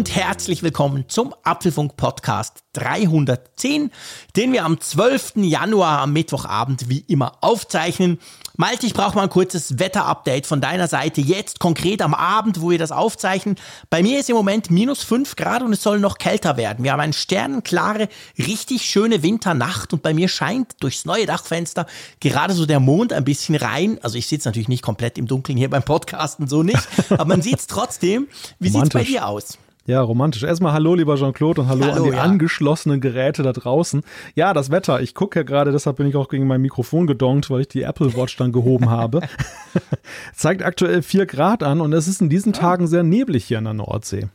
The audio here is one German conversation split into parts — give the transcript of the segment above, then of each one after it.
Und herzlich willkommen zum Apfelfunk Podcast 310, den wir am 12. Januar am Mittwochabend wie immer aufzeichnen. Malte, ich brauche mal ein kurzes Wetterupdate von deiner Seite. Jetzt konkret am Abend, wo wir das aufzeichnen. Bei mir ist im Moment minus 5 Grad und es soll noch kälter werden. Wir haben eine sternenklare, richtig schöne Winternacht und bei mir scheint durchs neue Dachfenster gerade so der Mond ein bisschen rein. Also ich sitze natürlich nicht komplett im Dunkeln hier beim Podcasten, so nicht, aber man sieht es trotzdem. Wie sieht es bei dir aus? Ja, romantisch. Erstmal hallo, lieber Jean-Claude, und hallo, hallo, an die ja. angeschlossenen Geräte da draußen. Ja, das Wetter. Ich gucke ja gerade, deshalb bin ich auch gegen mein Mikrofon gedonkt, weil ich die Apple Watch dann gehoben habe. Zeigt aktuell 4 Grad an und es ist in diesen Tagen sehr neblig hier in der Nordsee.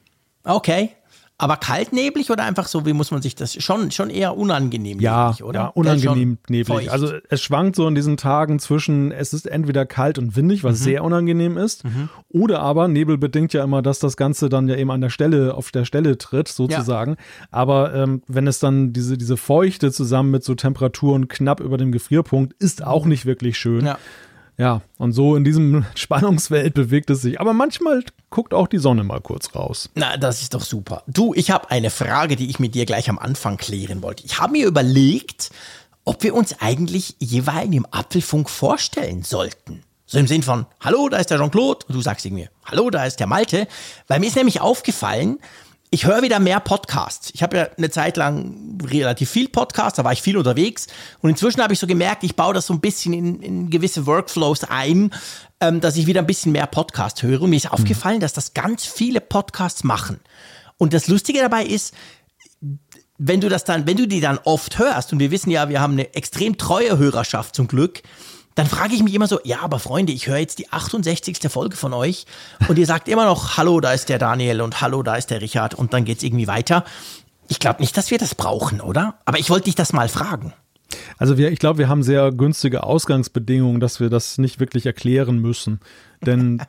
Okay. Aber kaltneblig oder einfach so, wie muss man sich das schon schon eher unangenehm ja, neblig, oder? Ja, unangenehm neblig. Feucht. Also es schwankt so in diesen Tagen zwischen, es ist entweder kalt und windig, was mhm. sehr unangenehm ist, mhm. oder aber Nebel bedingt ja immer, dass das Ganze dann ja eben an der Stelle, auf der Stelle tritt, sozusagen. Ja. Aber ähm, wenn es dann diese, diese Feuchte zusammen mit so Temperaturen knapp über dem Gefrierpunkt ist auch nicht wirklich schön. Ja. Ja, und so in diesem Spannungsfeld bewegt es sich. Aber manchmal guckt auch die Sonne mal kurz raus. Na, das ist doch super. Du, ich habe eine Frage, die ich mit dir gleich am Anfang klären wollte. Ich habe mir überlegt, ob wir uns eigentlich jeweils im Apfelfunk vorstellen sollten. So im Sinn von, hallo, da ist der Jean-Claude. Und du sagst irgendwie, hallo, da ist der Malte. Weil mir ist nämlich aufgefallen, ich höre wieder mehr Podcasts. Ich habe ja eine Zeit lang relativ viel Podcasts, da war ich viel unterwegs. Und inzwischen habe ich so gemerkt, ich baue das so ein bisschen in, in gewisse Workflows ein, ähm, dass ich wieder ein bisschen mehr Podcast höre. Und mir ist mhm. aufgefallen, dass das ganz viele Podcasts machen. Und das Lustige dabei ist, wenn du das dann, wenn du die dann oft hörst, und wir wissen ja, wir haben eine extrem treue Hörerschaft zum Glück, dann frage ich mich immer so, ja, aber Freunde, ich höre jetzt die 68. Folge von euch und ihr sagt immer noch, hallo, da ist der Daniel und hallo, da ist der Richard und dann geht's irgendwie weiter. Ich glaube nicht, dass wir das brauchen, oder? Aber ich wollte dich das mal fragen. Also wir, ich glaube, wir haben sehr günstige Ausgangsbedingungen, dass wir das nicht wirklich erklären müssen. Denn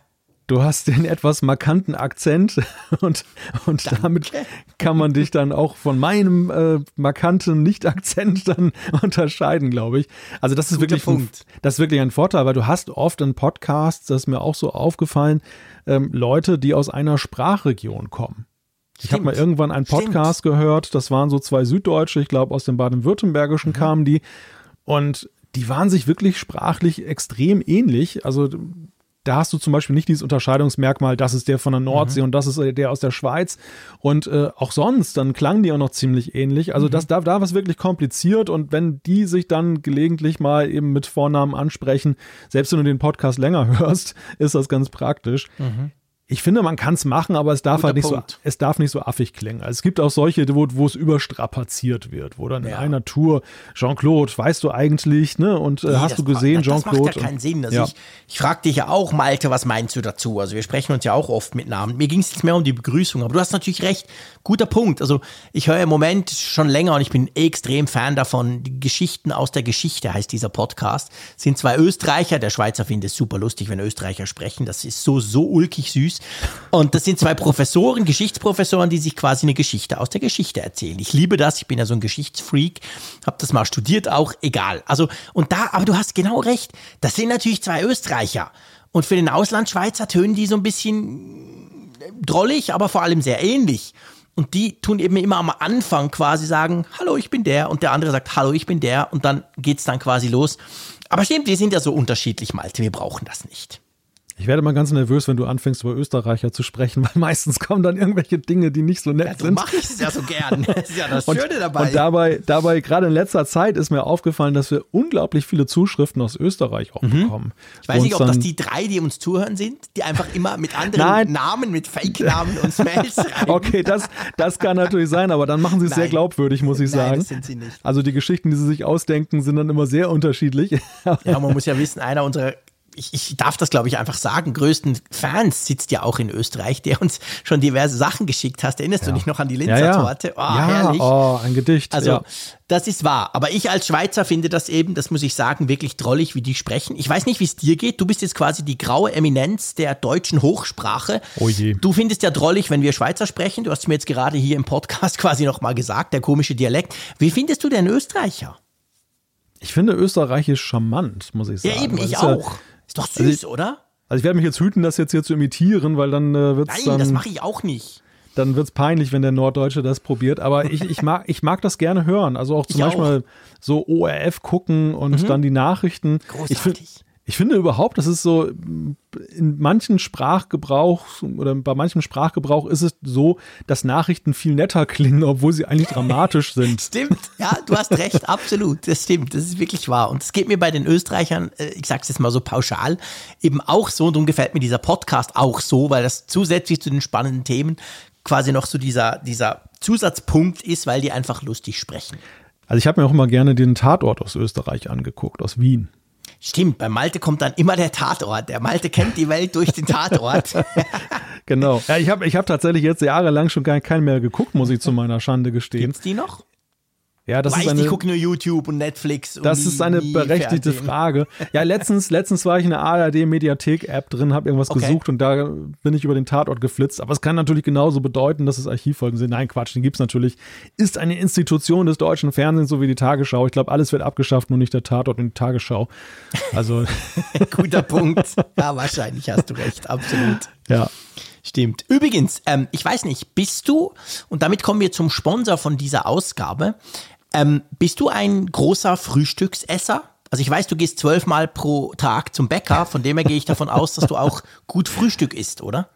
Du hast den etwas markanten Akzent und, und damit kann man dich dann auch von meinem äh, markanten Nicht-Akzent dann unterscheiden, glaube ich. Also das ist wirklich ein, das ist wirklich ein Vorteil, weil du hast oft in Podcasts, das ist mir auch so aufgefallen, ähm, Leute, die aus einer Sprachregion kommen. Ich habe mal irgendwann einen Podcast Stimmt. gehört, das waren so zwei Süddeutsche, ich glaube aus dem Baden-Württembergischen mhm. kamen die und die waren sich wirklich sprachlich extrem ähnlich. Also da hast du zum Beispiel nicht dieses Unterscheidungsmerkmal, das ist der von der Nordsee mhm. und das ist der aus der Schweiz. Und äh, auch sonst, dann klangen die auch noch ziemlich ähnlich. Also mhm. das, da, da war es wirklich kompliziert und wenn die sich dann gelegentlich mal eben mit Vornamen ansprechen, selbst wenn du den Podcast länger hörst, ist das ganz praktisch. Mhm ich finde, man kann es machen, aber es darf Guter halt nicht Punkt. so, es darf nicht so affig klingen. Also es gibt auch solche, wo, wo es überstrapaziert wird, wo dann ja. in einer Tour Jean-Claude, weißt du eigentlich, ne? Und äh, nee, hast du gesehen, Jean-Claude? Das macht ja keinen Sinn. Also ja. ich, ich frage dich ja auch, Malte, was meinst du dazu? Also wir sprechen uns ja auch oft mit Namen. Mir ging es jetzt mehr um die Begrüßung, aber du hast natürlich recht. Guter Punkt. Also ich höre im Moment schon länger und ich bin extrem Fan davon. Die Geschichten aus der Geschichte heißt dieser Podcast. sind zwei Österreicher. Der Schweizer findet es super lustig, wenn Österreicher sprechen. Das ist so, so ulkig süß. Und das sind zwei Professoren, Geschichtsprofessoren, die sich quasi eine Geschichte aus der Geschichte erzählen. Ich liebe das. Ich bin ja so ein Geschichtsfreak, habe das mal studiert auch. Egal. Also und da, aber du hast genau recht. Das sind natürlich zwei Österreicher. Und für den Auslandschweizer tönen die so ein bisschen drollig, aber vor allem sehr ähnlich. Und die tun eben immer am Anfang quasi sagen, hallo, ich bin der. Und der andere sagt, hallo, ich bin der. Und dann geht's dann quasi los. Aber stimmt, wir sind ja so unterschiedlich, Malte. Wir brauchen das nicht. Ich werde mal ganz nervös, wenn du anfängst, über Österreicher zu sprechen, weil meistens kommen dann irgendwelche Dinge, die nicht so nett ja, so sind. mache ich es ja so gern. Das ist ja das und, Schöne dabei. Und dabei, dabei, gerade in letzter Zeit ist mir aufgefallen, dass wir unglaublich viele Zuschriften aus Österreich auch mhm. bekommen. Ich weiß nicht, ob das die drei, die uns zuhören, sind, die einfach immer mit anderen Nein. Namen, mit Fake-Namen uns Mails schreiben. Okay, das, das kann natürlich sein, aber dann machen sie es sehr glaubwürdig, muss ich sagen. Nein, das sind sie nicht. Also die Geschichten, die sie sich ausdenken, sind dann immer sehr unterschiedlich. ja, man muss ja wissen, einer unserer ich, ich darf das glaube ich einfach sagen, größten Fans sitzt ja auch in Österreich, der uns schon diverse Sachen geschickt hast. Erinnerst ja. du dich noch an die Linzer ja, ja. Torte? Oh, ja, herrlich. Oh, ein Gedicht. Also, ja. das ist wahr. Aber ich als Schweizer finde das eben, das muss ich sagen, wirklich drollig, wie die sprechen. Ich weiß nicht, wie es dir geht. Du bist jetzt quasi die graue Eminenz der deutschen Hochsprache. Oh je. Du findest ja drollig, wenn wir Schweizer sprechen. Du hast mir jetzt gerade hier im Podcast quasi nochmal gesagt, der komische Dialekt. Wie findest du den Österreicher? Ich finde Österreichisch charmant, muss ich sagen. Ja, eben, ich auch. Ja, ist doch süß, also ich, oder? Also ich werde mich jetzt hüten, das jetzt hier zu imitieren, weil dann äh, wird es Nein, das mache ich auch nicht. Dann wird es peinlich, wenn der Norddeutsche das probiert. Aber ich, ich, mag, ich mag das gerne hören. Also auch zum ich Beispiel auch. so ORF gucken und mhm. dann die Nachrichten. Großartig. Ich, ich finde überhaupt, das ist so, in manchen Sprachgebrauch oder bei manchem Sprachgebrauch ist es so, dass Nachrichten viel netter klingen, obwohl sie eigentlich dramatisch sind. stimmt, ja, du hast recht, absolut, das stimmt, das ist wirklich wahr. Und es geht mir bei den Österreichern, äh, ich sag's jetzt mal so pauschal, eben auch so, und darum gefällt mir dieser Podcast auch so, weil das zusätzlich zu den spannenden Themen quasi noch so dieser, dieser Zusatzpunkt ist, weil die einfach lustig sprechen. Also ich habe mir auch immer gerne den Tatort aus Österreich angeguckt, aus Wien. Stimmt, bei Malte kommt dann immer der Tatort. Der Malte kennt die Welt durch den Tatort. genau. Ja, ich habe ich hab tatsächlich jetzt jahrelang schon gar keinen mehr geguckt, muss ich zu meiner Schande gestehen. Gibt's die noch? Ja, das Weiß ist eine, ich gucke nur YouTube und Netflix. Und das ist eine berechtigte Fernsehen. Frage. Ja, letztens, letztens war ich in der ARD Mediathek App drin, habe irgendwas okay. gesucht und da bin ich über den Tatort geflitzt. Aber es kann natürlich genauso bedeuten, dass es Archivfolgen sind. Nein, Quatsch, den gibt's natürlich. Ist eine Institution des deutschen Fernsehens, so wie die Tagesschau. Ich glaube, alles wird abgeschafft, nur nicht der Tatort und die Tagesschau. Also. Guter Punkt. Ja, wahrscheinlich hast du recht. Absolut. Ja. Stimmt. Übrigens, ähm, ich weiß nicht, bist du, und damit kommen wir zum Sponsor von dieser Ausgabe, ähm, bist du ein großer Frühstücksesser? Also ich weiß, du gehst zwölfmal pro Tag zum Bäcker, von dem her gehe ich davon aus, dass du auch gut Frühstück isst, oder?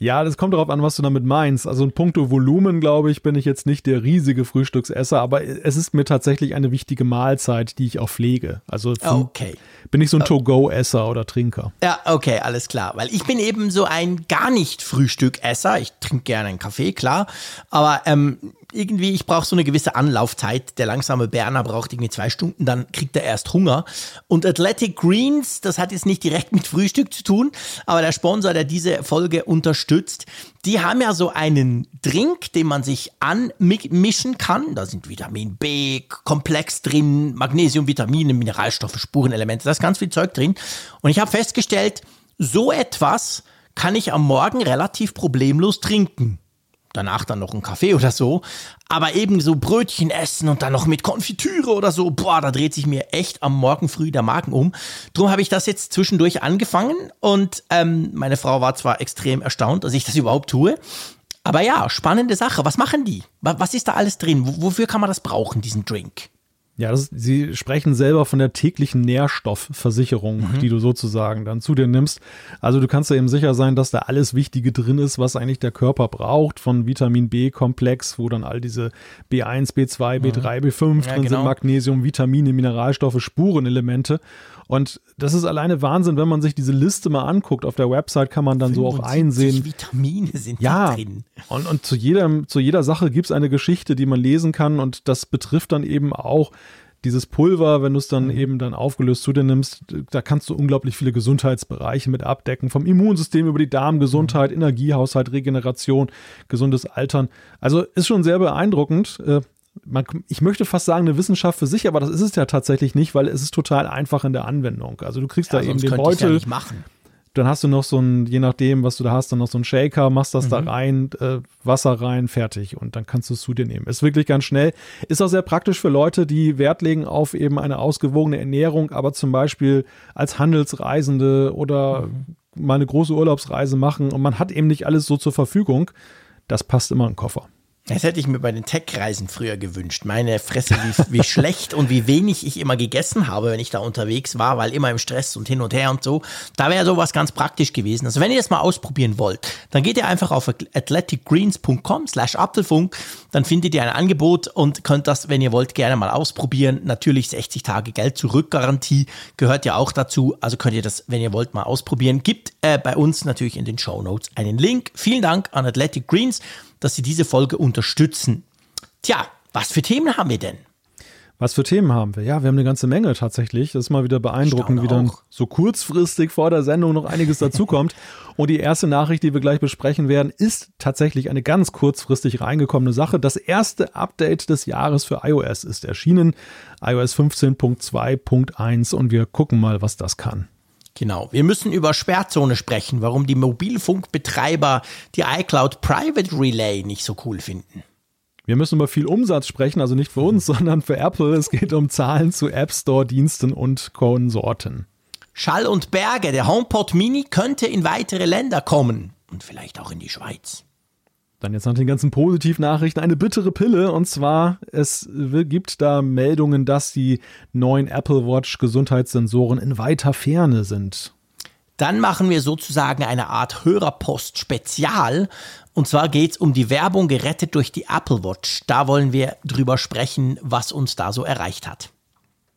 Ja, das kommt darauf an, was du damit meinst. Also in puncto Volumen, glaube ich, bin ich jetzt nicht der riesige Frühstücksesser, aber es ist mir tatsächlich eine wichtige Mahlzeit, die ich auch pflege. Also okay. bin ich so ein To-Go-Esser oder Trinker. Ja, okay, alles klar. Weil ich bin eben so ein gar nicht Frühstück-Esser. Ich trinke gerne einen Kaffee, klar. Aber ähm, irgendwie, ich brauche so eine gewisse Anlaufzeit. Der langsame Berner braucht irgendwie zwei Stunden, dann kriegt er erst Hunger. Und Athletic Greens, das hat jetzt nicht direkt mit Frühstück zu tun, aber der Sponsor, der diese Folge unterstützt, die haben ja so einen Drink, den man sich anmischen kann. Da sind Vitamin B, Komplex drin, Magnesium, Vitamine, Mineralstoffe, Spurenelemente, da ist ganz viel Zeug drin. Und ich habe festgestellt, so etwas kann ich am Morgen relativ problemlos trinken danach dann noch einen Kaffee oder so. Aber eben so Brötchen essen und dann noch mit Konfitüre oder so, boah, da dreht sich mir echt am Morgen früh der Magen um. Drum habe ich das jetzt zwischendurch angefangen und ähm, meine Frau war zwar extrem erstaunt, dass ich das überhaupt tue. Aber ja, spannende Sache. Was machen die? Was ist da alles drin? Wofür kann man das brauchen, diesen Drink? Ja, das, Sie sprechen selber von der täglichen Nährstoffversicherung, mhm. die du sozusagen dann zu dir nimmst. Also du kannst ja eben sicher sein, dass da alles Wichtige drin ist, was eigentlich der Körper braucht, von Vitamin B-Komplex, wo dann all diese B1, B2, B3, B5 ja, drin genau. sind, Magnesium, Vitamine, Mineralstoffe, Spurenelemente. Und das ist alleine Wahnsinn, wenn man sich diese Liste mal anguckt. Auf der Website kann man dann so auch einsehen. Vitamine sind ja, drin. Und, und zu, jedem, zu jeder Sache gibt es eine Geschichte, die man lesen kann. Und das betrifft dann eben auch dieses Pulver, wenn du es dann mhm. eben dann aufgelöst zu dir nimmst, da kannst du unglaublich viele Gesundheitsbereiche mit abdecken. Vom Immunsystem über die Darmgesundheit, mhm. Energiehaushalt, Regeneration, gesundes Altern. Also ist schon sehr beeindruckend. Man, ich möchte fast sagen, eine Wissenschaft für sich, aber das ist es ja tatsächlich nicht, weil es ist total einfach in der Anwendung. Also du kriegst ja, da eben den Beutel. Ja machen. Dann hast du noch so ein, je nachdem, was du da hast, dann noch so ein Shaker, machst das mhm. da rein, äh, Wasser rein, fertig und dann kannst du es zu dir nehmen. Ist wirklich ganz schnell. Ist auch sehr praktisch für Leute, die Wert legen auf eben eine ausgewogene Ernährung, aber zum Beispiel als Handelsreisende oder mhm. mal eine große Urlaubsreise machen und man hat eben nicht alles so zur Verfügung. Das passt immer in den Koffer. Das hätte ich mir bei den Tech-Reisen früher gewünscht. Meine Fresse, wie, wie schlecht und wie wenig ich immer gegessen habe, wenn ich da unterwegs war, weil immer im Stress und hin und her und so. Da wäre sowas ganz praktisch gewesen. Also wenn ihr das mal ausprobieren wollt, dann geht ihr einfach auf athleticgreens.com slash Apfelfunk. Dann findet ihr ein Angebot und könnt das, wenn ihr wollt, gerne mal ausprobieren. Natürlich 60 Tage Geld zurück Garantie gehört ja auch dazu. Also könnt ihr das, wenn ihr wollt, mal ausprobieren. Gibt äh, bei uns natürlich in den Show Notes einen Link. Vielen Dank an Athletic Greens dass Sie diese Folge unterstützen. Tja, was für Themen haben wir denn? Was für Themen haben wir? Ja, wir haben eine ganze Menge tatsächlich. Das ist mal wieder beeindruckend, wie dann so kurzfristig vor der Sendung noch einiges dazukommt. Und die erste Nachricht, die wir gleich besprechen werden, ist tatsächlich eine ganz kurzfristig reingekommene Sache. Das erste Update des Jahres für iOS ist erschienen. iOS 15.2.1 und wir gucken mal, was das kann. Genau. Wir müssen über Sperrzone sprechen, warum die Mobilfunkbetreiber die iCloud Private Relay nicht so cool finden. Wir müssen über viel Umsatz sprechen, also nicht für uns, sondern für Apple. Es geht um Zahlen zu App Store Diensten und Konsorten. Schall und Berge, der HomePod Mini könnte in weitere Länder kommen und vielleicht auch in die Schweiz. Dann jetzt nach den ganzen Positivnachrichten eine bittere Pille. Und zwar, es gibt da Meldungen, dass die neuen Apple Watch Gesundheitssensoren in weiter Ferne sind. Dann machen wir sozusagen eine Art Hörerpost-Spezial. Und zwar geht es um die Werbung gerettet durch die Apple Watch. Da wollen wir drüber sprechen, was uns da so erreicht hat.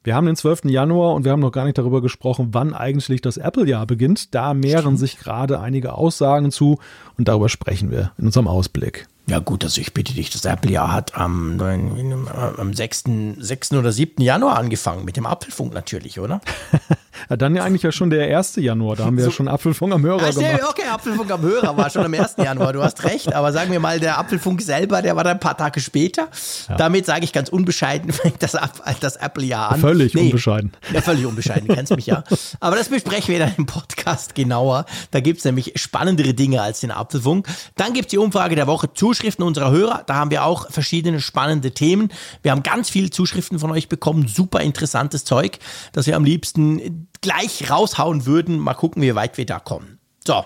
Wir haben den 12. Januar und wir haben noch gar nicht darüber gesprochen, wann eigentlich das Apple-Jahr beginnt. Da mehren sich gerade einige Aussagen zu und darüber sprechen wir in unserem Ausblick. Ja gut, also ich bitte dich, das Apple-Jahr hat am, am 6., 6. oder 7. Januar angefangen, mit dem Apfelfunk natürlich, oder? ja, dann ja eigentlich ja schon der 1. Januar, da haben wir so, ja schon Apfelfunk am Hörer also, gemacht. Okay, Apfelfunk am Hörer war schon am 1. Januar, du hast recht, aber sagen wir mal, der Apfelfunk selber, der war dann ein paar Tage später. Ja. Damit sage ich ganz unbescheiden, fängt das, das Apple-Jahr an. Völlig nee, unbescheiden. Ja, völlig unbescheiden, du kennst mich ja. Aber das besprechen wir dann im Podcast genauer. Da gibt es nämlich spannendere Dinge als den Apfelfunk. Dann gibt es die Umfrage der Woche zu Zuschriften unserer Hörer. Da haben wir auch verschiedene spannende Themen. Wir haben ganz viele Zuschriften von euch bekommen. Super interessantes Zeug, das wir am liebsten gleich raushauen würden. Mal gucken, wie weit wir da kommen. So.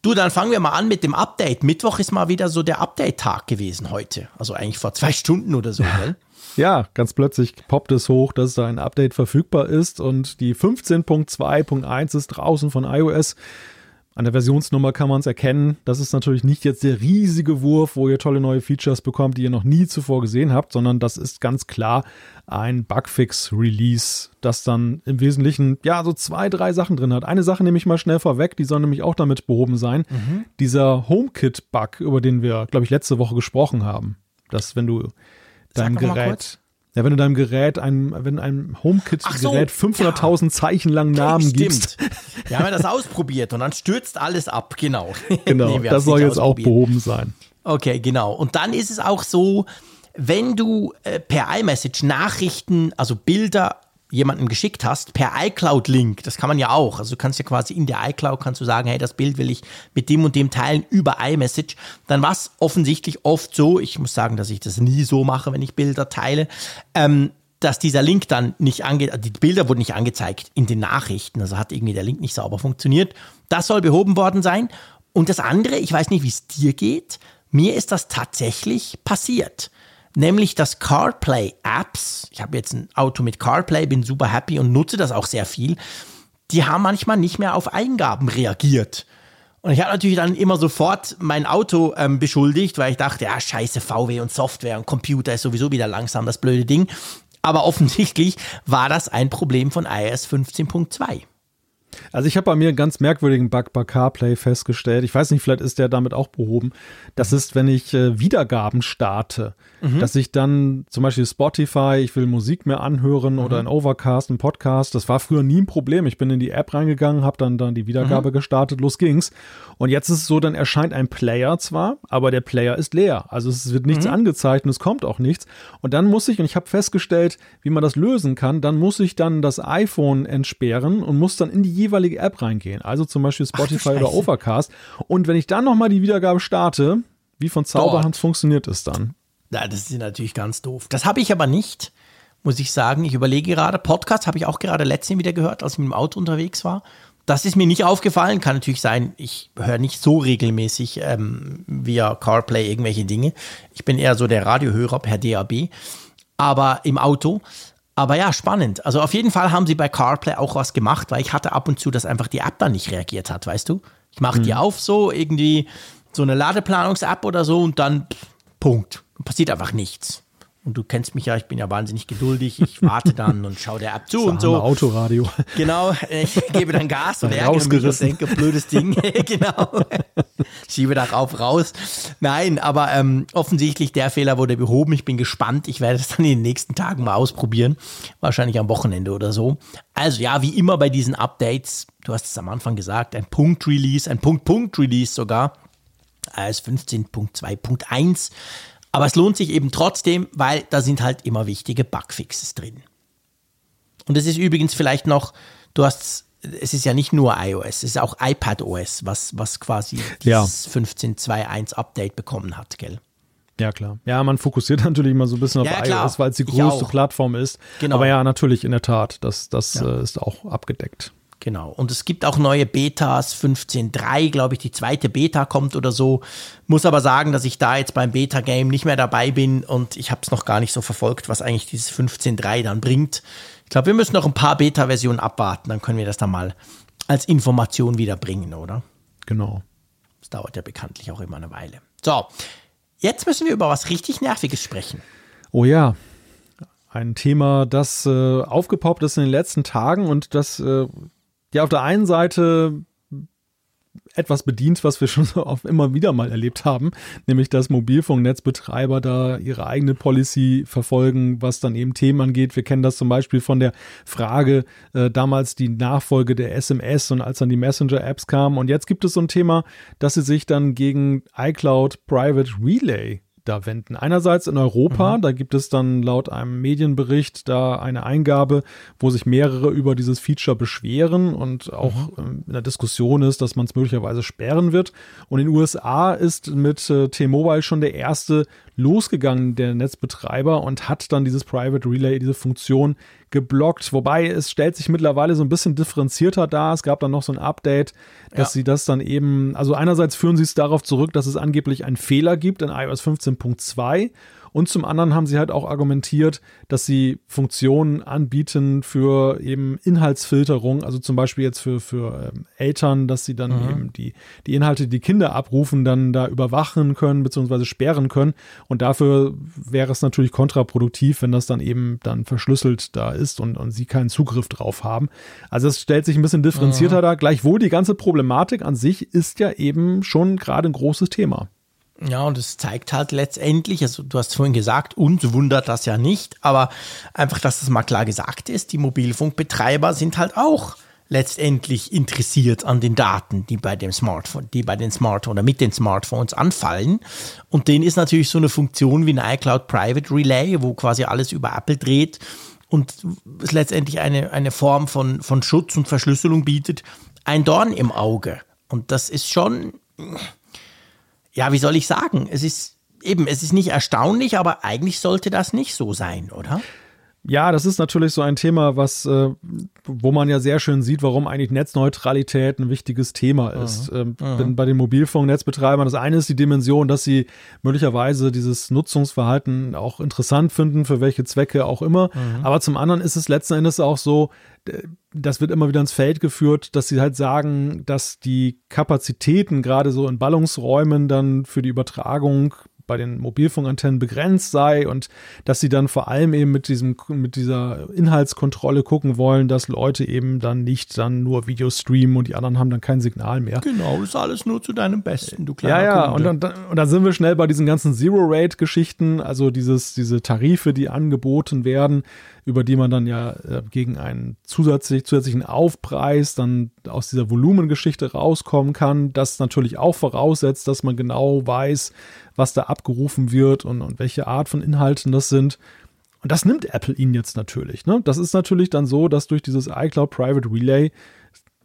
Du, dann fangen wir mal an mit dem Update. Mittwoch ist mal wieder so der Update-Tag gewesen heute. Also eigentlich vor zwei Stunden oder so, gell? Ja, ganz plötzlich poppt es hoch, dass da ein Update verfügbar ist und die 15.2.1 ist draußen von iOS. An der Versionsnummer kann man es erkennen. Das ist natürlich nicht jetzt der riesige Wurf, wo ihr tolle neue Features bekommt, die ihr noch nie zuvor gesehen habt, sondern das ist ganz klar ein Bugfix-Release, das dann im Wesentlichen ja so zwei, drei Sachen drin hat. Eine Sache nehme ich mal schnell vorweg, die soll nämlich auch damit behoben sein. Mhm. Dieser HomeKit-Bug, über den wir, glaube ich, letzte Woche gesprochen haben. Dass wenn du dein Gerät ja, wenn du deinem Gerät, ein, wenn einem HomeKit-Gerät so, 500.000 ja. Zeichen lang Namen Stimmt. gibst. Wir haben ja das ausprobiert und dann stürzt alles ab, genau. Genau, nee, das soll jetzt auch behoben sein. Okay, genau. Und dann ist es auch so, wenn du äh, per iMessage Nachrichten, also Bilder jemandem geschickt hast, per iCloud-Link, das kann man ja auch. Also du kannst ja quasi in der iCloud kannst du sagen, hey, das Bild will ich mit dem und dem teilen über iMessage. Dann war es offensichtlich oft so, ich muss sagen, dass ich das nie so mache, wenn ich Bilder teile, ähm, dass dieser Link dann nicht ange die Bilder wurden nicht angezeigt in den Nachrichten. Also hat irgendwie der Link nicht sauber funktioniert. Das soll behoben worden sein. Und das andere, ich weiß nicht, wie es dir geht, mir ist das tatsächlich passiert nämlich dass CarPlay-Apps, ich habe jetzt ein Auto mit CarPlay, bin super happy und nutze das auch sehr viel, die haben manchmal nicht mehr auf Eingaben reagiert. Und ich habe natürlich dann immer sofort mein Auto ähm, beschuldigt, weil ich dachte, ja, scheiße, VW und Software und Computer ist sowieso wieder langsam, das blöde Ding. Aber offensichtlich war das ein Problem von iOS 15.2. Also ich habe bei mir einen ganz merkwürdigen Bug bei CarPlay festgestellt. Ich weiß nicht, vielleicht ist der damit auch behoben. Das ist, wenn ich äh, Wiedergaben starte, mhm. dass ich dann zum Beispiel Spotify, ich will Musik mehr anhören mhm. oder ein Overcast, ein Podcast. Das war früher nie ein Problem. Ich bin in die App reingegangen, habe dann, dann die Wiedergabe mhm. gestartet, los ging's. Und jetzt ist es so, dann erscheint ein Player zwar, aber der Player ist leer. Also es wird nichts mhm. angezeigt und es kommt auch nichts. Und dann muss ich, und ich habe festgestellt, wie man das lösen kann, dann muss ich dann das iPhone entsperren und muss dann in die jeweilige App reingehen. Also zum Beispiel Spotify oder Overcast. Und wenn ich dann nochmal die Wiedergabe starte, wie von Zauberhand funktioniert es dann? Ja, das ist natürlich ganz doof. Das habe ich aber nicht, muss ich sagen. Ich überlege gerade, Podcast habe ich auch gerade letztens wieder gehört, als ich mit dem Auto unterwegs war. Das ist mir nicht aufgefallen. Kann natürlich sein, ich höre nicht so regelmäßig ähm, via CarPlay irgendwelche Dinge. Ich bin eher so der Radiohörer per DAB, aber im Auto. Aber ja, spannend. Also auf jeden Fall haben sie bei CarPlay auch was gemacht, weil ich hatte ab und zu, dass einfach die App dann nicht reagiert hat, weißt du? Ich mache mhm. die auf so, irgendwie so eine Ladeplanungs-App oder so und dann pff, Punkt. Passiert einfach nichts. Und du kennst mich ja, ich bin ja wahnsinnig geduldig. Ich warte dann und schaue der App zu und so. Autoradio. Genau, ich gebe dann Gas und ärgere mich und denke, blödes Ding. genau. Schiebe darauf raus. Nein, aber ähm, offensichtlich der Fehler wurde behoben. Ich bin gespannt. Ich werde es dann in den nächsten Tagen mal ausprobieren. Wahrscheinlich am Wochenende oder so. Also ja, wie immer bei diesen Updates, du hast es am Anfang gesagt, ein Punkt-Release, ein Punkt-Punkt-Release sogar. iOS 15.2.1 aber es lohnt sich eben trotzdem, weil da sind halt immer wichtige Bugfixes drin. Und es ist übrigens vielleicht noch, du hast, es ist ja nicht nur iOS, es ist auch iPadOS, was, was quasi dieses ja. 15.2.1 Update bekommen hat, gell? Ja, klar. Ja, man fokussiert natürlich immer so ein bisschen auf ja, iOS, weil es die größte Plattform ist. Genau. Aber ja, natürlich, in der Tat, das, das ja. äh, ist auch abgedeckt. Genau. Und es gibt auch neue Betas, 15.3, glaube ich, die zweite Beta kommt oder so. Muss aber sagen, dass ich da jetzt beim Beta-Game nicht mehr dabei bin und ich habe es noch gar nicht so verfolgt, was eigentlich dieses 15.3 dann bringt. Ich glaube, wir müssen noch ein paar Beta-Versionen abwarten, dann können wir das dann mal als Information wieder bringen, oder? Genau. Das dauert ja bekanntlich auch immer eine Weile. So, jetzt müssen wir über was richtig Nerviges sprechen. Oh ja, ein Thema, das äh, aufgepoppt ist in den letzten Tagen und das äh, ja auf der einen Seite etwas bedient, was wir schon so oft immer wieder mal erlebt haben, nämlich dass Mobilfunknetzbetreiber da ihre eigene Policy verfolgen, was dann eben Themen angeht. Wir kennen das zum Beispiel von der Frage äh, damals die Nachfolge der SMS und als dann die Messenger-Apps kamen. Und jetzt gibt es so ein Thema, dass sie sich dann gegen iCloud Private Relay da wenden. Einerseits in Europa, mhm. da gibt es dann laut einem Medienbericht da eine Eingabe, wo sich mehrere über dieses Feature beschweren und auch mhm. in der Diskussion ist, dass man es möglicherweise sperren wird. Und in den USA ist mit äh, T-Mobile schon der erste losgegangen, der Netzbetreiber, und hat dann dieses Private Relay, diese Funktion geblockt. Wobei es stellt sich mittlerweile so ein bisschen differenzierter dar. Es gab dann noch so ein Update, dass ja. sie das dann eben, also einerseits führen sie es darauf zurück, dass es angeblich einen Fehler gibt in iOS 15.2 und zum anderen haben sie halt auch argumentiert, dass sie Funktionen anbieten für eben Inhaltsfilterung, also zum Beispiel jetzt für, für ähm, Eltern, dass sie dann mhm. eben die, die Inhalte, die, Kinder abrufen, dann da überwachen können bzw. sperren können. Und dafür wäre es natürlich kontraproduktiv, wenn das dann eben dann verschlüsselt da ist und, und sie keinen Zugriff drauf haben. Also es stellt sich ein bisschen differenzierter mhm. dar. Gleichwohl die ganze Problematik an sich ist ja eben schon gerade ein großes Thema. Ja, und es zeigt halt letztendlich, also du hast vorhin gesagt, uns wundert das ja nicht, aber einfach, dass das mal klar gesagt ist, die Mobilfunkbetreiber sind halt auch letztendlich interessiert an den Daten, die bei dem Smartphone, die bei den Smartphones oder mit den Smartphones anfallen. Und denen ist natürlich so eine Funktion wie ein iCloud Private Relay, wo quasi alles über Apple dreht und es letztendlich eine, eine Form von, von Schutz und Verschlüsselung bietet, ein Dorn im Auge. Und das ist schon, ja, wie soll ich sagen? Es ist eben, es ist nicht erstaunlich, aber eigentlich sollte das nicht so sein, oder? Ja, das ist natürlich so ein Thema, was, äh, wo man ja sehr schön sieht, warum eigentlich Netzneutralität ein wichtiges Thema ist. Mhm. Ähm, bei den Mobilfunknetzbetreibern, das eine ist die Dimension, dass sie möglicherweise dieses Nutzungsverhalten auch interessant finden, für welche Zwecke auch immer. Mhm. Aber zum anderen ist es letzten Endes auch so, das wird immer wieder ins Feld geführt, dass sie halt sagen, dass die Kapazitäten gerade so in Ballungsräumen dann für die Übertragung bei den Mobilfunkantennen begrenzt sei und dass sie dann vor allem eben mit diesem, mit dieser Inhaltskontrolle gucken wollen, dass Leute eben dann nicht dann nur Videos streamen und die anderen haben dann kein Signal mehr. Genau, das ist alles nur zu deinem Besten, du kleiner Ja, ja, Kunde. und dann, und dann sind wir schnell bei diesen ganzen Zero-Rate-Geschichten, also dieses, diese Tarife, die angeboten werden, über die man dann ja äh, gegen einen zusätzlich, zusätzlichen Aufpreis dann aus dieser Volumengeschichte rauskommen kann. Das natürlich auch voraussetzt, dass man genau weiß, was da abgerufen wird und, und welche Art von Inhalten das sind. Und das nimmt Apple ihnen jetzt natürlich. Ne? Das ist natürlich dann so, dass durch dieses iCloud Private Relay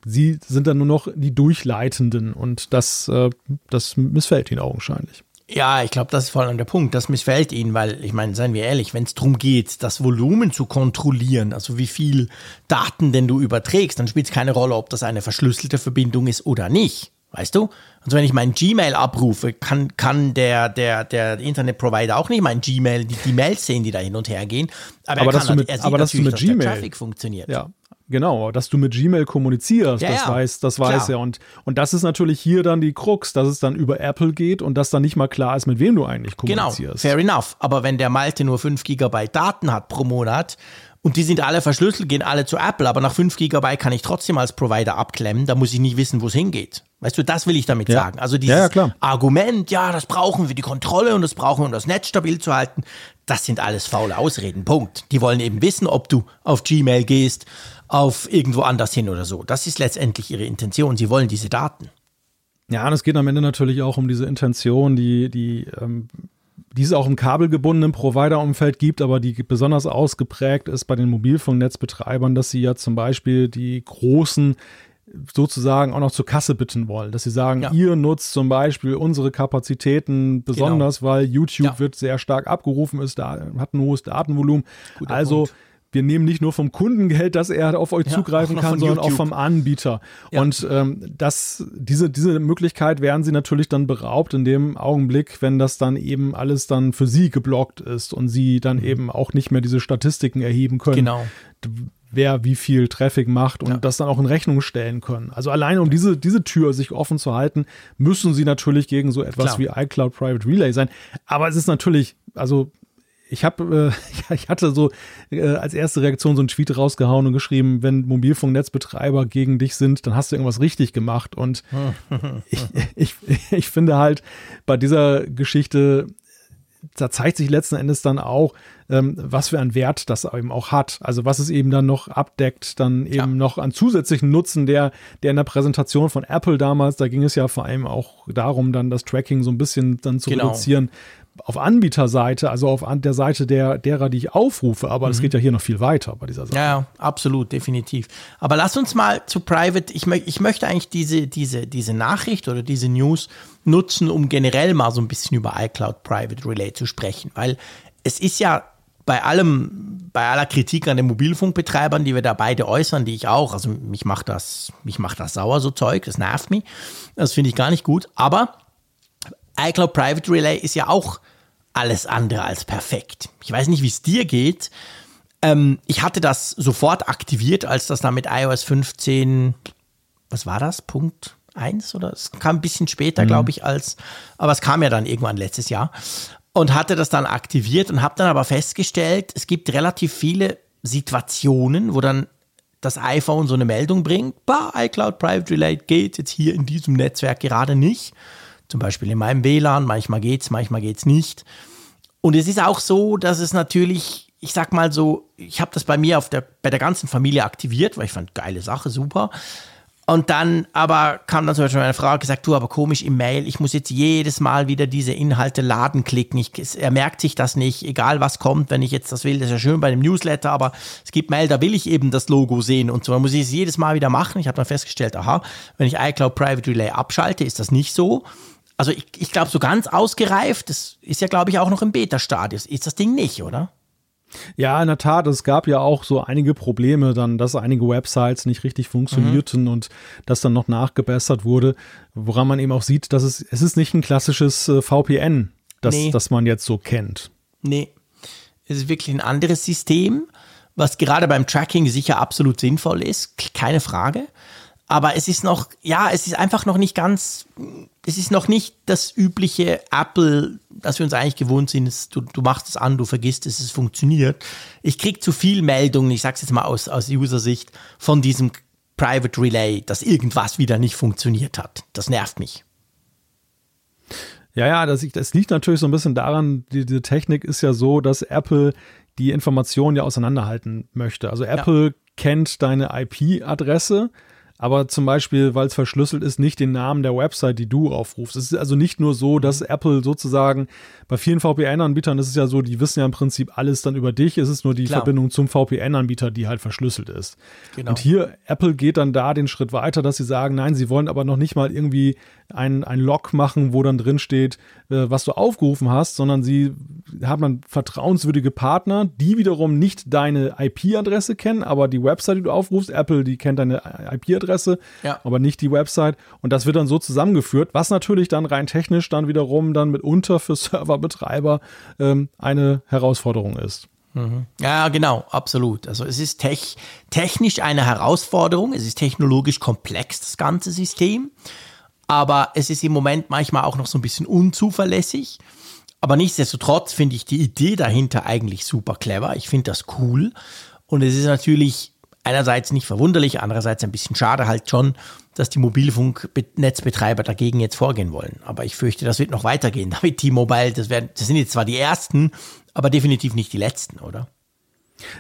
sie sind dann nur noch die Durchleitenden und das, äh, das missfällt ihnen augenscheinlich. Ja, ich glaube, das ist vor allem der Punkt. Das missfällt ihnen, weil, ich meine, seien wir ehrlich, wenn es darum geht, das Volumen zu kontrollieren, also wie viel Daten denn du überträgst, dann spielt es keine Rolle, ob das eine verschlüsselte Verbindung ist oder nicht. Weißt du? Also wenn ich mein Gmail abrufe, kann, kann der, der, der Internetprovider auch nicht mein Gmail, die, die Mails sehen, die da hin und her gehen. Aber, aber er kann, du mit, er sieht aber natürlich, dass, du mit dass Gmail, der Traffic funktioniert. Ja, Genau, dass du mit Gmail kommunizierst, Ja, das ja, weiß, das weiß er. Und, und das ist natürlich hier dann die Krux, dass es dann über Apple geht und dass dann nicht mal klar ist, mit wem du eigentlich Genau, kommunizierst. fair enough. Aber wenn der Malte nur 5 Gigabyte Daten hat pro Monat und die sind alle verschlüsselt, gehen alle zu Apple, aber nach 5 Gigabyte kann ich trotzdem als Provider abklemmen, da muss ich nicht wissen, wo es hingeht. Weißt du, das will ich damit Ja. sagen. Also dieses Ja, ja, klar. Argument, ja, das brauchen wir die Kontrolle und das brauchen wir, um das Netz stabil zu halten, das sind alles faule Ausreden. Punkt. Die wollen eben wissen, ob du auf Gmail gehst, auf irgendwo anders hin oder so. Das ist letztendlich ihre Intention. Sie wollen diese Daten. Ja, und es geht am Ende natürlich auch um diese Intention, die, die, ähm, die es auch im kabelgebundenen Provider-Umfeld gibt, aber die besonders ausgeprägt ist bei den Mobilfunknetzbetreibern, dass sie ja zum Beispiel die großen sozusagen auch noch zur Kasse bitten wollen, dass sie sagen, Ja. ihr nutzt zum Beispiel unsere Kapazitäten besonders, weil YouTube Ja. wird sehr stark abgerufen, ist da, hat ein hohes Datenvolumen. Guter also Punkt. Wir nehmen nicht nur vom Kundengeld, dass er auf euch Ja, zugreifen auch kann, sondern auch YouTube. vom Anbieter. Ja. Und ähm, das, diese, diese Möglichkeit werden sie natürlich dann beraubt in dem Augenblick, wenn das dann eben alles dann für sie geblockt ist und sie dann eben auch nicht mehr diese Statistiken erheben können. Mhm. Genau. Wer wie viel Traffic macht und Ja. das dann auch in Rechnung stellen können. Also alleine um diese, diese Tür sich offen zu halten, müssen sie natürlich gegen so etwas Klar. wie iCloud Private Relay sein. Aber es ist natürlich, also ich habe, äh, ich hatte so äh, als erste Reaktion so einen Tweet rausgehauen und geschrieben, wenn Mobilfunknetzbetreiber gegen dich sind, dann hast du irgendwas richtig gemacht. Und ich, ich, ich finde halt bei dieser Geschichte, da zeigt sich letzten Endes dann auch, ähm, was für einen Wert das eben auch hat. Also was es eben dann noch abdeckt, dann eben Ja. noch an zusätzlichen Nutzen, der, der in der Präsentation von Apple damals, da ging es ja vor allem auch darum, dann das Tracking so ein bisschen dann zu Genau. reduzieren. Auf Anbieterseite, also auf an der Seite der, derer, die ich aufrufe, aber es geht ja hier noch viel weiter bei dieser Sache. Mhm. Ja, ja, absolut, definitiv. Aber lass uns mal zu Private, ich, mö ich möchte eigentlich diese, diese, diese Nachricht oder diese News nutzen, um generell mal so ein bisschen über iCloud Private Relay zu sprechen, weil es ist ja bei allem, bei aller Kritik an den Mobilfunkbetreibern, die wir da beide äußern, die ich auch, also mich macht das, mich macht das sauer, so Zeug, das nervt mich, das finde ich gar nicht gut, aber iCloud Private Relay ist ja auch alles andere als perfekt. Ich weiß nicht, wie es dir geht. Ähm, ich hatte das sofort aktiviert, als das da mit iOS 15, was war das? Punkt 1 oder es kam ein bisschen später, glaube ich, als, aber es kam ja dann irgendwann letztes Jahr und hatte das dann aktiviert und habe dann aber festgestellt, es gibt relativ viele Situationen, wo dann das iPhone so eine Meldung bringt, bah, iCloud Private Relay geht jetzt hier in diesem Netzwerk gerade nicht. Zum Beispiel in meinem WLAN, manchmal geht's, manchmal geht's nicht. Und es ist auch so, dass es natürlich, ich sag mal so, ich habe das bei mir auf der, bei der ganzen Familie aktiviert, weil ich fand, geile Sache, super. Und dann aber kam dann zum Beispiel meine Frau gesagt, du, aber komisch im Mail, ich muss jetzt jedes Mal wieder diese Inhalte laden klicken. Ich, er merkt sich das nicht, egal was kommt, wenn ich jetzt das will, das ist ja schön bei dem Newsletter, aber es gibt Mail, da will ich eben das Logo sehen und so. Dann muss ich es jedes Mal wieder machen. Ich habe dann festgestellt, aha, wenn ich iCloud Private Relay abschalte, ist das nicht so. Also ich, ich glaube, so ganz ausgereift, das ist ja, glaube ich, auch noch im Beta-Stadius. Ist das Ding nicht, oder? Ja, in der Tat, es gab ja auch so einige Probleme dann, dass einige Websites nicht richtig funktionierten und das dann noch nachgebessert wurde, woran man eben auch sieht, dass es, es ist nicht ein klassisches äh, VPN, das, Nee. das man jetzt so kennt. Nee, es ist wirklich ein anderes System, was gerade beim Tracking sicher absolut sinnvoll ist, keine Frage. Aber es ist noch, ja, es ist einfach noch nicht ganz, es ist noch nicht das übliche Apple, das wir uns eigentlich gewohnt sind. Es, du, du machst es an, du vergisst es, es funktioniert. Ich krieg zu viel Meldungen, ich sag's jetzt mal aus, aus User-Sicht, von diesem Private Relay, dass irgendwas wieder nicht funktioniert hat. Das nervt mich. Ja, ja, das, das liegt natürlich so ein bisschen daran, die, diese Technik ist ja so, dass Apple die Informationen ja auseinanderhalten möchte. Also Apple kennt deine IP-Adresse, aber zum Beispiel, weil es verschlüsselt ist, nicht den Namen der Website, die du aufrufst. Es ist also nicht nur so, dass Apple sozusagen bei vielen VPN-Anbietern ist es ja so, die wissen ja im Prinzip alles dann über dich. Es ist nur die Klar. Verbindung zum VPN-Anbieter, die halt verschlüsselt ist. Genau. Und hier, Apple geht dann da den Schritt weiter, dass sie sagen, nein, sie wollen aber noch nicht mal irgendwie ein, ein Log machen, wo dann drin steht, äh, was du aufgerufen hast, sondern sie haben dann vertrauenswürdige Partner, die wiederum nicht deine IP-Adresse kennen, aber die Website, die du aufrufst, Apple, die kennt deine IP-Adresse, Ja. aber nicht die Website. Und das wird dann so zusammengeführt, was natürlich dann rein technisch dann wiederum dann mitunter für Serverbetreiber ähm, eine Herausforderung ist. Mhm. Ja, genau, absolut. Also es ist tech, technisch eine Herausforderung, es ist technologisch komplex, das ganze System, aber es ist im Moment manchmal auch noch so ein bisschen unzuverlässig. Aber nichtsdestotrotz finde ich die Idee dahinter eigentlich super clever. Ich finde das cool. Und es ist natürlich einerseits nicht verwunderlich, andererseits ein bisschen schade halt schon, dass die Mobilfunknetzbetreiber dagegen jetzt vorgehen wollen. Aber ich fürchte, das wird noch weitergehen. Damit T-Mobile, das, das sind jetzt zwar die ersten, aber definitiv nicht die letzten, oder?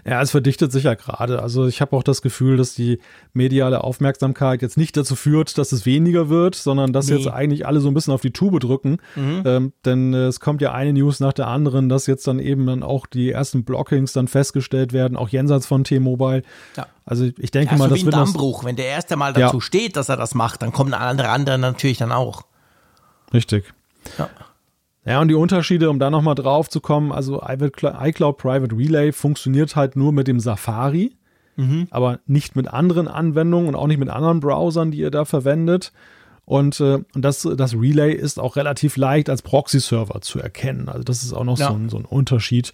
Ja, es verdichtet sich ja gerade. Also ich habe auch das Gefühl, dass die mediale Aufmerksamkeit jetzt nicht dazu führt, dass es weniger wird, sondern dass nee. jetzt eigentlich alle so ein bisschen auf die Tube drücken. Mhm. Ähm, denn äh, es kommt ja eine News nach der anderen, dass jetzt dann eben dann auch die ersten Blockings dann festgestellt werden, auch jenseits von T-Mobile. Ja. Also ich denke ja, mal, so das wie ein Dammbruch. Wenn der erste mal dazu ja. steht, dass er das macht, dann kommen andere andere natürlich dann auch. Richtig. Ja. Ja, und die Unterschiede, um da nochmal drauf zu kommen, also iCloud Private Relay funktioniert halt nur mit dem Safari, mhm. aber nicht mit anderen Anwendungen und auch nicht mit anderen Browsern, die ihr da verwendet. Und, äh, und das, das Relay ist auch relativ leicht als Proxy-Server zu erkennen. Also das ist auch noch ja. so, ein, so ein Unterschied.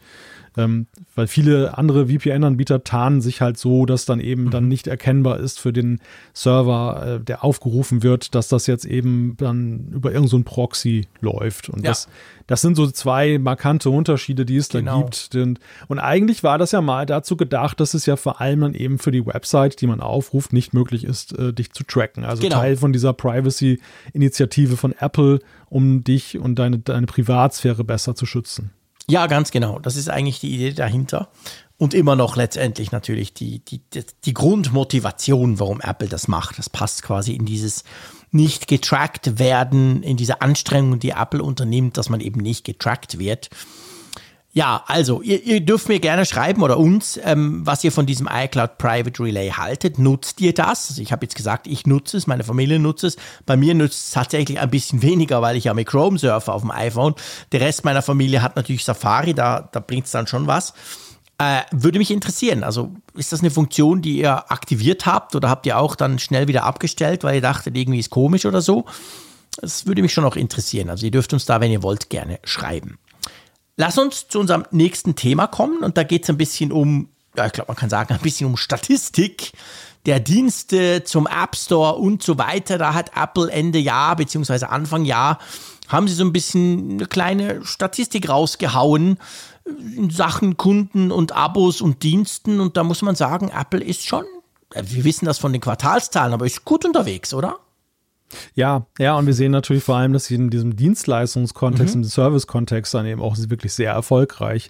Ähm, weil viele andere VPN-Anbieter tarnen sich halt so, dass dann eben mhm. dann nicht erkennbar ist für den Server, äh, der aufgerufen wird, dass das jetzt eben dann über irgendein so Proxy läuft. Und ja. das, das sind so zwei markante Unterschiede, die es genau. da gibt. Und, und eigentlich war das ja mal dazu gedacht, dass es ja vor allem dann eben für die Website, die man aufruft, nicht möglich ist, äh, dich zu tracken. Also genau. Teil von dieser Privacy-Initiative von Apple, um dich und deine, deine Privatsphäre besser zu schützen. Ja, ganz genau. Das ist eigentlich die Idee dahinter. Und immer noch letztendlich natürlich die, die, die Grundmotivation, warum Apple das macht. Das passt quasi in dieses nicht getrackt werden, in diese Anstrengung, die Apple unternimmt, dass man eben nicht getrackt wird. Ja, also ihr, ihr dürft mir gerne schreiben oder uns, ähm, was ihr von diesem iCloud Private Relay haltet. Nutzt ihr das? Also ich habe jetzt gesagt, ich nutze es, meine Familie nutzt es. Bei mir nutzt es tatsächlich ein bisschen weniger, weil ich ja mit Chrome surfe auf dem iPhone. Der Rest meiner Familie hat natürlich Safari, da, da bringt es dann schon was. Äh, würde mich interessieren. Also ist das eine Funktion, die ihr aktiviert habt oder habt ihr auch dann schnell wieder abgestellt, weil ihr dachtet, irgendwie ist komisch oder so? Das würde mich schon auch interessieren. Also ihr dürft uns da, wenn ihr wollt, gerne schreiben. Lass uns zu unserem nächsten Thema kommen und da geht es ein bisschen um, ja, ich glaube, man kann sagen, ein bisschen um Statistik der Dienste zum App Store und so weiter. Da hat Apple Ende Jahr bzw. Anfang Jahr haben sie so ein bisschen eine kleine Statistik rausgehauen in Sachen Kunden und Abos und Diensten und da muss man sagen, Apple ist schon, wir wissen das von den Quartalszahlen, aber ist gut unterwegs, oder? Ja, ja, und wir sehen natürlich vor allem, dass sie in diesem Dienstleistungskontext, mhm. im Service-Kontext dann eben auch wirklich sehr erfolgreich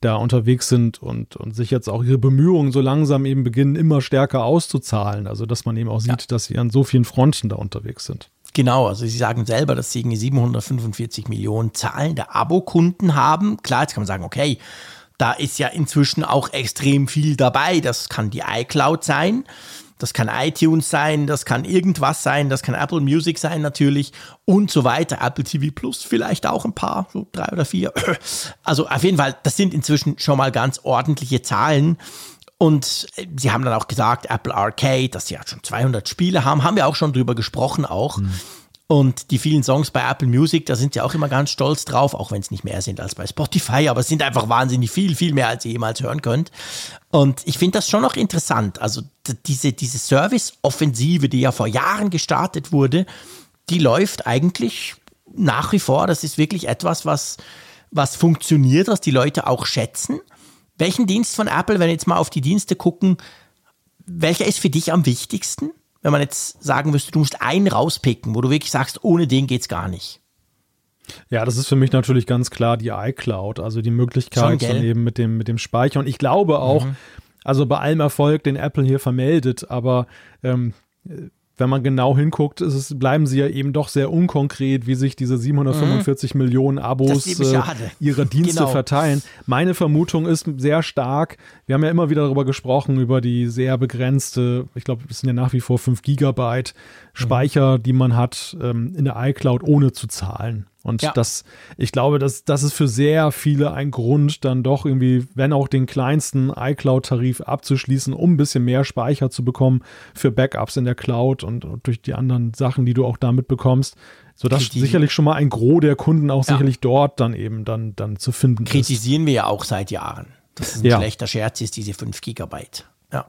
da unterwegs sind und, und sich jetzt auch ihre Bemühungen so langsam eben beginnen, immer stärker auszuzahlen. Also, dass man eben auch sieht, ja. dass sie an so vielen Fronten da unterwegs sind. Genau, also Sie sagen selber, dass Sie 745 Millionen zahlende Abokunden haben. Klar, jetzt kann man sagen, okay, da ist ja inzwischen auch extrem viel dabei. Das kann die iCloud sein. Das kann iTunes sein, das kann irgendwas sein, das kann Apple Music sein natürlich und so weiter. Apple TV Plus vielleicht auch ein paar, so drei oder vier. Also auf jeden Fall, das sind inzwischen schon mal ganz ordentliche Zahlen. Und sie haben dann auch gesagt, Apple Arcade, dass sie ja schon 200 Spiele haben, haben wir auch schon drüber gesprochen auch. Mhm. Und die vielen Songs bei Apple Music, da sind sie auch immer ganz stolz drauf, auch wenn es nicht mehr sind als bei Spotify, aber es sind einfach wahnsinnig viel, viel mehr, als ihr jemals hören könnt. Und ich finde das schon noch interessant. Also diese, diese Service-Offensive, die ja vor Jahren gestartet wurde, die läuft eigentlich nach wie vor. Das ist wirklich etwas, was, was funktioniert, was die Leute auch schätzen. Welchen Dienst von Apple, wenn wir jetzt mal auf die Dienste gucken, welcher ist für dich am wichtigsten? Wenn man jetzt sagen müsste, du musst einen rauspicken, wo du wirklich sagst, ohne den geht's gar nicht? Ja, das ist für mich natürlich ganz klar die iCloud, also die Möglichkeit dann eben mit dem, mit dem Speicher. Und ich glaube auch, mhm. also bei allem Erfolg, den Apple hier vermeldet, aber ähm, wenn man genau hinguckt, es, bleiben sie ja eben doch sehr unkonkret, wie sich diese 745 mhm. Millionen Abos äh, ihrer Dienste genau. verteilen. Meine Vermutung ist sehr stark, wir haben ja immer wieder darüber gesprochen, über die sehr begrenzte, ich glaube, es sind ja nach wie vor 5 Gigabyte Speicher, mhm. die man hat ähm, in der iCloud, ohne zu zahlen. Und ja. das, ich glaube, das, das ist für sehr viele ein Grund, dann doch irgendwie, wenn auch den kleinsten iCloud-Tarif abzuschließen, um ein bisschen mehr Speicher zu bekommen für Backups in der Cloud und, und durch die anderen Sachen, die du auch damit bekommst. Sodass die, sicherlich schon mal ein Gros der Kunden auch ja. sicherlich dort dann eben dann, dann zu finden Kritisieren ist. wir ja auch seit Jahren dass es ein Ja. schlechter Scherz ist, diese 5 Gigabyte. Ja.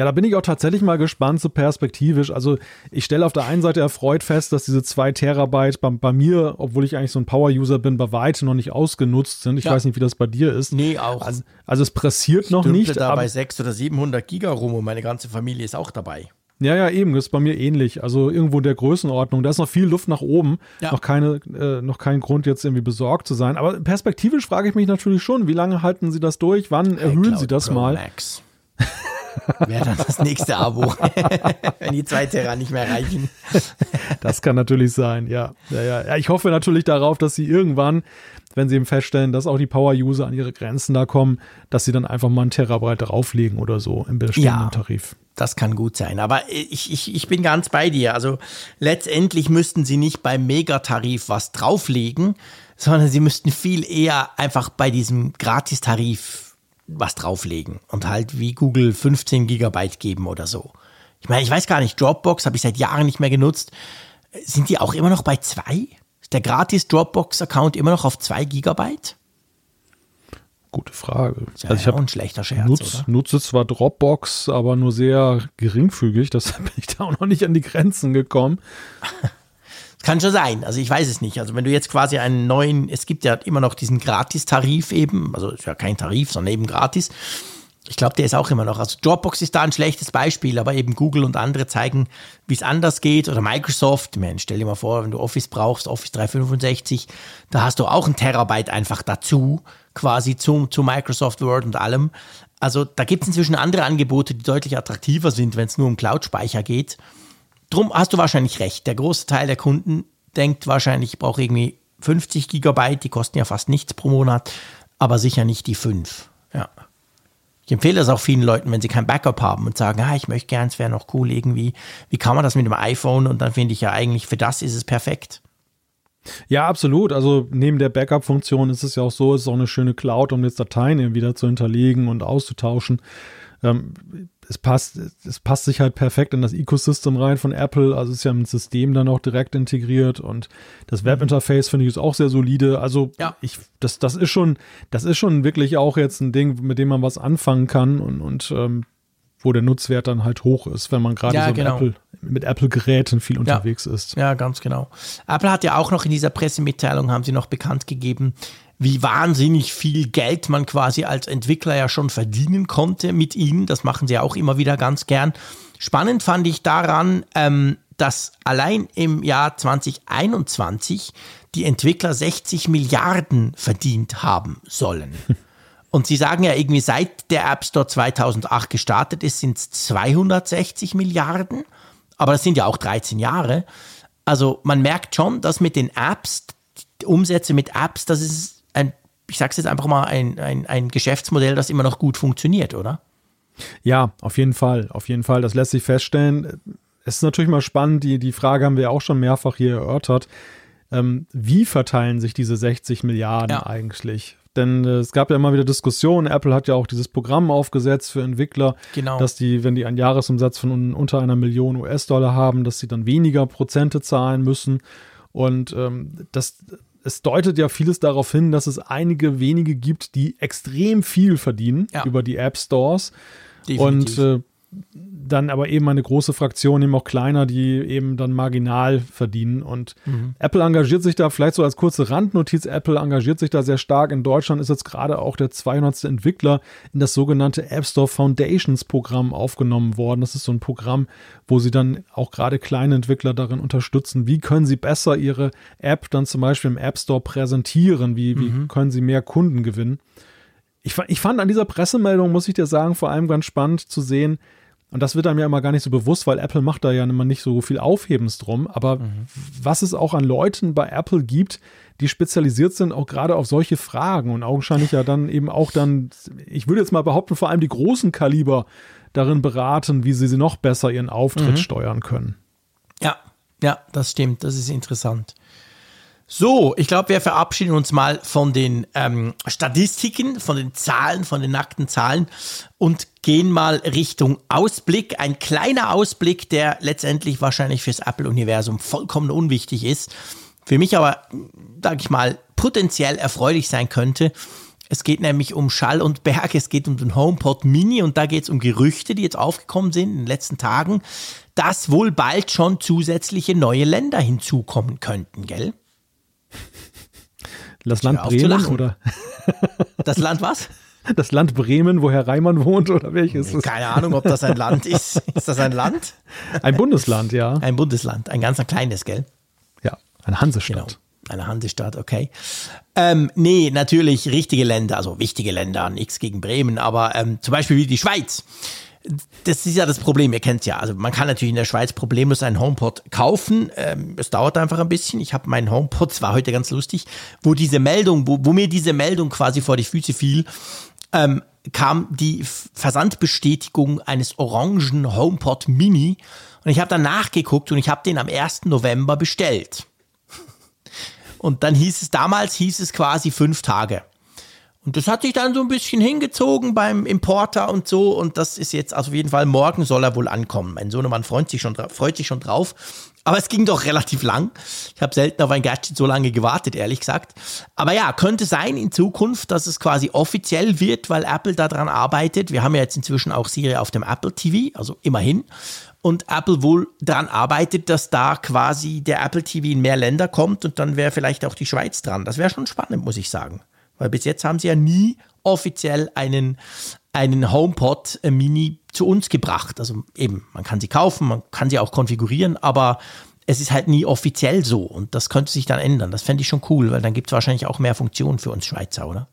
Ja, da bin ich auch tatsächlich mal gespannt, so perspektivisch. Also ich stelle auf der einen Seite erfreut fest, dass diese zwei Terabyte bei, bei mir, obwohl ich eigentlich so ein Power-User bin, bei weitem noch nicht ausgenutzt sind. Ich Ja. weiß nicht, wie das bei dir ist. Nee, auch. Also, also es pressiert noch Dümple nicht. da Aber, bei 600 oder 700 Giga rum und meine ganze Familie ist auch dabei. ja, ja, eben, das ist bei mir ähnlich. Also irgendwo in der Größenordnung. Da ist noch viel Luft nach oben. Ja. Noch, keine, äh, noch kein Grund, jetzt irgendwie besorgt zu sein. Aber perspektivisch frage ich mich natürlich schon, wie lange halten Sie das durch? Wann erhöhen iCloud Sie das Pro mal? Max. Wäre dann das nächste Abo, wenn die 2 Tera nicht mehr reichen. Das kann natürlich sein, ja. Ja, ja. ja. Ich hoffe natürlich darauf, dass sie irgendwann, wenn sie eben feststellen, dass auch die Power-User an ihre Grenzen da kommen, dass sie dann einfach mal einen Terabyte drauflegen oder so im bestehenden Ja. Tarif. Das kann gut sein. Aber ich, ich, ich bin ganz bei dir. Also letztendlich müssten sie nicht beim Megatarif was drauflegen, sondern sie müssten viel eher einfach bei diesem Gratistarif was drauflegen und halt wie Google 15 Gigabyte geben oder so. Ich meine, ich weiß gar nicht, Dropbox habe ich seit Jahren nicht mehr genutzt. Sind die auch immer noch bei zwei? Ist der gratis Dropbox-Account immer noch auf zwei Gigabyte? Gute Frage. Ist ja also ich auch habe ein schlechter Scherz, nutz, nutze zwar Dropbox, aber nur sehr geringfügig. Deshalb bin ich da auch noch nicht an die Grenzen gekommen. Kann schon sein. Also ich weiß es nicht. Also wenn du jetzt quasi einen neuen, es gibt ja immer noch diesen Gratis-Tarif eben, also ist ja kein Tarif, sondern eben gratis. Ich glaube, der ist auch immer noch. Also Dropbox ist da ein schlechtes Beispiel, aber eben Google und andere zeigen, wie es anders geht. Oder Microsoft, man, stell dir mal vor, wenn du Office brauchst, Office 365, da hast du auch ein Terabyte einfach dazu, quasi zum, zu Microsoft Word und allem. Also da gibt es inzwischen andere Angebote, die deutlich attraktiver sind, wenn es nur um Cloud-Speicher geht. Drum hast du wahrscheinlich recht. Der große Teil der Kunden denkt wahrscheinlich, ich brauche irgendwie 50 Gigabyte, die kosten ja fast nichts pro Monat, aber sicher nicht die 5. Ja. Ich empfehle das auch vielen Leuten, wenn sie kein Backup haben und sagen, ah, ich möchte gern, es wäre noch cool irgendwie. Wie kann man das mit dem iPhone? Und dann finde ich ja eigentlich, für das ist es perfekt. Ja, absolut. Also neben der Backup-Funktion ist es ja auch so, es ist auch eine schöne Cloud, um jetzt Dateien wieder zu hinterlegen und auszutauschen. Ähm, es passt, es passt sich halt perfekt in das Ecosystem rein von Apple. Also es ist ja im System dann auch direkt integriert und das Webinterface finde ich ist auch sehr solide. Also Ja. ich, das, das ist schon, das ist schon wirklich auch jetzt ein Ding, mit dem man was anfangen kann und, und ähm, wo der Nutzwert dann halt hoch ist, wenn man gerade Ja, so mit genau. Apple, mit Apple-Geräten viel unterwegs ist. Ja, ganz genau. Apple hat ja auch noch in dieser Pressemitteilung, haben sie noch bekannt gegeben, wie wahnsinnig viel Geld man quasi als Entwickler ja schon verdienen konnte mit ihnen. Das machen sie ja auch immer wieder ganz gern. Spannend fand ich daran, ähm, dass allein im Jahr 2021 die Entwickler 60 Milliarden verdient haben sollen. Und sie sagen ja irgendwie, seit der App Store 2008 gestartet ist, sind es 260 Milliarden. Aber das sind ja auch 13 Jahre. Also man merkt schon, dass mit den Apps, die Umsätze mit Apps, das ist ein, ich sag's jetzt einfach mal, ein, ein, ein Geschäftsmodell, das immer noch gut funktioniert, oder? Ja, auf jeden Fall, auf jeden Fall. Das lässt sich feststellen. Es ist natürlich mal spannend, die, die Frage haben wir auch schon mehrfach hier erörtert. Ähm, wie verteilen sich diese 60 Milliarden Ja. eigentlich? Denn äh, es gab ja immer wieder Diskussionen. Apple hat ja auch dieses Programm aufgesetzt für Entwickler, Genau. dass die, wenn die einen Jahresumsatz von un unter einer Million US-Dollar haben, dass sie dann weniger Prozente zahlen müssen. Und ähm, das, es deutet ja vieles darauf hin, dass es einige wenige gibt, die extrem viel verdienen Ja. über die App Stores. Definitiv. Und äh, dann aber eben eine große Fraktion, eben auch kleiner, die eben dann marginal verdienen. Und Mhm. Apple engagiert sich da vielleicht so als kurze Randnotiz. Apple engagiert sich da sehr stark. In Deutschland ist jetzt gerade auch der 200. Entwickler in das sogenannte App Store Foundations Programm aufgenommen worden. Das ist so ein Programm, wo sie dann auch gerade kleine Entwickler darin unterstützen. Wie können sie besser ihre App dann zum Beispiel im App Store präsentieren? Wie, wie Mhm. können sie mehr Kunden gewinnen? Ich, ich fand an dieser Pressemeldung, muss ich dir sagen, vor allem ganz spannend zu sehen, und das wird einem ja immer gar nicht so bewusst, weil Apple macht da ja immer nicht so viel Aufhebens drum, aber was es auch an Leuten bei Apple gibt, die spezialisiert sind, auch gerade auf solche Fragen und augenscheinlich ja dann eben auch dann, ich würde jetzt mal behaupten, vor allem die großen Kaliber darin beraten, wie sie sie noch besser ihren Auftritt steuern können. Ja, ja, das stimmt. Das ist interessant. So, ich glaube, wir verabschieden uns mal von den ähm, Statistiken, von den Zahlen, von den nackten Zahlen und gehen mal Richtung Ausblick. Ein kleiner Ausblick, der letztendlich wahrscheinlich fürs Apple-Universum vollkommen unwichtig ist. Für mich aber, sage ich mal, potenziell erfreulich sein könnte. Es geht nämlich um Schall und Berg, es geht um den HomePod Mini und da geht es um Gerüchte, die jetzt aufgekommen sind in den letzten Tagen, dass wohl bald schon zusätzliche neue Länder hinzukommen könnten, gell? Das Land Bremen oder? Das Land was? Das Land Bremen, wo Herr Reimann wohnt oder welches? Keine Ahnung, ob das ein Land ist. Ist das ein Land? Ein Bundesland, ja. Ein Bundesland, ein ganz kleines, gell? Ja, eine Hansestadt. Genau. Eine Hansestadt, okay. Ähm, nee, natürlich richtige Länder, also wichtige Länder, nichts gegen Bremen, aber ähm, zum Beispiel wie die Schweiz. Das ist ja das Problem, ihr kennt ja. Also man kann natürlich in der Schweiz problemlos einen HomePod kaufen. Ähm, es dauert einfach ein bisschen. Ich habe meinen HomePod, es war heute ganz lustig, wo diese Meldung, wo, wo mir diese Meldung quasi vor die Füße fiel, ähm, kam die Versandbestätigung eines orangen HomePod Mini. Und ich habe dann nachgeguckt und ich habe den am 1. November bestellt. Und dann hieß es, damals hieß es quasi fünf Tage. Und das hat sich dann so ein bisschen hingezogen beim Importer und so. Und das ist jetzt auf jeden Fall, morgen soll er wohl ankommen. Mein Sohnemann freut sich schon, freut sich schon drauf. Aber es ging doch relativ lang. Ich habe selten auf ein Gadget so lange gewartet, ehrlich gesagt. Aber ja, könnte sein in Zukunft, dass es quasi offiziell wird, weil Apple daran arbeitet. Wir haben ja jetzt inzwischen auch Siri auf dem Apple TV, also immerhin. Und Apple wohl daran arbeitet, dass da quasi der Apple TV in mehr Länder kommt und dann wäre vielleicht auch die Schweiz dran. Das wäre schon spannend, muss ich sagen. Weil bis jetzt haben sie ja nie offiziell einen, einen HomePod äh, Mini zu uns gebracht. Also eben, man kann sie kaufen, man kann sie auch konfigurieren, aber es ist halt nie offiziell so und das könnte sich dann ändern. Das fände ich schon cool, weil dann gibt es wahrscheinlich auch mehr Funktionen für uns Schweizer, oder?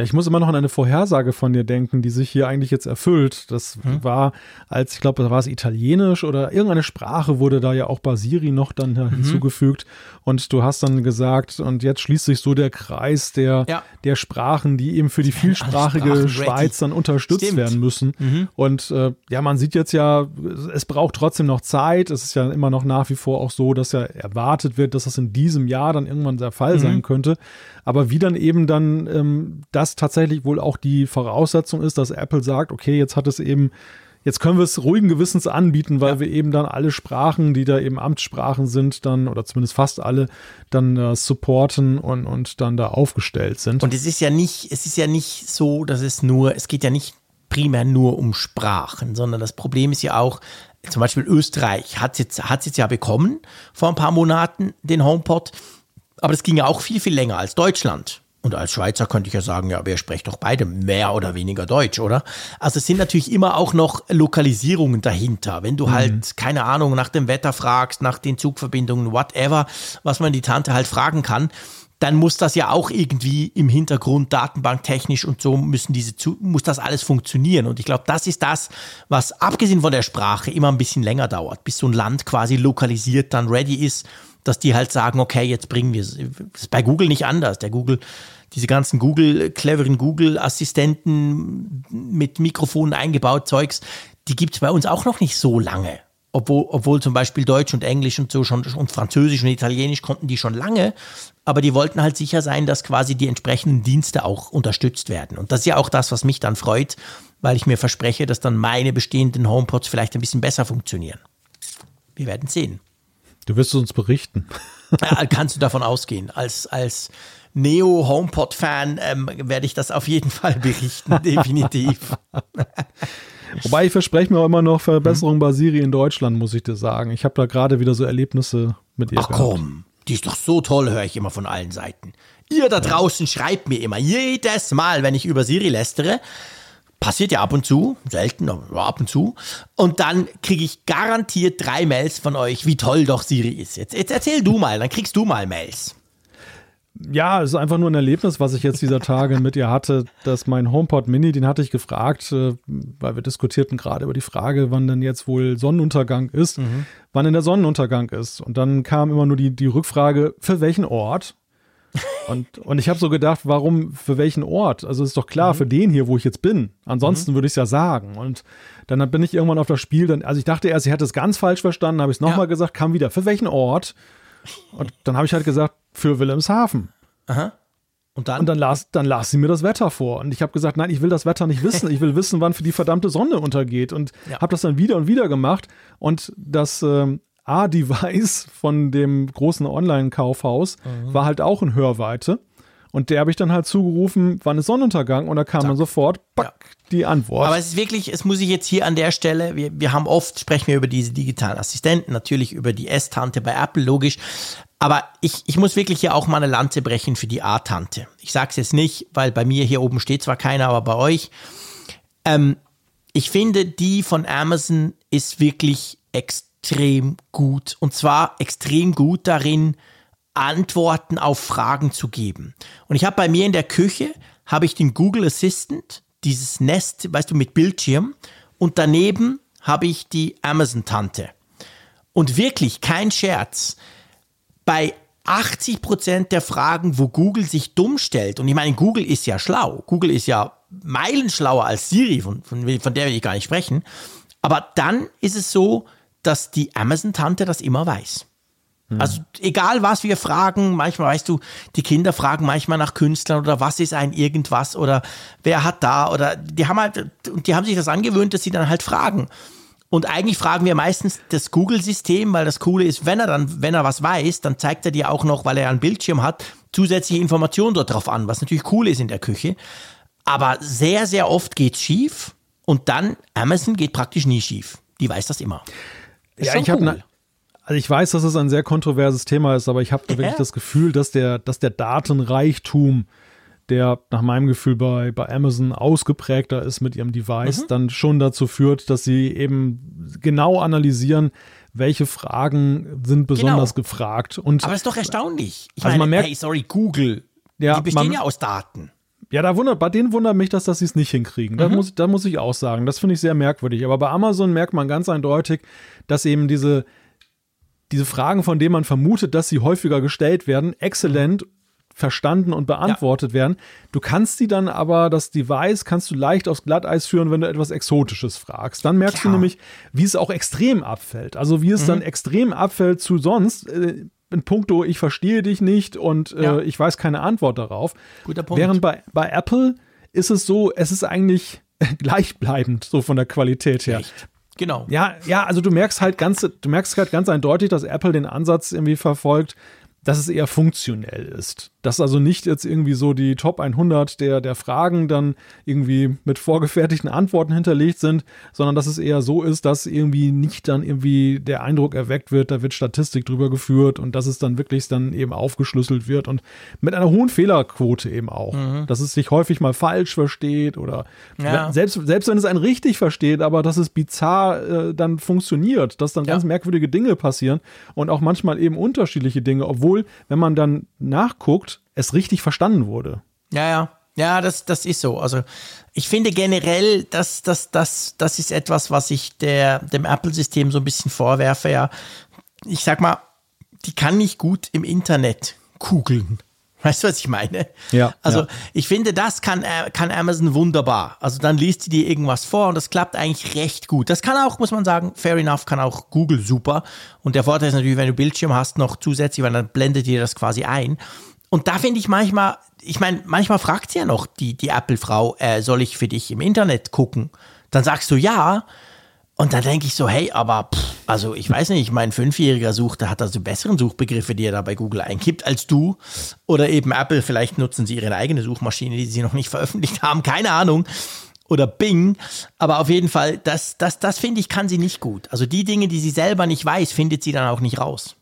Ja, ich muss immer noch an eine Vorhersage von dir denken, die sich hier eigentlich jetzt erfüllt. Das hm. war, als ich glaube, da war es Italienisch oder irgendeine Sprache wurde da ja auch Basiri noch dann mhm. hinzugefügt. Und du hast dann gesagt, und jetzt schließt sich so der Kreis der, ja. der Sprachen, die eben für die vielsprachige Schweiz dann unterstützt Stimmt. werden müssen. Mhm. Und äh, ja, man sieht jetzt ja, es braucht trotzdem noch Zeit. Es ist ja immer noch nach wie vor auch so, dass ja erwartet wird, dass das in diesem Jahr dann irgendwann der Fall mhm. sein könnte. Aber wie dann eben dann ähm, das tatsächlich wohl auch die Voraussetzung ist, dass Apple sagt, okay, jetzt hat es eben Jetzt können wir es ruhigen Gewissens anbieten, weil ja. wir eben dann alle Sprachen, die da eben Amtssprachen sind, dann oder zumindest fast alle, dann äh, supporten und, und dann da aufgestellt sind. Und es ist ja nicht, es ist ja nicht so, dass es nur, es geht ja nicht primär nur um Sprachen, sondern das Problem ist ja auch, zum Beispiel Österreich hat es jetzt, hat's jetzt ja bekommen vor ein paar Monaten, den HomePod. Aber das ging ja auch viel, viel länger als Deutschland. Und als Schweizer könnte ich ja sagen, ja, aber ihr sprecht doch beide mehr oder weniger Deutsch, oder? Also es sind natürlich immer auch noch Lokalisierungen dahinter. Wenn du mhm. halt, keine Ahnung, nach dem Wetter fragst, nach den Zugverbindungen, whatever, was man die Tante halt fragen kann, dann muss das ja auch irgendwie im Hintergrund datenbanktechnisch und so müssen diese muss das alles funktionieren und ich glaube, das ist das, was abgesehen von der Sprache immer ein bisschen länger dauert, bis so ein Land quasi lokalisiert dann ready ist dass die halt sagen, okay, jetzt bringen wir es. Ist bei Google nicht anders. Der Google, diese ganzen Google, cleveren Google-Assistenten mit Mikrofonen eingebaut, Zeugs, die gibt es bei uns auch noch nicht so lange. Obwohl, obwohl zum Beispiel Deutsch und Englisch und so schon und Französisch und Italienisch konnten die schon lange, aber die wollten halt sicher sein, dass quasi die entsprechenden Dienste auch unterstützt werden. Und das ist ja auch das, was mich dann freut, weil ich mir verspreche, dass dann meine bestehenden HomePods vielleicht ein bisschen besser funktionieren. Wir werden sehen. Du wirst uns berichten. Ja, kannst du davon ausgehen. Als, als Neo HomePod-Fan ähm, werde ich das auf jeden Fall berichten, definitiv. Wobei ich verspreche mir auch immer noch Verbesserungen bei Siri in Deutschland, muss ich dir sagen. Ich habe da gerade wieder so Erlebnisse mit ihr. Ach gehabt. komm, die ist doch so toll, höre ich immer von allen Seiten. Ihr da draußen schreibt mir immer jedes Mal, wenn ich über Siri lästere, Passiert ja ab und zu, selten, aber ab und zu. Und dann kriege ich garantiert drei Mails von euch, wie toll doch Siri ist. Jetzt, jetzt erzähl du mal, dann kriegst du mal Mails. Ja, es ist einfach nur ein Erlebnis, was ich jetzt dieser Tage mit ihr hatte, dass mein HomePod Mini, den hatte ich gefragt, äh, weil wir diskutierten gerade über die Frage, wann denn jetzt wohl Sonnenuntergang ist, mhm. wann denn der Sonnenuntergang ist. Und dann kam immer nur die, die Rückfrage, für welchen Ort? Und, und ich habe so gedacht, warum, für welchen Ort? Also ist doch klar, mhm. für den hier, wo ich jetzt bin. Ansonsten mhm. würde ich es ja sagen. Und dann bin ich irgendwann auf das Spiel, dann, also ich dachte erst, sie hätte es ganz falsch verstanden, habe ich es nochmal ja. gesagt, kam wieder, für welchen Ort? Und dann habe ich halt gesagt, für Wilhelmshaven. Aha. Und dann? Und dann las, dann las sie mir das Wetter vor. Und ich habe gesagt, nein, ich will das Wetter nicht wissen. Ich will wissen, wann für die verdammte Sonne untergeht. Und ja. habe das dann wieder und wieder gemacht. Und das ähm, A-Device von dem großen Online-Kaufhaus mhm. war halt auch in Hörweite. Und der habe ich dann halt zugerufen, wann ist Sonnenuntergang? Und da kam Zack. dann sofort pack, ja. die Antwort. Aber es ist wirklich, es muss ich jetzt hier an der Stelle, wir, wir haben oft, sprechen wir über diese digitalen Assistenten, natürlich über die S-Tante bei Apple, logisch. Aber ich, ich muss wirklich hier auch mal eine Lanze brechen für die A-Tante. Ich sage es jetzt nicht, weil bei mir hier oben steht zwar keiner, aber bei euch. Ähm, ich finde, die von Amazon ist wirklich extrem gut. Und zwar extrem gut darin, Antworten auf Fragen zu geben. Und ich habe bei mir in der Küche, habe ich den Google Assistant, dieses Nest, weißt du, mit Bildschirm. Und daneben habe ich die Amazon-Tante. Und wirklich, kein Scherz, bei 80 Prozent der Fragen, wo Google sich dumm stellt, und ich meine, Google ist ja schlau, Google ist ja meilenschlauer als Siri, von, von, von der will ich gar nicht sprechen, aber dann ist es so, dass die Amazon-Tante das immer weiß. Also egal was wir fragen, manchmal weißt du, die Kinder fragen manchmal nach Künstlern oder was ist ein irgendwas oder wer hat da oder die haben halt, und die haben sich das angewöhnt, dass sie dann halt fragen. Und eigentlich fragen wir meistens das Google-System, weil das Coole ist, wenn er dann, wenn er was weiß, dann zeigt er dir auch noch, weil er einen Bildschirm hat, zusätzliche Informationen dort drauf an, was natürlich cool ist in der Küche. Aber sehr, sehr oft geht's schief und dann Amazon geht praktisch nie schief. Die weiß das immer. Das ja, ich cool. habe also ich weiß, dass es ein sehr kontroverses Thema ist, aber ich habe ja. wirklich das Gefühl, dass der, dass der Datenreichtum, der nach meinem Gefühl bei, bei Amazon ausgeprägter ist mit ihrem Device, mhm. dann schon dazu führt, dass sie eben genau analysieren, welche Fragen sind besonders genau. gefragt. Und, aber ist doch erstaunlich. Ich also meine, man merkt, hey, sorry, Google, ja, die bestehen man, ja aus Daten. Ja, da wundert, bei denen wundert mich, dass, dass sie es nicht hinkriegen. Da, mhm. muss, da muss ich auch sagen. Das finde ich sehr merkwürdig. Aber bei Amazon merkt man ganz eindeutig, dass eben diese, diese Fragen, von denen man vermutet, dass sie häufiger gestellt werden, exzellent verstanden und beantwortet ja. werden. Du kannst sie dann aber, das Device kannst du leicht aufs Glatteis führen, wenn du etwas Exotisches fragst. Dann merkst Klar. du nämlich, wie es auch extrem abfällt. Also wie es mhm. dann extrem abfällt zu sonst. Äh, in puncto, ich verstehe dich nicht und äh, ja. ich weiß keine Antwort darauf. Guter Punkt. Während bei, bei Apple ist es so, es ist eigentlich gleichbleibend, so von der Qualität her. Echt? Genau. Ja, ja, also du merkst halt ganz, du merkst halt ganz eindeutig, dass Apple den Ansatz irgendwie verfolgt, dass es eher funktionell ist. Dass also nicht jetzt irgendwie so die Top 100 der, der Fragen dann irgendwie mit vorgefertigten Antworten hinterlegt sind, sondern dass es eher so ist, dass irgendwie nicht dann irgendwie der Eindruck erweckt wird, da wird Statistik drüber geführt und dass es dann wirklich dann eben aufgeschlüsselt wird und mit einer hohen Fehlerquote eben auch. Mhm. Dass es sich häufig mal falsch versteht oder ja. selbst, selbst wenn es einen richtig versteht, aber dass es bizarr äh, dann funktioniert, dass dann ja. ganz merkwürdige Dinge passieren und auch manchmal eben unterschiedliche Dinge, obwohl obwohl, wenn man dann nachguckt, es richtig verstanden wurde. Ja, ja. Ja, das, das ist so. Also ich finde generell, dass das, das, das ist etwas, was ich der, dem Apple-System so ein bisschen vorwerfe. Ja, ich sag mal, die kann nicht gut im Internet kugeln. Weißt du, was ich meine? Ja. Also ja. ich finde, das kann, äh, kann Amazon wunderbar. Also dann liest sie dir irgendwas vor und das klappt eigentlich recht gut. Das kann auch, muss man sagen, fair enough, kann auch Google super. Und der Vorteil ist natürlich, wenn du Bildschirm hast, noch zusätzlich, weil dann blendet dir das quasi ein. Und da finde ich manchmal, ich meine, manchmal fragt sie ja noch die, die Apple-Frau, äh, soll ich für dich im Internet gucken? Dann sagst du ja. Und dann denke ich so, hey, aber pff, also ich weiß nicht, mein Fünfjähriger sucht, der hat also besseren Suchbegriffe, die er da bei Google eingibt als du. Oder eben Apple, vielleicht nutzen sie ihre eigene Suchmaschine, die sie noch nicht veröffentlicht haben, keine Ahnung. Oder Bing. Aber auf jeden Fall, das, das, das finde ich, kann sie nicht gut. Also die Dinge, die sie selber nicht weiß, findet sie dann auch nicht raus.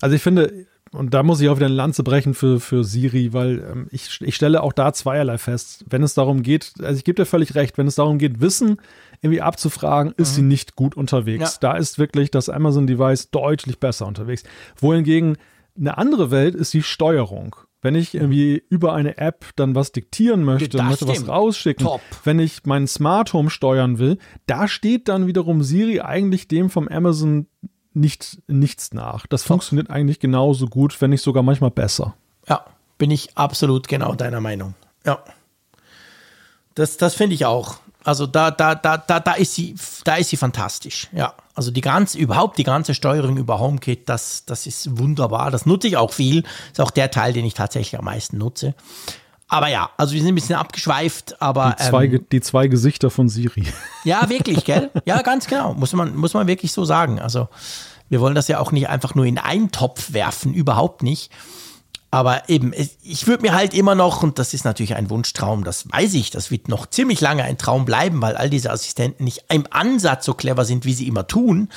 Also ich finde, und da muss ich auch wieder eine Lanze brechen für, für Siri, weil ähm, ich, ich stelle auch da zweierlei fest. Wenn es darum geht, also ich gebe dir völlig recht, wenn es darum geht, Wissen irgendwie abzufragen, ist mhm. sie nicht gut unterwegs. Ja. Da ist wirklich das Amazon-Device deutlich besser unterwegs. Wohingegen eine andere Welt ist die Steuerung. Wenn ich irgendwie über eine App dann was diktieren möchte, das möchte stimmt. was rausschicken, Top. wenn ich meinen Smart Home steuern will, da steht dann wiederum Siri eigentlich dem vom Amazon nicht, nichts nach. Das Top. funktioniert eigentlich genauso gut, wenn nicht sogar manchmal besser. Ja, bin ich absolut genau deiner Meinung. Ja. Das, das finde ich auch. Also da, da, da, da, da ist sie, da ist sie fantastisch. Ja. Also die ganze, überhaupt die ganze Steuerung über HomeKit, das, das ist wunderbar. Das nutze ich auch viel. Ist auch der Teil, den ich tatsächlich am meisten nutze. Aber ja, also wir sind ein bisschen abgeschweift, aber. Die zwei, ähm, die zwei Gesichter von Siri. Ja, wirklich, gell? Ja, ganz genau. Muss man, muss man wirklich so sagen. Also, wir wollen das ja auch nicht einfach nur in einen Topf werfen, überhaupt nicht. Aber eben, ich würde mir halt immer noch, und das ist natürlich ein Wunschtraum, das weiß ich, das wird noch ziemlich lange ein Traum bleiben, weil all diese Assistenten nicht im Ansatz so clever sind, wie sie immer tun.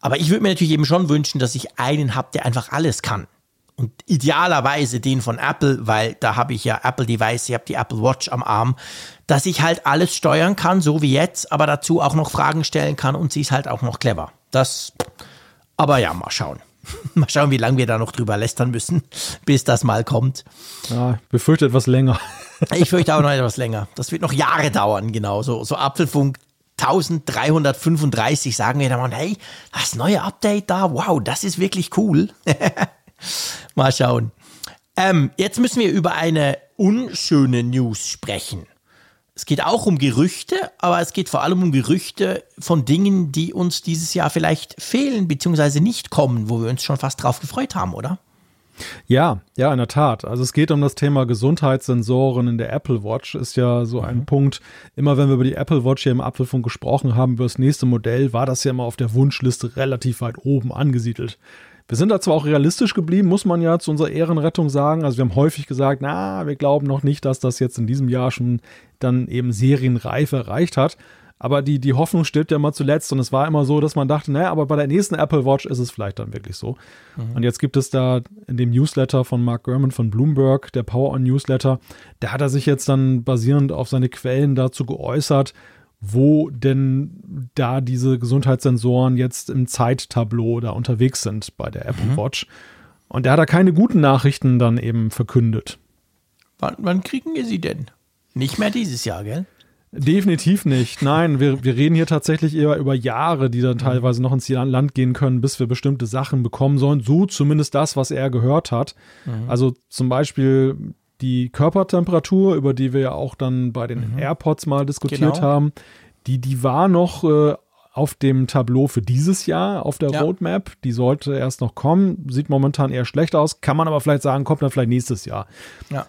Aber ich würde mir natürlich eben schon wünschen, dass ich einen habe, der einfach alles kann. Und idealerweise den von Apple, weil da habe ich ja Apple Device, ich habe die Apple Watch am Arm, dass ich halt alles steuern kann, so wie jetzt, aber dazu auch noch Fragen stellen kann und sie ist halt auch noch clever. Das, aber ja, mal schauen. Mal schauen, wie lange wir da noch drüber lästern müssen, bis das mal kommt. Ja, befürchte etwas länger. ich fürchte auch noch etwas länger. Das wird noch Jahre dauern, genau. So, so Apfelfunk 1335 sagen wir dann, hey, das neue Update da, wow, das ist wirklich cool. mal schauen. Ähm, jetzt müssen wir über eine unschöne News sprechen. Es geht auch um Gerüchte, aber es geht vor allem um Gerüchte von Dingen, die uns dieses Jahr vielleicht fehlen bzw. nicht kommen, wo wir uns schon fast drauf gefreut haben, oder? Ja, ja, in der Tat. Also es geht um das Thema Gesundheitssensoren in der Apple Watch. Ist ja so ein mhm. Punkt. Immer wenn wir über die Apple Watch hier im Apfelfunk gesprochen haben, über das nächste Modell, war das ja immer auf der Wunschliste relativ weit oben angesiedelt. Wir sind da zwar auch realistisch geblieben, muss man ja zu unserer Ehrenrettung sagen. Also wir haben häufig gesagt, na, wir glauben noch nicht, dass das jetzt in diesem Jahr schon dann eben Serienreife erreicht hat. Aber die, die Hoffnung stirbt ja immer zuletzt und es war immer so, dass man dachte, naja, aber bei der nächsten Apple Watch ist es vielleicht dann wirklich so. Mhm. Und jetzt gibt es da in dem Newsletter von Mark Gurman von Bloomberg, der Power On Newsletter, da hat er sich jetzt dann basierend auf seine Quellen dazu geäußert, wo denn da diese Gesundheitssensoren jetzt im Zeittableau da unterwegs sind bei der Apple mhm. Watch. Und da hat er keine guten Nachrichten dann eben verkündet. Wann, wann kriegen wir sie denn? Nicht mehr dieses Jahr, gell? Definitiv nicht. Nein, wir, wir reden hier tatsächlich eher über Jahre, die dann teilweise noch ins Land gehen können, bis wir bestimmte Sachen bekommen sollen. So zumindest das, was er gehört hat. Mhm. Also zum Beispiel die Körpertemperatur, über die wir ja auch dann bei den mhm. AirPods mal diskutiert genau. haben, die, die war noch äh, auf dem Tableau für dieses Jahr auf der ja. Roadmap. Die sollte erst noch kommen. Sieht momentan eher schlecht aus. Kann man aber vielleicht sagen, kommt dann vielleicht nächstes Jahr. Ja.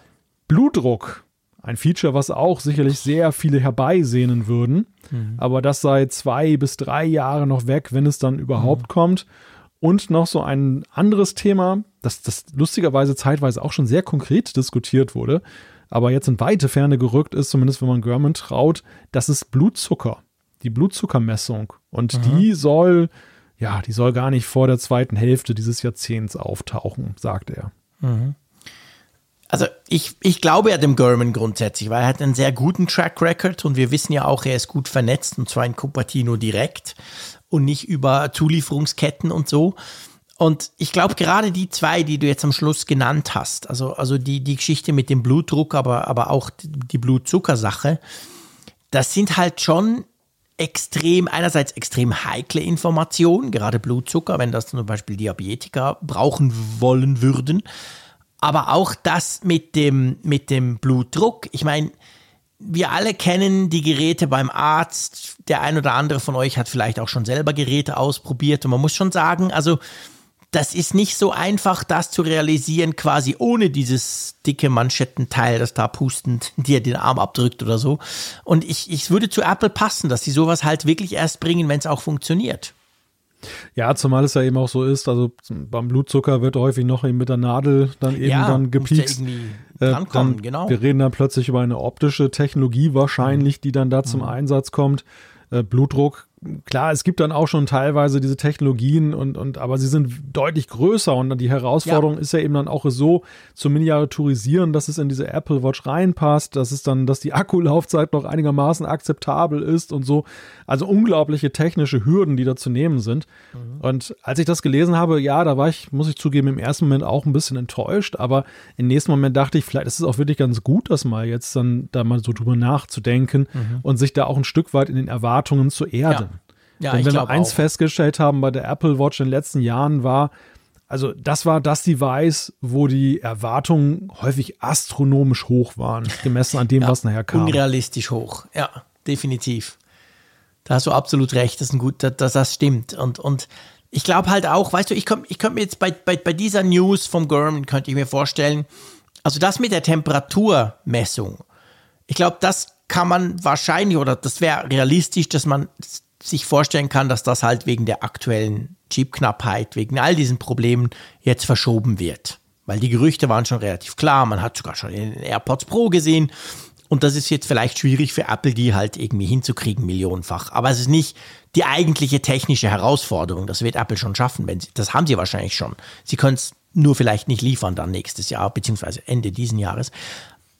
Blutdruck. Ein Feature, was auch sicherlich sehr viele herbeisehnen würden. Mhm. Aber das sei zwei bis drei Jahre noch weg, wenn es dann überhaupt mhm. kommt. Und noch so ein anderes Thema, das, das lustigerweise zeitweise auch schon sehr konkret diskutiert wurde, aber jetzt in weite Ferne gerückt ist, zumindest wenn man German traut, das ist Blutzucker, die Blutzuckermessung. Und mhm. die soll, ja, die soll gar nicht vor der zweiten Hälfte dieses Jahrzehnts auftauchen, sagt er. Mhm. Also ich, ich glaube ja dem German grundsätzlich, weil er hat einen sehr guten Track Record und wir wissen ja auch, er ist gut vernetzt und zwar in Cupertino direkt und nicht über Zulieferungsketten und so. Und ich glaube, gerade die zwei, die du jetzt am Schluss genannt hast, also, also die, die Geschichte mit dem Blutdruck, aber, aber auch die Blutzuckersache, das sind halt schon extrem, einerseits extrem heikle Informationen, gerade Blutzucker, wenn das zum Beispiel Diabetiker brauchen wollen würden. Aber auch das mit dem, mit dem Blutdruck. Ich meine, wir alle kennen die Geräte beim Arzt. Der ein oder andere von euch hat vielleicht auch schon selber Geräte ausprobiert. Und man muss schon sagen, also das ist nicht so einfach, das zu realisieren, quasi ohne dieses dicke Manschettenteil, das da pustend dir den Arm abdrückt oder so. Und ich, ich würde zu Apple passen, dass sie sowas halt wirklich erst bringen, wenn es auch funktioniert. Ja, zumal es ja eben auch so ist, also beim Blutzucker wird häufig noch eben mit der Nadel dann eben ja, dann gepiekst. Ja äh, dann, genau. Wir reden dann plötzlich über eine optische Technologie wahrscheinlich, die dann da zum mhm. Einsatz kommt. Äh, Blutdruck klar, es gibt dann auch schon teilweise diese Technologien und, und aber sie sind deutlich größer und die Herausforderung ja. ist ja eben dann auch so zu miniaturisieren, dass es in diese Apple Watch reinpasst, dass es dann, dass die Akkulaufzeit noch einigermaßen akzeptabel ist und so. Also unglaubliche technische Hürden, die da zu nehmen sind. Mhm. Und als ich das gelesen habe, ja, da war ich, muss ich zugeben, im ersten Moment auch ein bisschen enttäuscht, aber im nächsten Moment dachte ich, vielleicht ist es auch wirklich ganz gut, das mal jetzt dann da mal so drüber nachzudenken mhm. und sich da auch ein Stück weit in den Erwartungen zu erden. Ja. Ja, Denn wenn wir eins auch. festgestellt haben bei der Apple Watch in den letzten Jahren war, also das war das Device, wo die Erwartungen häufig astronomisch hoch waren, gemessen an dem, ja, was nachher kam. Unrealistisch hoch, ja, definitiv. Da hast du absolut recht, das, ist ein gut, dass das stimmt. Und, und ich glaube halt auch, weißt du, ich könnte ich könnt mir jetzt bei, bei, bei dieser News vom Garmin, könnte ich mir vorstellen, also das mit der Temperaturmessung, ich glaube, das kann man wahrscheinlich, oder das wäre realistisch, dass man sich vorstellen kann, dass das halt wegen der aktuellen Chipknappheit, wegen all diesen Problemen jetzt verschoben wird. Weil die Gerüchte waren schon relativ klar, man hat sogar schon in den AirPods Pro gesehen. Und das ist jetzt vielleicht schwierig für Apple, die halt irgendwie hinzukriegen, millionenfach. Aber es ist nicht die eigentliche technische Herausforderung. Das wird Apple schon schaffen, wenn sie, das haben sie wahrscheinlich schon. Sie können es nur vielleicht nicht liefern dann nächstes Jahr, beziehungsweise Ende diesen Jahres.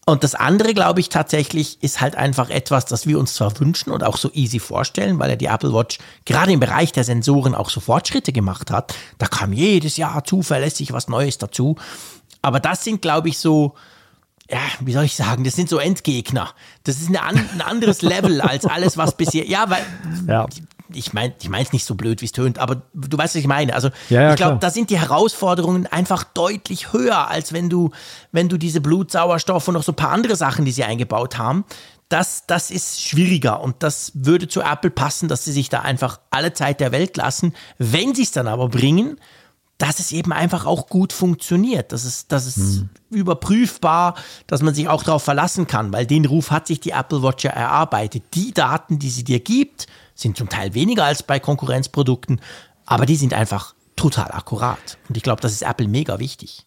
Und das andere, glaube ich, tatsächlich ist halt einfach etwas, das wir uns zwar wünschen und auch so easy vorstellen, weil ja die Apple Watch gerade im Bereich der Sensoren auch so Fortschritte gemacht hat. Da kam jedes Jahr zuverlässig was Neues dazu. Aber das sind, glaube ich, so, ja, wie soll ich sagen, das sind so Endgegner. Das ist ein, ein anderes Level als alles, was bisher, ja, weil ja ich meine ich meine es nicht so blöd, wie es tönt, aber du weißt, was ich meine. Also ja, ja, ich glaube, da sind die Herausforderungen einfach deutlich höher, als wenn du, wenn du diese Blutsauerstoff und noch so ein paar andere Sachen, die sie eingebaut haben, das, das ist schwieriger und das würde zu Apple passen, dass sie sich da einfach alle Zeit der Welt lassen. Wenn sie es dann aber bringen, dass es eben einfach auch gut funktioniert. Das ist, das ist hm. überprüfbar, dass man sich auch darauf verlassen kann, weil den Ruf hat sich die Apple Watch ja erarbeitet. Die Daten, die sie dir gibt, sind zum Teil weniger als bei Konkurrenzprodukten, aber die sind einfach total akkurat. Und ich glaube, das ist Apple mega wichtig.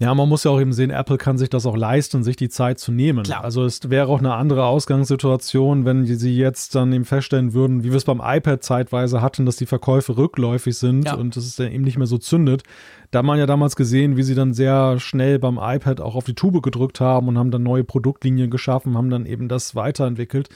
Ja, man muss ja auch eben sehen, Apple kann sich das auch leisten, sich die Zeit zu nehmen. Klar. Also es wäre auch eine andere Ausgangssituation, wenn sie jetzt dann eben feststellen würden, wie wir es beim iPad zeitweise hatten, dass die Verkäufe rückläufig sind ja. und es eben nicht mehr so zündet. Da hat man ja damals gesehen, wie sie dann sehr schnell beim iPad auch auf die Tube gedrückt haben und haben dann neue Produktlinien geschaffen, haben dann eben das weiterentwickelt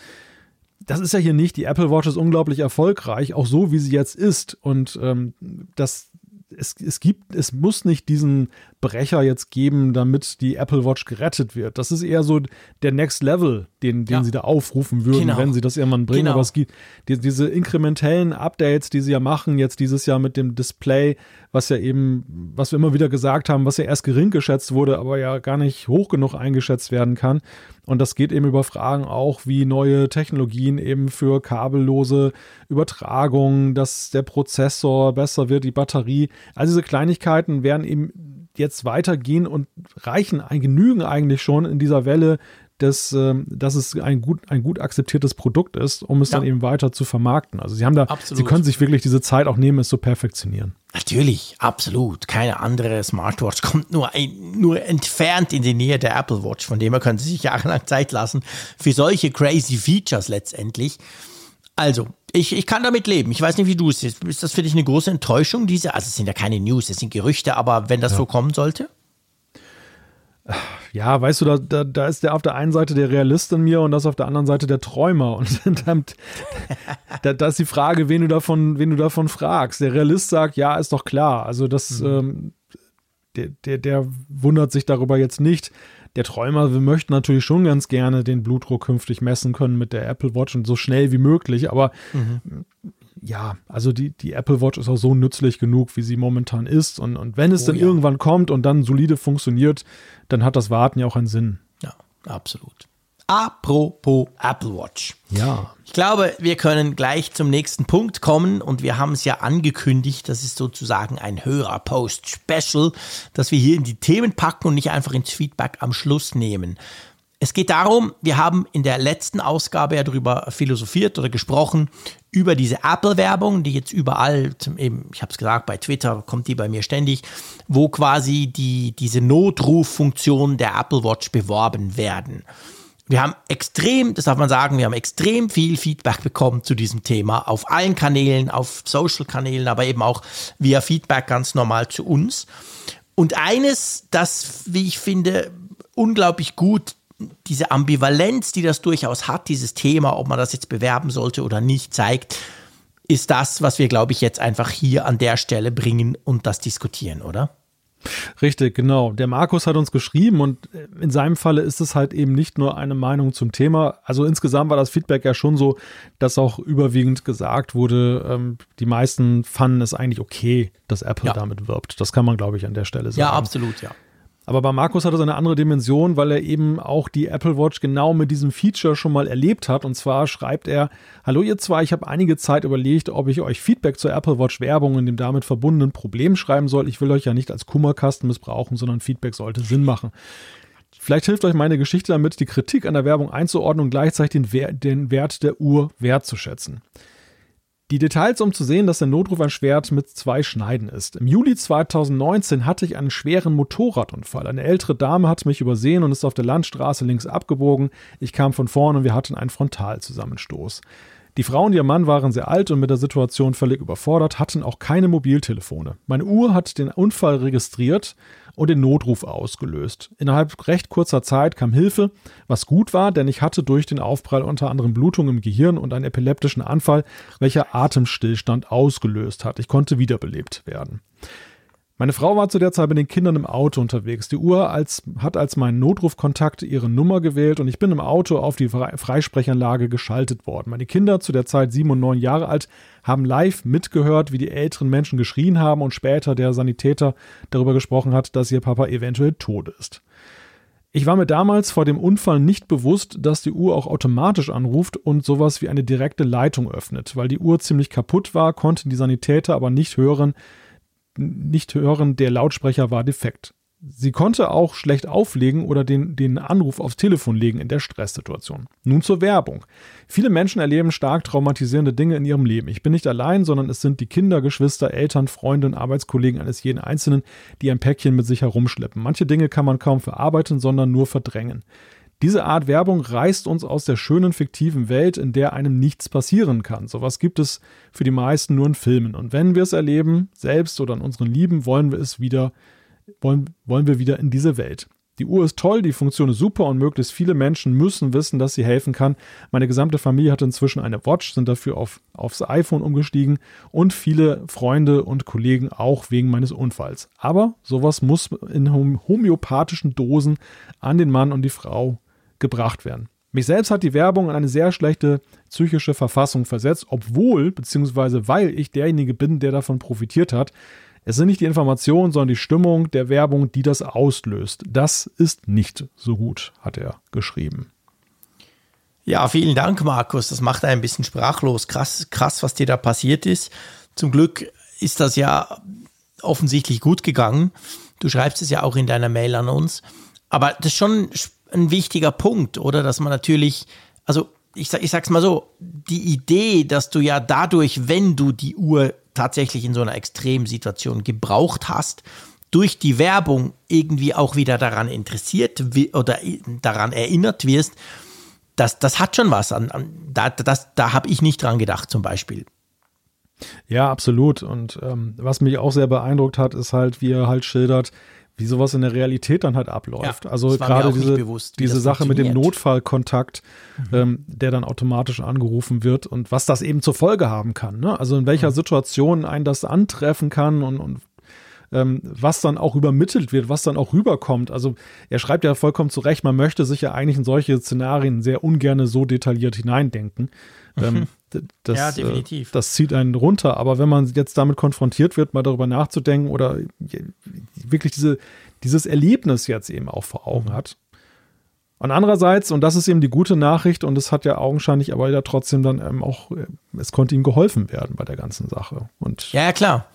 das ist ja hier nicht. Die Apple Watch ist unglaublich erfolgreich, auch so wie sie jetzt ist. Und ähm, das, es, es gibt, es muss nicht diesen Brecher jetzt geben, damit die Apple Watch gerettet wird. Das ist eher so der Next Level, den, den ja. sie da aufrufen würden, genau. wenn sie das irgendwann bringen. Genau. Aber es gibt die, diese inkrementellen Updates, die sie ja machen, jetzt dieses Jahr mit dem Display, was ja eben, was wir immer wieder gesagt haben, was ja erst gering geschätzt wurde, aber ja gar nicht hoch genug eingeschätzt werden kann. Und das geht eben über Fragen auch wie neue Technologien eben für kabellose Übertragung, dass der Prozessor besser wird, die Batterie. All diese Kleinigkeiten werden eben jetzt weitergehen und reichen, genügen eigentlich schon in dieser Welle, dass, ähm, dass es ein gut, ein gut akzeptiertes Produkt ist, um es ja. dann eben weiter zu vermarkten. Also sie haben da, absolut. sie können sich wirklich diese Zeit auch nehmen, es zu perfektionieren. Natürlich, absolut. Keine andere Smartwatch kommt nur, ein, nur entfernt in die Nähe der Apple Watch. Von dem her können sie sich jahrelang Zeit lassen für solche crazy Features letztendlich. Also, ich, ich kann damit leben. Ich weiß nicht, wie du es siehst. Ist das für dich eine große Enttäuschung, diese? Also, es sind ja keine News, es sind Gerüchte, aber wenn das ja. so kommen sollte? Ja, weißt du, da, da, da, ist der auf der einen Seite der Realist in mir und das auf der anderen Seite der Träumer. Und dann, da, da, ist die Frage, wen du davon, wen du davon fragst. Der Realist sagt, ja, ist doch klar. Also das, mhm. ähm, der, der, der wundert sich darüber jetzt nicht der Träumer, wir möchten natürlich schon ganz gerne den Blutdruck künftig messen können mit der Apple Watch und so schnell wie möglich, aber mhm. Ja, also die, die Apple Watch ist auch so nützlich genug, wie sie momentan ist und, und wenn es oh, dann ja. irgendwann kommt und dann solide funktioniert, dann hat das Warten ja auch einen Sinn. Ja, absolut. Apropos Apple Watch. Ja. Ich glaube, wir können gleich zum nächsten Punkt kommen und wir haben es ja angekündigt, das ist sozusagen ein Hörer-Post-Special, dass wir hier in die Themen packen und nicht einfach ins Feedback am Schluss nehmen. Es geht darum, wir haben in der letzten Ausgabe ja darüber philosophiert oder gesprochen, über diese Apple-Werbung, die jetzt überall, eben, ich habe es gesagt, bei Twitter kommt die bei mir ständig, wo quasi die, diese Notruffunktion der Apple Watch beworben werden. Wir haben extrem, das darf man sagen, wir haben extrem viel Feedback bekommen zu diesem Thema auf allen Kanälen, auf Social-Kanälen, aber eben auch via Feedback ganz normal zu uns. Und eines, das, wie ich finde, unglaublich gut diese Ambivalenz, die das durchaus hat, dieses Thema, ob man das jetzt bewerben sollte oder nicht, zeigt, ist das, was wir, glaube ich, jetzt einfach hier an der Stelle bringen und das diskutieren, oder? Richtig, genau. Der Markus hat uns geschrieben und in seinem Falle ist es halt eben nicht nur eine Meinung zum Thema. Also insgesamt war das Feedback ja schon so, dass auch überwiegend gesagt wurde, ähm, die meisten fanden es eigentlich okay, dass Apple ja. damit wirbt. Das kann man, glaube ich, an der Stelle sagen. Ja, absolut, ja. Aber bei Markus hat es eine andere Dimension, weil er eben auch die Apple Watch genau mit diesem Feature schon mal erlebt hat. Und zwar schreibt er, Hallo ihr zwei, ich habe einige Zeit überlegt, ob ich euch Feedback zur Apple Watch Werbung und dem damit verbundenen Problem schreiben soll. Ich will euch ja nicht als Kummerkasten missbrauchen, sondern Feedback sollte Sinn machen. Vielleicht hilft euch meine Geschichte damit, die Kritik an der Werbung einzuordnen und gleichzeitig den, Wert, den Wert der Uhr wertzuschätzen. Die Details, um zu sehen, dass der Notruf ein Schwert mit zwei Schneiden ist. Im Juli 2019 hatte ich einen schweren Motorradunfall. Eine ältere Dame hat mich übersehen und ist auf der Landstraße links abgebogen. Ich kam von vorne und wir hatten einen Frontalzusammenstoß. Die Frau und ihr Mann waren sehr alt und mit der Situation völlig überfordert, hatten auch keine Mobiltelefone. Meine Uhr hat den Unfall registriert und den Notruf ausgelöst. Innerhalb recht kurzer Zeit kam Hilfe, was gut war, denn ich hatte durch den Aufprall unter anderem Blutung im Gehirn und einen epileptischen Anfall, welcher Atemstillstand ausgelöst hat. Ich konnte wiederbelebt werden. Meine Frau war zu der Zeit mit den Kindern im Auto unterwegs. Die Uhr als, hat als meinen Notrufkontakt ihre Nummer gewählt und ich bin im Auto auf die Freisprechanlage geschaltet worden. Meine Kinder, zu der Zeit sieben und neun Jahre alt, haben live mitgehört, wie die älteren Menschen geschrien haben und später der Sanitäter darüber gesprochen hat, dass ihr Papa eventuell tot ist. Ich war mir damals vor dem Unfall nicht bewusst, dass die Uhr auch automatisch anruft und sowas wie eine direkte Leitung öffnet. Weil die Uhr ziemlich kaputt war, konnten die Sanitäter aber nicht hören, nicht hören, der Lautsprecher war defekt. Sie konnte auch schlecht auflegen oder den, den Anruf aufs Telefon legen in der Stresssituation. Nun zur Werbung. Viele Menschen erleben stark traumatisierende Dinge in ihrem Leben. Ich bin nicht allein, sondern es sind die Kinder, Geschwister, Eltern, Freunde und Arbeitskollegen eines jeden Einzelnen, die ein Päckchen mit sich herumschleppen. Manche Dinge kann man kaum verarbeiten, sondern nur verdrängen. Diese Art Werbung reißt uns aus der schönen fiktiven Welt, in der einem nichts passieren kann. Sowas gibt es für die meisten nur in Filmen. Und wenn wir es erleben, selbst oder an unseren Lieben, wollen wir es wieder, wollen, wollen wir wieder in diese Welt. Die Uhr ist toll, die Funktion ist super und möglichst viele Menschen müssen wissen, dass sie helfen kann. Meine gesamte Familie hat inzwischen eine Watch, sind dafür auf, aufs iPhone umgestiegen und viele Freunde und Kollegen auch wegen meines Unfalls. Aber sowas muss in homöopathischen Dosen an den Mann und die Frau gebracht werden. Mich selbst hat die Werbung in eine sehr schlechte psychische Verfassung versetzt, obwohl, beziehungsweise weil ich derjenige bin, der davon profitiert hat. Es sind nicht die Informationen, sondern die Stimmung der Werbung, die das auslöst. Das ist nicht so gut, hat er geschrieben. Ja, vielen Dank, Markus. Das macht einen ein bisschen sprachlos. Krass, krass, was dir da passiert ist. Zum Glück ist das ja offensichtlich gut gegangen. Du schreibst es ja auch in deiner Mail an uns. Aber das ist schon ein wichtiger Punkt, oder? Dass man natürlich, also ich, ich sag's mal so, die Idee, dass du ja dadurch, wenn du die Uhr tatsächlich in so einer Extremsituation gebraucht hast, durch die Werbung irgendwie auch wieder daran interessiert oder daran erinnert wirst, das, das hat schon was. An, an, da das, da habe ich nicht dran gedacht, zum Beispiel. Ja, absolut. Und ähm, was mich auch sehr beeindruckt hat, ist halt, wie er halt schildert, wie sowas in der Realität dann halt abläuft. Ja, also gerade diese, bewusst, diese Sache mit dem Notfallkontakt, mhm. ähm, der dann automatisch angerufen wird und was das eben zur Folge haben kann. Ne? Also in welcher mhm. Situation ein das antreffen kann und, und ähm, was dann auch übermittelt wird, was dann auch rüberkommt. Also er schreibt ja vollkommen zu Recht, man möchte sich ja eigentlich in solche Szenarien sehr ungern so detailliert hineindenken. Ähm, mhm. Das, ja, äh, definitiv. Äh, das zieht einen runter. Aber wenn man jetzt damit konfrontiert wird, mal darüber nachzudenken oder wirklich diese, dieses Erlebnis jetzt eben auch vor Augen mhm. hat. Und andererseits, und das ist eben die gute Nachricht, und es hat ja augenscheinlich aber ja trotzdem dann ähm, auch, äh, es konnte ihm geholfen werden bei der ganzen Sache. Und ja, ja, klar.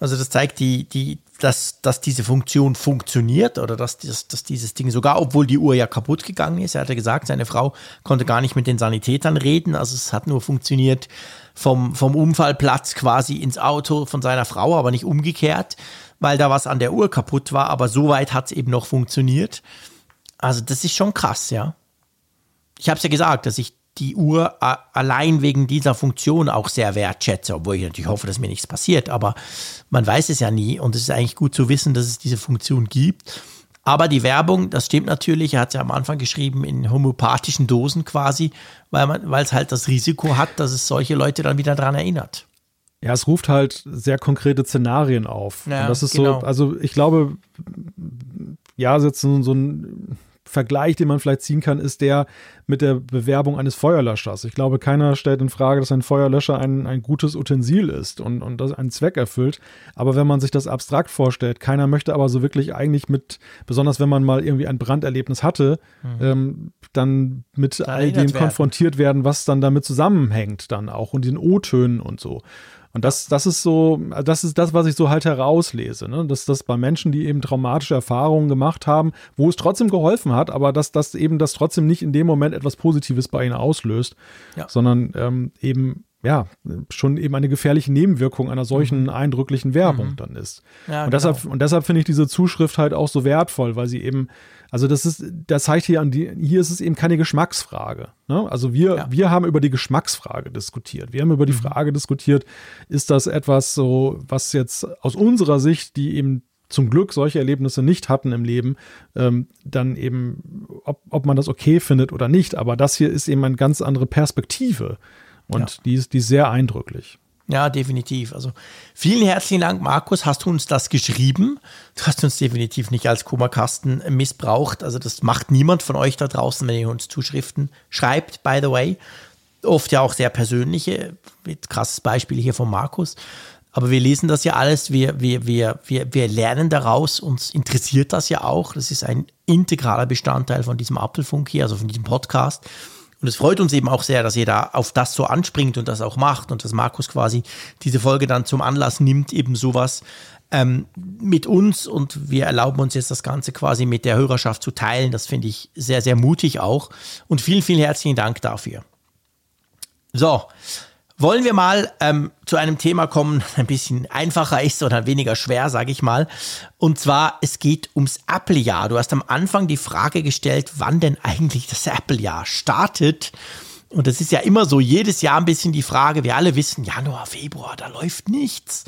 Also das zeigt die, die, dass, dass diese Funktion funktioniert oder dass, dass, dass dieses Ding sogar, obwohl die Uhr ja kaputt gegangen ist, er hatte gesagt, seine Frau konnte gar nicht mit den Sanitätern reden, also es hat nur funktioniert vom, vom Unfallplatz quasi ins Auto von seiner Frau, aber nicht umgekehrt, weil da was an der Uhr kaputt war, aber soweit hat es eben noch funktioniert. Also das ist schon krass, ja. Ich habe es ja gesagt, dass ich die Uhr allein wegen dieser Funktion auch sehr wertschätze, obwohl ich natürlich hoffe, dass mir nichts passiert, aber man weiß es ja nie und es ist eigentlich gut zu wissen, dass es diese Funktion gibt. Aber die Werbung, das stimmt natürlich, er hat es ja am Anfang geschrieben, in homöopathischen Dosen quasi, weil man, weil es halt das Risiko hat, dass es solche Leute dann wieder daran erinnert. Ja, es ruft halt sehr konkrete Szenarien auf. Ja, und das ist genau. so, also ich glaube, ja, jetzt so, so ein Vergleich, den man vielleicht ziehen kann, ist der mit der Bewerbung eines Feuerlöschers. Ich glaube, keiner stellt in Frage, dass ein Feuerlöscher ein, ein gutes Utensil ist und, und das einen Zweck erfüllt. Aber wenn man sich das abstrakt vorstellt, keiner möchte aber so wirklich eigentlich mit, besonders wenn man mal irgendwie ein Branderlebnis hatte, mhm. ähm, dann mit all dem werden. konfrontiert werden, was dann damit zusammenhängt dann auch und den O-Tönen und so. Und das, das ist so, das ist das, was ich so halt herauslese, ne? dass das bei Menschen, die eben traumatische Erfahrungen gemacht haben, wo es trotzdem geholfen hat, aber dass das eben das trotzdem nicht in dem Moment etwas Positives bei ihnen auslöst, ja. sondern ähm, eben ja, schon eben eine gefährliche Nebenwirkung einer solchen mhm. eindrücklichen Werbung mhm. dann ist. Ja, und, genau. deshalb, und deshalb finde ich diese Zuschrift halt auch so wertvoll, weil sie eben, also das ist, das zeigt hier an die, hier ist es eben keine Geschmacksfrage. Ne? Also wir, ja. wir haben über die Geschmacksfrage diskutiert. Wir haben über die mhm. Frage diskutiert, ist das etwas so, was jetzt aus unserer Sicht, die eben zum Glück solche Erlebnisse nicht hatten im Leben, ähm, dann eben, ob, ob man das okay findet oder nicht. Aber das hier ist eben eine ganz andere Perspektive. Und ja. die, ist, die ist sehr eindrücklich. Ja, definitiv. Also vielen herzlichen Dank, Markus. Hast du uns das geschrieben? Du hast uns definitiv nicht als Kummerkasten missbraucht. Also das macht niemand von euch da draußen, wenn ihr uns Zuschriften schreibt, by the way. Oft ja auch sehr persönliche. Krasses Beispiel hier von Markus. Aber wir lesen das ja alles, wir, wir, wir, wir, wir lernen daraus, uns interessiert das ja auch. Das ist ein integraler Bestandteil von diesem Apfelfunk hier, also von diesem Podcast. Und es freut uns eben auch sehr, dass ihr da auf das so anspringt und das auch macht und dass Markus quasi diese Folge dann zum Anlass nimmt, eben sowas ähm, mit uns und wir erlauben uns jetzt das Ganze quasi mit der Hörerschaft zu teilen. Das finde ich sehr, sehr mutig auch. Und vielen, vielen herzlichen Dank dafür. So, wollen wir mal ähm, zu einem Thema kommen, ein bisschen einfacher ist oder weniger schwer, sage ich mal. Und zwar, es geht ums Apple-Jahr. Du hast am Anfang die Frage gestellt, wann denn eigentlich das Apple-Jahr startet. Und das ist ja immer so, jedes Jahr ein bisschen die Frage, wir alle wissen, Januar, Februar, da läuft nichts.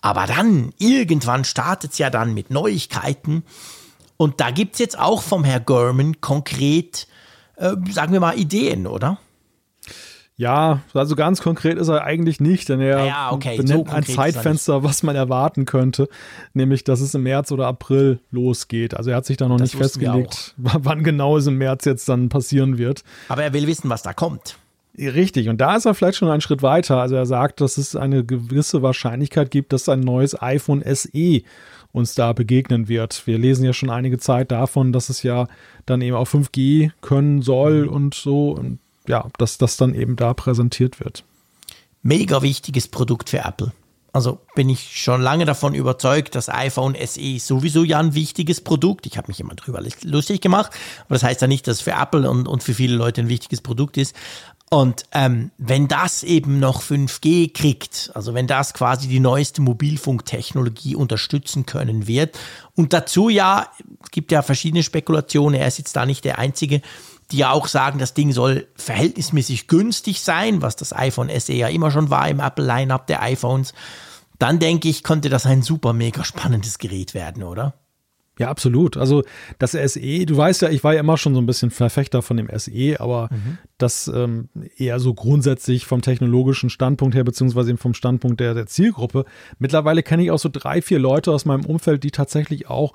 Aber dann, irgendwann startet es ja dann mit Neuigkeiten. Und da gibt es jetzt auch vom Herr Gurman konkret, äh, sagen wir mal, Ideen, oder? Ja, also ganz konkret ist er eigentlich nicht, denn er ja, okay, benennt so ein Zeitfenster, was man erwarten könnte, nämlich dass es im März oder April losgeht. Also er hat sich da noch das nicht festgelegt, wann genau es im März jetzt dann passieren wird. Aber er will wissen, was da kommt. Richtig, und da ist er vielleicht schon einen Schritt weiter. Also er sagt, dass es eine gewisse Wahrscheinlichkeit gibt, dass ein neues iPhone SE uns da begegnen wird. Wir lesen ja schon einige Zeit davon, dass es ja dann eben auch 5G können soll und so. Und ja, dass das dann eben da präsentiert wird. Mega wichtiges Produkt für Apple. Also bin ich schon lange davon überzeugt, das iPhone SE sowieso ja ein wichtiges Produkt. Ich habe mich immer drüber lustig gemacht, aber das heißt ja nicht, dass es für Apple und, und für viele Leute ein wichtiges Produkt ist. Und ähm, wenn das eben noch 5G kriegt, also wenn das quasi die neueste Mobilfunktechnologie unterstützen können wird, und dazu ja, es gibt ja verschiedene Spekulationen, er ist jetzt da nicht der Einzige, die ja auch sagen, das Ding soll verhältnismäßig günstig sein, was das iPhone SE ja immer schon war im Apple-Line-Up der iPhones, dann denke ich, könnte das ein super mega spannendes Gerät werden, oder? Ja, absolut. Also das SE, du weißt ja, ich war ja immer schon so ein bisschen Verfechter von dem SE, aber mhm. das ähm, eher so grundsätzlich vom technologischen Standpunkt her, beziehungsweise eben vom Standpunkt der, der Zielgruppe. Mittlerweile kenne ich auch so drei, vier Leute aus meinem Umfeld, die tatsächlich auch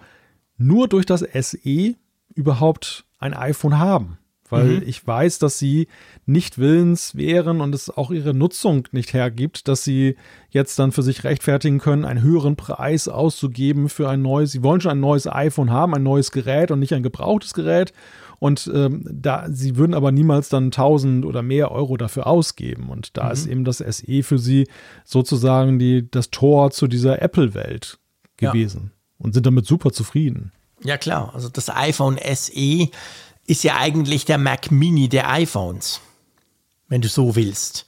nur durch das SE überhaupt ein iPhone haben weil mhm. ich weiß, dass sie nicht willens wären und es auch ihre Nutzung nicht hergibt, dass sie jetzt dann für sich rechtfertigen können, einen höheren Preis auszugeben für ein neues. Sie wollen schon ein neues iPhone haben, ein neues Gerät und nicht ein gebrauchtes Gerät. Und ähm, da, sie würden aber niemals dann 1000 oder mehr Euro dafür ausgeben. Und da mhm. ist eben das SE für sie sozusagen die, das Tor zu dieser Apple-Welt gewesen ja. und sind damit super zufrieden. Ja, klar. Also das iPhone SE ist ja eigentlich der Mac Mini der iPhones, wenn du so willst.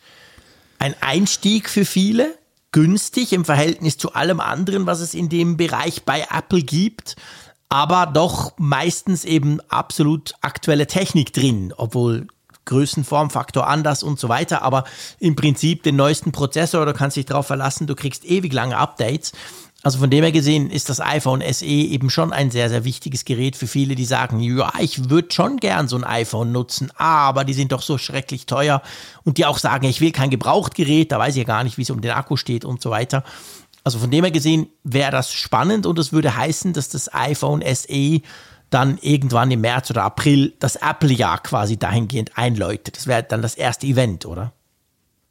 Ein Einstieg für viele, günstig im Verhältnis zu allem anderen, was es in dem Bereich bei Apple gibt, aber doch meistens eben absolut aktuelle Technik drin, obwohl Größenformfaktor anders und so weiter, aber im Prinzip den neuesten Prozessor, du kannst dich darauf verlassen, du kriegst ewig lange Updates also von dem her gesehen ist das iPhone SE eben schon ein sehr, sehr wichtiges Gerät für viele, die sagen, ja, ich würde schon gern so ein iPhone nutzen, aber die sind doch so schrecklich teuer und die auch sagen, ich will kein Gebrauchtgerät, da weiß ich ja gar nicht, wie es um den Akku steht und so weiter. Also von dem her gesehen wäre das spannend und es würde heißen, dass das iPhone SE dann irgendwann im März oder April das Apple-Jahr quasi dahingehend einläutet. Das wäre dann das erste Event, oder?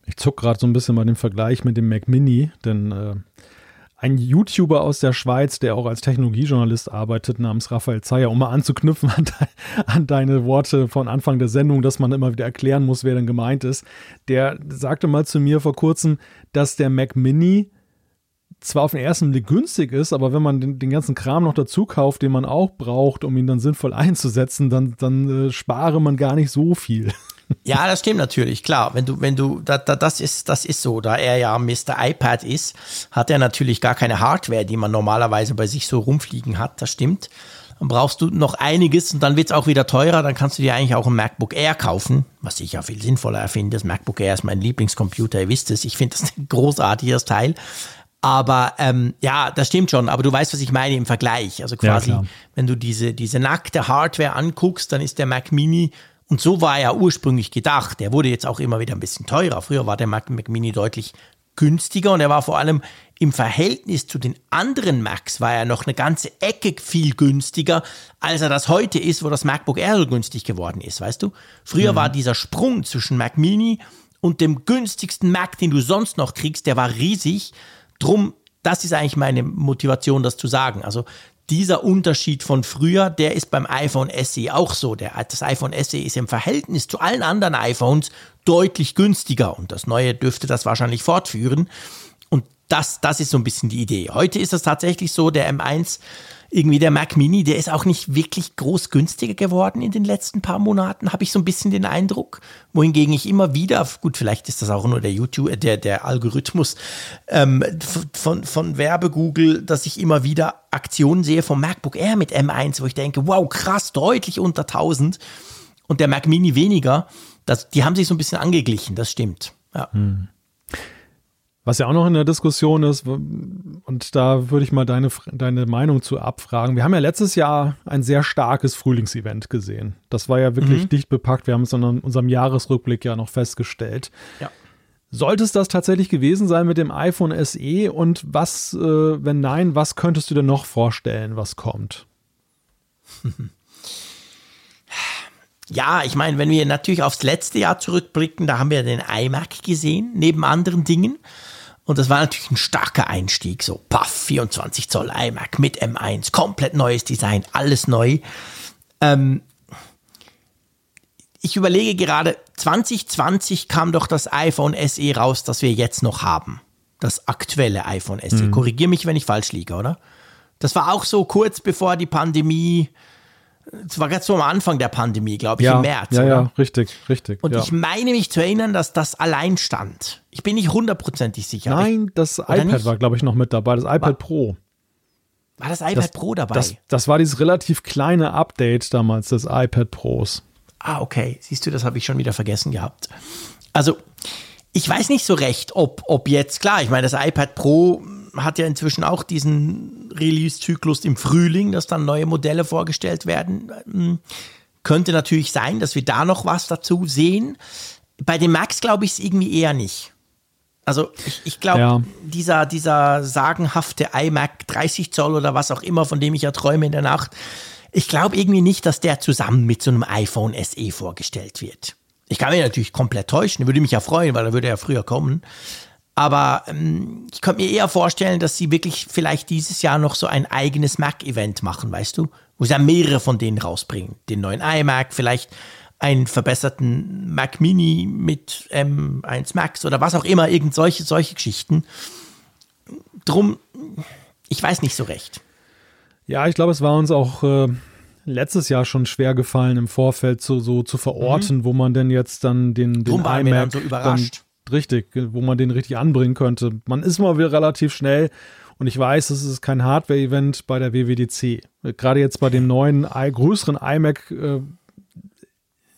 Ich zuck gerade so ein bisschen bei dem Vergleich mit dem Mac Mini, denn äh, ein YouTuber aus der Schweiz, der auch als Technologiejournalist arbeitet, namens Raphael Zeyer, um mal anzuknüpfen an, de an, deine Worte von Anfang der Sendung, dass man immer wieder erklären muss, wer denn gemeint ist. Der sagte mal zu mir vor kurzem, dass der Mac Mini zwar auf den ersten Blick günstig ist, aber wenn man den, den, ganzen Kram noch dazu kauft, den man auch braucht, um ihn dann sinnvoll einzusetzen, dann, dann äh, spare man gar nicht so viel. Ja, das stimmt natürlich, klar. Wenn du, wenn du, da, da, das ist, das ist so. Da er ja Mr. iPad ist, hat er natürlich gar keine Hardware, die man normalerweise bei sich so rumfliegen hat. Das stimmt. Dann brauchst du noch einiges und dann wird es auch wieder teurer. Dann kannst du dir eigentlich auch ein MacBook Air kaufen, was ich ja viel sinnvoller finde. Das MacBook Air ist mein Lieblingscomputer, ihr wisst es. Ich finde das ein großartiges Teil. Aber ähm, ja, das stimmt schon. Aber du weißt, was ich meine im Vergleich. Also quasi, ja, wenn du diese, diese nackte Hardware anguckst, dann ist der Mac Mini und so war er ursprünglich gedacht. Der wurde jetzt auch immer wieder ein bisschen teurer. Früher war der Mac, Mac Mini deutlich günstiger und er war vor allem im Verhältnis zu den anderen Macs war er noch eine ganze Ecke viel günstiger, als er das heute ist, wo das MacBook Air so günstig geworden ist, weißt du? Früher mhm. war dieser Sprung zwischen Mac Mini und dem günstigsten Mac, den du sonst noch kriegst, der war riesig. Drum, das ist eigentlich meine Motivation, das zu sagen. Also dieser Unterschied von früher, der ist beim iPhone SE auch so. Der, das iPhone SE ist im Verhältnis zu allen anderen iPhones deutlich günstiger und das neue dürfte das wahrscheinlich fortführen. Und das, das ist so ein bisschen die Idee. Heute ist es tatsächlich so, der M1 irgendwie der Mac Mini, der ist auch nicht wirklich groß günstiger geworden in den letzten paar Monaten, habe ich so ein bisschen den Eindruck. Wohingegen ich immer wieder, gut, vielleicht ist das auch nur der YouTube, äh, der, der Algorithmus ähm, von, von Werbegoogle, dass ich immer wieder Aktionen sehe vom MacBook Air mit M1, wo ich denke, wow, krass, deutlich unter 1000 und der Mac Mini weniger. Das, die haben sich so ein bisschen angeglichen, das stimmt. Ja. Hm. Was ja auch noch in der Diskussion ist, und da würde ich mal deine, deine Meinung zu abfragen. Wir haben ja letztes Jahr ein sehr starkes Frühlingsevent gesehen. Das war ja wirklich mhm. dicht bepackt. Wir haben es in unserem Jahresrückblick ja noch festgestellt. Ja. Sollte es das tatsächlich gewesen sein mit dem iPhone SE? Und was, äh, wenn nein, was könntest du dir noch vorstellen, was kommt? Ja, ich meine, wenn wir natürlich aufs letzte Jahr zurückblicken, da haben wir den iMac gesehen, neben anderen Dingen. Und das war natürlich ein starker Einstieg, so paff, 24 Zoll iMac mit M1, komplett neues Design, alles neu. Ähm, ich überlege gerade, 2020 kam doch das iPhone SE raus, das wir jetzt noch haben. Das aktuelle iPhone SE. Mhm. Korrigier mich, wenn ich falsch liege, oder? Das war auch so kurz bevor die Pandemie es war ganz so am Anfang der Pandemie, glaube ich, ja, im März. Ja, oder? ja, richtig, richtig. Und ja. ich meine mich zu erinnern, dass das allein stand. Ich bin nicht hundertprozentig sicher. Nein, das iPad nicht? war, glaube ich, noch mit dabei, das iPad war, Pro. War das iPad das, Pro dabei? Das, das war dieses relativ kleine Update damals des iPad Pros. Ah, okay. Siehst du, das habe ich schon wieder vergessen gehabt. Also, ich weiß nicht so recht, ob, ob jetzt, klar, ich meine, das iPad Pro hat ja inzwischen auch diesen Release-Zyklus im Frühling, dass dann neue Modelle vorgestellt werden. Hm, könnte natürlich sein, dass wir da noch was dazu sehen. Bei den Max glaube ich es irgendwie eher nicht. Also ich, ich glaube, ja. dieser, dieser sagenhafte iMac 30 Zoll oder was auch immer, von dem ich ja träume in der Nacht, ich glaube irgendwie nicht, dass der zusammen mit so einem iPhone SE vorgestellt wird. Ich kann mich natürlich komplett täuschen, würde mich ja freuen, weil er würde ja früher kommen. Aber ähm, ich könnte mir eher vorstellen, dass sie wirklich vielleicht dieses Jahr noch so ein eigenes Mac-Event machen, weißt du? Wo sie dann mehrere von denen rausbringen. Den neuen iMac, vielleicht einen verbesserten Mac Mini mit M1 Max oder was auch immer, irgend solche, solche Geschichten. Drum, ich weiß nicht so recht. Ja, ich glaube, es war uns auch äh, letztes Jahr schon schwer gefallen, im Vorfeld zu, so zu verorten, mhm. wo man denn jetzt dann den, den iMac so überrascht richtig, wo man den richtig anbringen könnte. Man ist mal wieder relativ schnell und ich weiß, es ist kein Hardware-Event bei der WWDC. Gerade jetzt bei dem neuen, größeren iMac äh,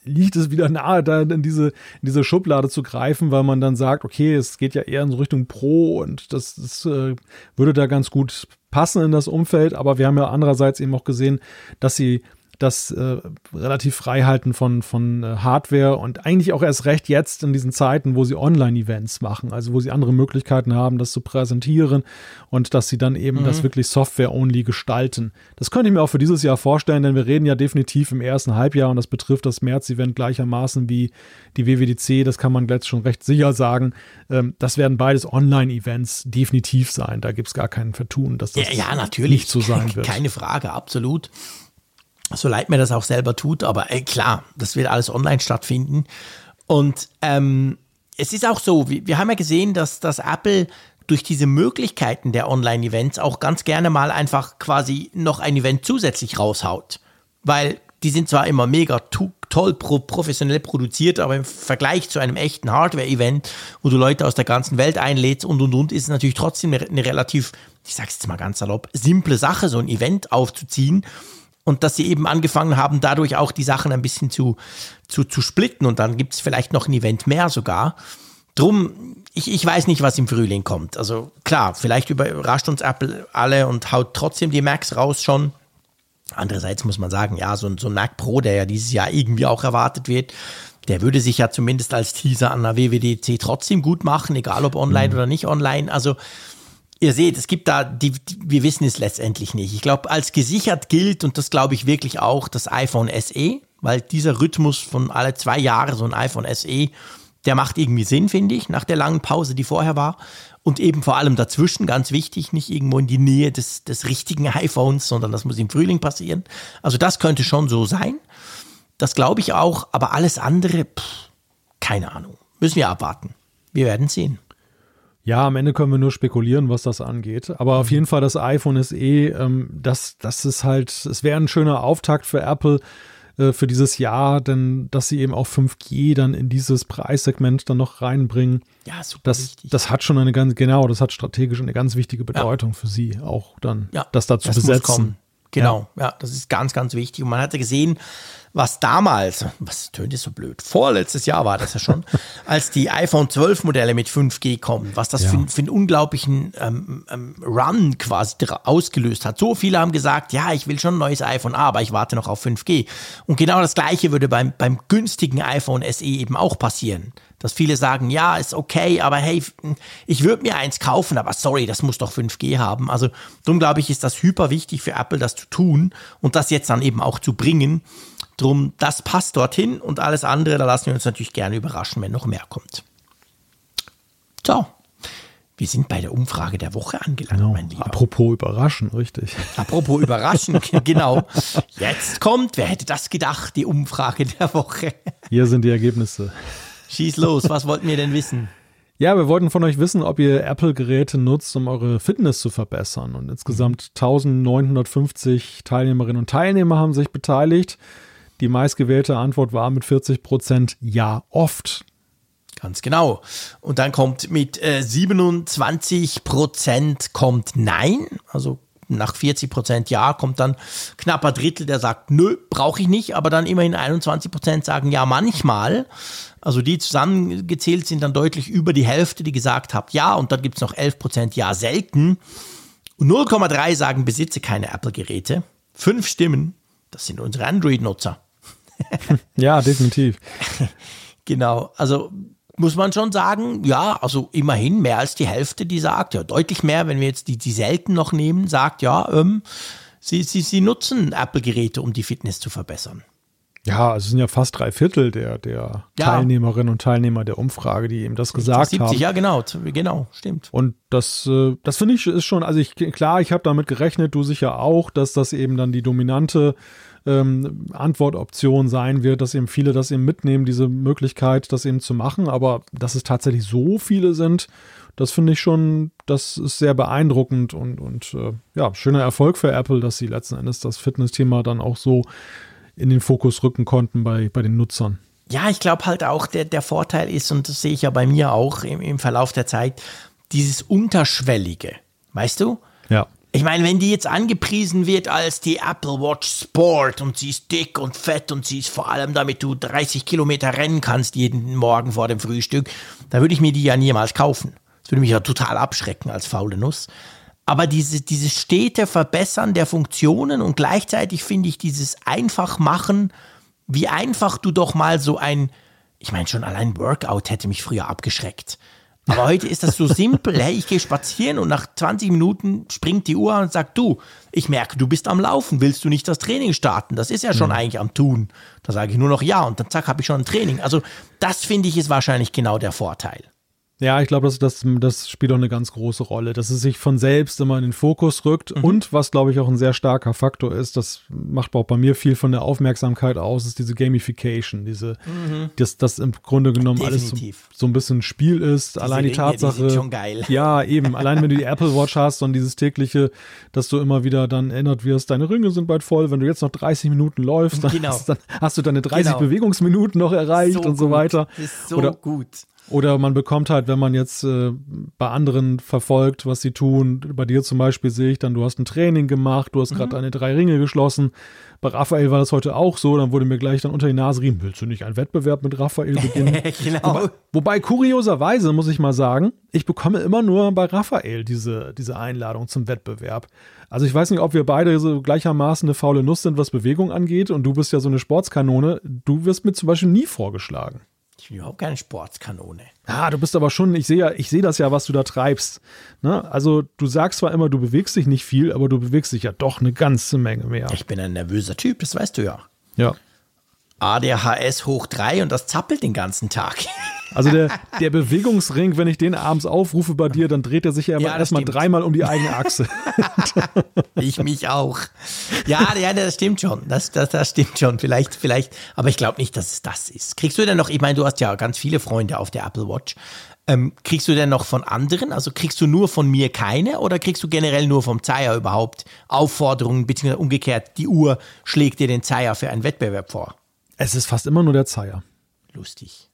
liegt es wieder nahe, da in diese, in diese Schublade zu greifen, weil man dann sagt, okay, es geht ja eher in so Richtung Pro und das, das äh, würde da ganz gut passen in das Umfeld. Aber wir haben ja andererseits eben auch gesehen, dass sie das äh, relativ frei halten von, von äh, Hardware und eigentlich auch erst recht jetzt in diesen Zeiten, wo sie Online-Events machen, also wo sie andere Möglichkeiten haben, das zu präsentieren und dass sie dann eben mhm. das wirklich Software-only gestalten. Das könnte ich mir auch für dieses Jahr vorstellen, denn wir reden ja definitiv im ersten Halbjahr und das betrifft das März-Event gleichermaßen wie die WWDC, das kann man jetzt schon recht sicher sagen. Ähm, das werden beides Online-Events definitiv sein. Da gibt es gar keinen Vertun, dass das ja, ja, natürlich. nicht so sein wird. Keine Frage, absolut so leid mir das auch selber tut, aber ey, klar, das wird alles online stattfinden. Und ähm, es ist auch so, wir, wir haben ja gesehen, dass, dass Apple durch diese Möglichkeiten der Online-Events auch ganz gerne mal einfach quasi noch ein Event zusätzlich raushaut. Weil die sind zwar immer mega toll pro, professionell produziert, aber im Vergleich zu einem echten Hardware-Event, wo du Leute aus der ganzen Welt einlädst und und und, ist es natürlich trotzdem eine relativ, ich sag's jetzt mal ganz salopp, simple Sache, so ein Event aufzuziehen. Und dass sie eben angefangen haben, dadurch auch die Sachen ein bisschen zu, zu, zu splitten und dann gibt es vielleicht noch ein Event mehr sogar. Drum, ich, ich weiß nicht, was im Frühling kommt. Also klar, vielleicht überrascht uns Apple alle und haut trotzdem die Macs raus schon. Andererseits muss man sagen, ja, so, so ein Mac Pro, der ja dieses Jahr irgendwie auch erwartet wird, der würde sich ja zumindest als Teaser an der WWDC trotzdem gut machen, egal ob online mhm. oder nicht online. Also ihr seht, es gibt da, die, die, wir wissen es letztendlich nicht. Ich glaube, als gesichert gilt, und das glaube ich wirklich auch, das iPhone SE, weil dieser Rhythmus von alle zwei Jahre so ein iPhone SE, der macht irgendwie Sinn, finde ich, nach der langen Pause, die vorher war. Und eben vor allem dazwischen, ganz wichtig, nicht irgendwo in die Nähe des, des richtigen iPhones, sondern das muss im Frühling passieren. Also das könnte schon so sein. Das glaube ich auch, aber alles andere, pff, keine Ahnung. Müssen wir abwarten. Wir werden sehen. Ja, am Ende können wir nur spekulieren, was das angeht. Aber auf mhm. jeden Fall das iPhone SE, ähm, das, das ist halt, es wäre ein schöner Auftakt für Apple, äh, für dieses Jahr, denn dass sie eben auch 5G dann in dieses Preissegment dann noch reinbringen. Ja, super das, wichtig. Das hat schon eine ganz, genau, das hat strategisch eine ganz wichtige Bedeutung ja. für sie, auch dann ja, das da zu das besetzen. Genau, ja. ja, das ist ganz, ganz wichtig. Und man hatte gesehen, was damals, was tönt so blöd, vorletztes Jahr war das ja schon, als die iPhone 12 Modelle mit 5G kommen, was das ja. für, für, einen unglaublichen ähm, ähm, Run quasi ausgelöst hat. So viele haben gesagt, ja, ich will schon ein neues iPhone, aber ich warte noch auf 5G. Und genau das Gleiche würde beim, beim günstigen iPhone SE eben auch passieren. Dass viele sagen, ja, ist okay, aber hey, ich würde mir eins kaufen, aber sorry, das muss doch 5G haben. Also darum glaube ich, ist das hyper wichtig für Apple, das zu tun und das jetzt dann eben auch zu bringen. Drum, das passt dorthin und alles andere, da lassen wir uns natürlich gerne überraschen, wenn noch mehr kommt. So, wir sind bei der Umfrage der Woche angelangt, genau. mein Lieber. Apropos überraschen, richtig. Apropos überraschen, genau. Jetzt kommt, wer hätte das gedacht, die Umfrage der Woche. Hier sind die Ergebnisse. Schieß los, was wollten wir denn wissen? Ja, wir wollten von euch wissen, ob ihr Apple-Geräte nutzt, um eure Fitness zu verbessern. Und insgesamt 1950 Teilnehmerinnen und Teilnehmer haben sich beteiligt. Die meistgewählte Antwort war mit 40 Prozent ja oft. Ganz genau. Und dann kommt mit äh, 27 Prozent kommt Nein. Also nach 40 Prozent Ja kommt dann knapper Drittel, der sagt, nö, brauche ich nicht. Aber dann immerhin 21 Prozent sagen ja manchmal. Also die zusammengezählt sind dann deutlich über die Hälfte, die gesagt hat ja. Und dann gibt es noch 11 Prozent Ja selten. Und 0,3 sagen besitze keine Apple-Geräte. Fünf Stimmen, das sind unsere Android-Nutzer. Ja, definitiv. genau, also muss man schon sagen, ja, also immerhin mehr als die Hälfte, die sagt, ja, deutlich mehr, wenn wir jetzt die, die selten noch nehmen, sagt, ja, ähm, sie, sie, sie nutzen Apple-Geräte, um die Fitness zu verbessern. Ja, also es sind ja fast drei Viertel der, der ja. Teilnehmerinnen und Teilnehmer der Umfrage, die eben das gesagt 70, haben. Ja, genau, genau, stimmt. Und das, äh, das finde ich ist schon, also ich, klar, ich habe damit gerechnet, du sicher auch, dass das eben dann die dominante ähm, Antwortoption sein wird, dass eben viele das eben mitnehmen, diese Möglichkeit, das eben zu machen. Aber dass es tatsächlich so viele sind, das finde ich schon, das ist sehr beeindruckend und, und äh, ja, schöner Erfolg für Apple, dass sie letzten Endes das Fitness-Thema dann auch so in den Fokus rücken konnten bei, bei den Nutzern. Ja, ich glaube halt auch, der, der Vorteil ist, und das sehe ich ja bei mir auch im, im Verlauf der Zeit, dieses Unterschwellige. Weißt du? Ja. Ich meine, wenn die jetzt angepriesen wird als die Apple Watch Sport und sie ist dick und fett und sie ist vor allem, damit du 30 Kilometer rennen kannst jeden Morgen vor dem Frühstück, da würde ich mir die ja niemals kaufen. Das würde mich ja total abschrecken als faule Nuss. Aber diese, dieses stete Verbessern der Funktionen und gleichzeitig finde ich dieses einfach machen, wie einfach du doch mal so ein, ich meine, schon allein Workout hätte mich früher abgeschreckt. Aber heute ist das so simpel. Hey, ich gehe spazieren und nach 20 Minuten springt die Uhr und sagt, du, ich merke, du bist am Laufen. Willst du nicht das Training starten? Das ist ja schon mhm. eigentlich am Tun. Da sage ich nur noch ja und dann zack, habe ich schon ein Training. Also das finde ich ist wahrscheinlich genau der Vorteil. Ja, ich glaube, das, das, das spielt auch eine ganz große Rolle, dass es sich von selbst immer in den Fokus rückt. Mhm. Und was, glaube ich, auch ein sehr starker Faktor ist, das macht auch bei mir viel von der Aufmerksamkeit aus, ist diese Gamification, diese, mhm. dass das im Grunde genommen Definitiv. alles so, so, ein bisschen Spiel ist. Diese allein die Ringe, Tatsache. Die schon geil. Ja, eben. allein wenn du die Apple Watch hast und dieses tägliche, dass du immer wieder dann erinnert wirst, deine Ringe sind bald voll, wenn du jetzt noch 30 Minuten läufst, dann, genau. hast, dann hast, du deine 30 genau. Bewegungsminuten noch erreicht so und so weiter. Das ist so Oder, gut. Oder man bekommt halt, wenn man jetzt äh, bei anderen verfolgt, was sie tun, bei dir zum Beispiel sehe ich dann, du hast ein Training gemacht, du hast gerade mhm. deine drei Ringe geschlossen. Bei Raphael war das heute auch so, dann wurde mir gleich dann unter die Nase riemen, willst du nicht einen Wettbewerb mit Raphael beginnen? genau. Wobei, wobei, kurioserweise muss ich mal sagen, ich bekomme immer nur bei Raphael diese, diese Einladung zum Wettbewerb. Also ich weiß nicht, ob wir beide so gleichermaßen eine faule Nuss sind, was Bewegung angeht und du bist ja so eine Sportskanone. Du wirst mir zum Beispiel nie vorgeschlagen. Ich bin überhaupt keine Sportskanone. Ah, du bist aber schon, ich sehe ja, ich sehe das ja, was du da treibst. Ne? Also du sagst zwar immer, du bewegst dich nicht viel, aber du bewegst dich ja doch eine ganze Menge mehr. Ich bin ein nervöser Typ, das weißt du ja. Ja. ADHS hoch drei und das zappelt den ganzen Tag. Also der, der Bewegungsring, wenn ich den abends aufrufe bei dir, dann dreht er sich ja, ja erstmal dreimal um die eigene Achse. ich mich auch. Ja, ja, das stimmt schon. Das, das, das stimmt schon. Vielleicht, vielleicht, aber ich glaube nicht, dass es das ist. Kriegst du denn noch, ich meine, du hast ja ganz viele Freunde auf der Apple Watch. Ähm, kriegst du denn noch von anderen? Also kriegst du nur von mir keine oder kriegst du generell nur vom Zeier überhaupt Aufforderungen, beziehungsweise umgekehrt, die Uhr schlägt dir den Zeier für einen Wettbewerb vor? Es ist fast immer nur der Zeier. Lustig.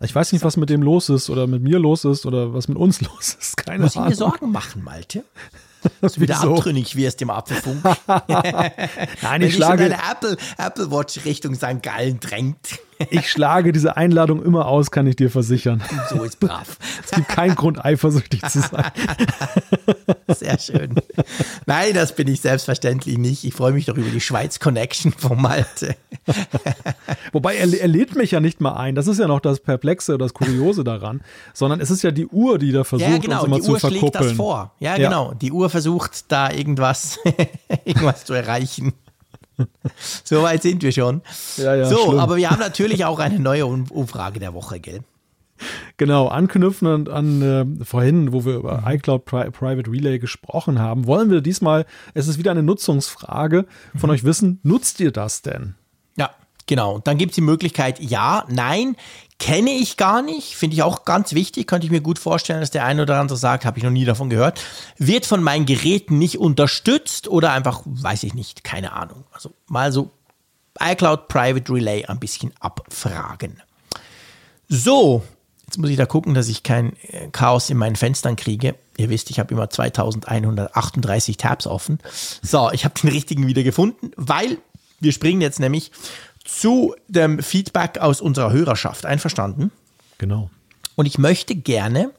Ich weiß nicht, was mit dem los ist oder mit mir los ist oder was mit uns los ist. Keine Muss Ahnung. ich mir Sorgen machen, Malte? Dass du wieder abtrünnig wirst im Apfelfunk. Nein, ich schlage. Wenn Apple, Apple Watch Richtung St. Gallen drängt. Ich schlage diese Einladung immer aus, kann ich dir versichern. So ist brav. es gibt keinen Grund, eifersüchtig zu sein. Sehr schön. Nein, das bin ich selbstverständlich nicht. Ich freue mich doch über die Schweiz Connection von Malte. Wobei er, er lädt mich ja nicht mal ein. Das ist ja noch das Perplexe oder das Kuriose daran, sondern es ist ja die Uhr, die da versucht, ja, genau, uns immer die zu Uhr verkuppeln. schlägt das vor. Ja, ja, genau. Die Uhr versucht da irgendwas, irgendwas zu erreichen. so weit sind wir schon. Ja, ja, so, schlimm. aber wir haben natürlich auch eine neue Umfrage der Woche, gell? Genau, anknüpfend an, äh, vorhin, wo wir über mhm. iCloud Pri Private Relay gesprochen haben, wollen wir diesmal, es ist wieder eine Nutzungsfrage, von mhm. euch wissen, nutzt ihr das denn? Ja, genau. Und dann gibt es die Möglichkeit, ja, nein, kenne ich gar nicht, finde ich auch ganz wichtig, könnte ich mir gut vorstellen, dass der eine oder andere sagt, habe ich noch nie davon gehört, wird von meinen Geräten nicht unterstützt oder einfach, weiß ich nicht, keine Ahnung. Also mal so iCloud Private Relay ein bisschen abfragen. So, Jetzt muss ich da gucken, dass ich kein äh, Chaos in meinen Fenstern kriege. Ihr wisst, ich habe immer 2138 Tabs offen. So, ich habe den richtigen wieder gefunden, weil wir springen jetzt nämlich zu dem Feedback aus unserer Hörerschaft. Einverstanden? Genau. Und ich möchte gerne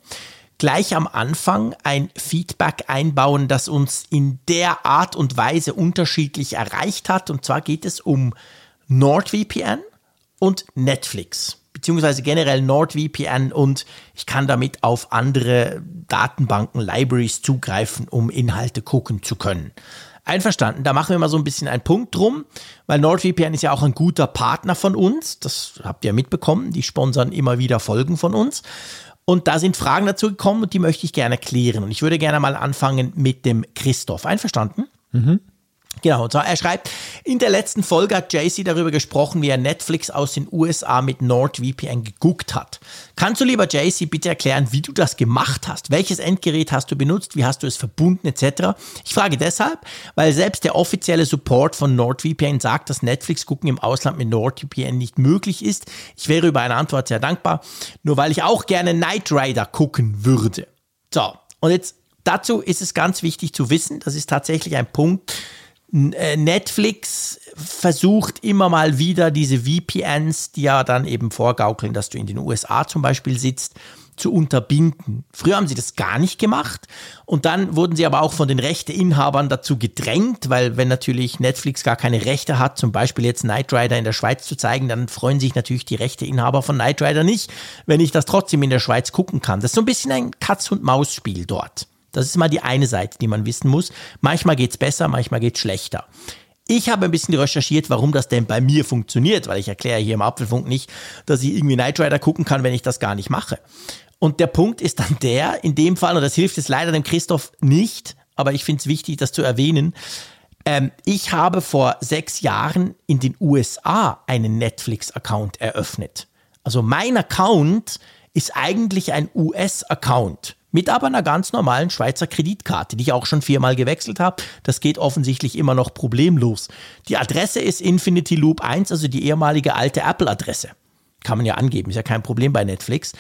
gleich am Anfang ein Feedback einbauen, das uns in der Art und Weise unterschiedlich erreicht hat. Und zwar geht es um NordVPN und Netflix beziehungsweise generell NordVPN und ich kann damit auf andere Datenbanken, Libraries zugreifen, um Inhalte gucken zu können. Einverstanden, da machen wir mal so ein bisschen einen Punkt drum, weil NordVPN ist ja auch ein guter Partner von uns. Das habt ihr mitbekommen. Die sponsern immer wieder Folgen von uns. Und da sind Fragen dazu gekommen und die möchte ich gerne klären. Und ich würde gerne mal anfangen mit dem Christoph. Einverstanden? Mhm. Genau, und zwar er schreibt, in der letzten Folge hat JC darüber gesprochen, wie er Netflix aus den USA mit NordVPN geguckt hat. Kannst du lieber JC bitte erklären, wie du das gemacht hast? Welches Endgerät hast du benutzt? Wie hast du es verbunden etc.? Ich frage deshalb, weil selbst der offizielle Support von NordVPN sagt, dass Netflix gucken im Ausland mit NordVPN nicht möglich ist. Ich wäre über eine Antwort sehr dankbar, nur weil ich auch gerne Knight Rider gucken würde. So, und jetzt dazu ist es ganz wichtig zu wissen, das ist tatsächlich ein Punkt, Netflix versucht immer mal wieder diese VPNs, die ja dann eben vorgaukeln, dass du in den USA zum Beispiel sitzt, zu unterbinden. Früher haben sie das gar nicht gemacht und dann wurden sie aber auch von den Rechteinhabern dazu gedrängt, weil wenn natürlich Netflix gar keine Rechte hat, zum Beispiel jetzt Knight Rider in der Schweiz zu zeigen, dann freuen sich natürlich die Rechteinhaber von Knight Rider nicht, wenn ich das trotzdem in der Schweiz gucken kann. Das ist so ein bisschen ein Katz-und-Maus-Spiel dort. Das ist mal die eine Seite, die man wissen muss. Manchmal geht es besser, manchmal geht es schlechter. ich habe ein bisschen recherchiert, warum das denn bei mir funktioniert, weil ich erkläre hier im Apfelfunk nicht, dass ich irgendwie Knight Rider gucken kann, wenn ich das gar nicht mache. Und der Punkt ist dann der, in dem Fall, und das hilft jetzt leider dem Christoph nicht, aber ich finde es wichtig, das zu erwähnen, ähm, ich habe vor sechs Jahren in den USA einen Netflix-Account eröffnet. Also mein Account ist eigentlich ein US-Account mit aber einer ganz normalen Schweizer Kreditkarte, die ich auch schon viermal gewechselt habe. Das geht offensichtlich immer noch problemlos. Die Adresse ist Infinity Loop 1, also die ehemalige alte Apple-Adresse. Kann man ja angeben, ist ja kein Problem bei Netflix.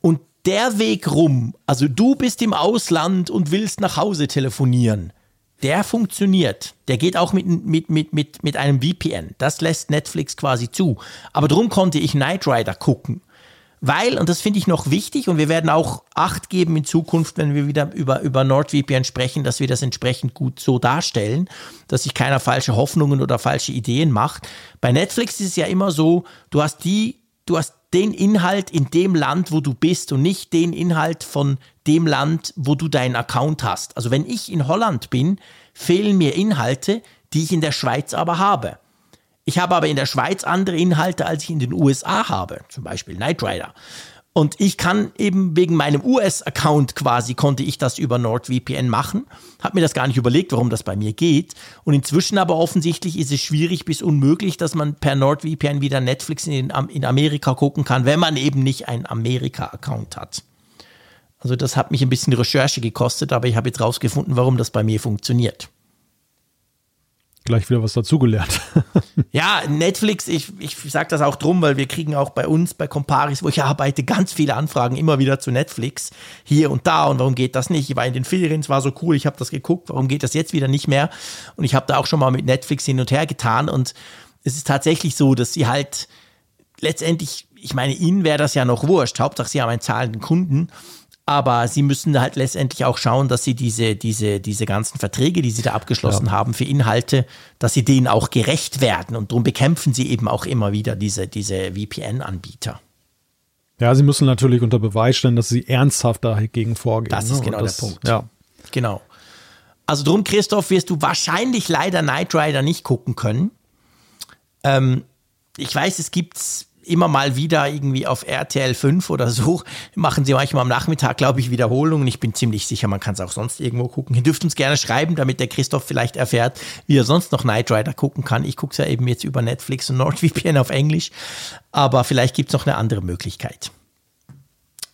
Und der Weg rum, also du bist im Ausland und willst nach Hause telefonieren, der funktioniert. Der geht auch mit, mit, mit, mit, mit einem VPN. Das lässt Netflix quasi zu. Aber drum konnte ich Knight Rider gucken. Weil, und das finde ich noch wichtig, und wir werden auch Acht geben in Zukunft, wenn wir wieder über, über NordVPN sprechen, dass wir das entsprechend gut so darstellen, dass sich keiner falsche Hoffnungen oder falsche Ideen macht. Bei Netflix ist es ja immer so, du hast die, du hast den Inhalt in dem Land, wo du bist und nicht den Inhalt von dem Land, wo du deinen Account hast. Also wenn ich in Holland bin, fehlen mir Inhalte, die ich in der Schweiz aber habe. Ich habe aber in der Schweiz andere Inhalte, als ich in den USA habe, zum Beispiel Knight Rider. Und ich kann eben wegen meinem US-Account quasi, konnte ich das über NordVPN machen. Habe mir das gar nicht überlegt, warum das bei mir geht. Und inzwischen aber offensichtlich ist es schwierig bis unmöglich, dass man per NordVPN wieder Netflix in, in Amerika gucken kann, wenn man eben nicht einen Amerika-Account hat. Also das hat mich ein bisschen Recherche gekostet, aber ich habe jetzt rausgefunden, warum das bei mir funktioniert gleich wieder was dazugelernt. ja, Netflix, ich, ich sage das auch drum, weil wir kriegen auch bei uns, bei Comparis, wo ich arbeite, ganz viele Anfragen immer wieder zu Netflix. Hier und da und warum geht das nicht? Ich war in den Ferien, es war so cool, ich habe das geguckt, warum geht das jetzt wieder nicht mehr? Und ich habe da auch schon mal mit Netflix hin und her getan und es ist tatsächlich so, dass sie halt letztendlich, ich meine, ihnen wäre das ja noch wurscht, Hauptsache sie haben einen zahlenden Kunden aber sie müssen halt letztendlich auch schauen, dass sie diese, diese, diese ganzen Verträge, die sie da abgeschlossen ja. haben für Inhalte, dass sie denen auch gerecht werden. Und darum bekämpfen sie eben auch immer wieder diese, diese VPN-Anbieter. Ja, sie müssen natürlich unter Beweis stellen, dass sie ernsthaft dagegen vorgehen. Das ist ne? genau das, der Punkt. Ja. Genau. Also drum, Christoph, wirst du wahrscheinlich leider Knight Rider nicht gucken können. Ähm, ich weiß, es gibt immer mal wieder irgendwie auf RTL 5 oder so, machen sie manchmal am Nachmittag, glaube ich, Wiederholungen. Ich bin ziemlich sicher, man kann es auch sonst irgendwo gucken. Ihr dürft uns gerne schreiben, damit der Christoph vielleicht erfährt, wie er sonst noch Knight Rider gucken kann. Ich gucke es ja eben jetzt über Netflix und NordVPN auf Englisch, aber vielleicht gibt es noch eine andere Möglichkeit.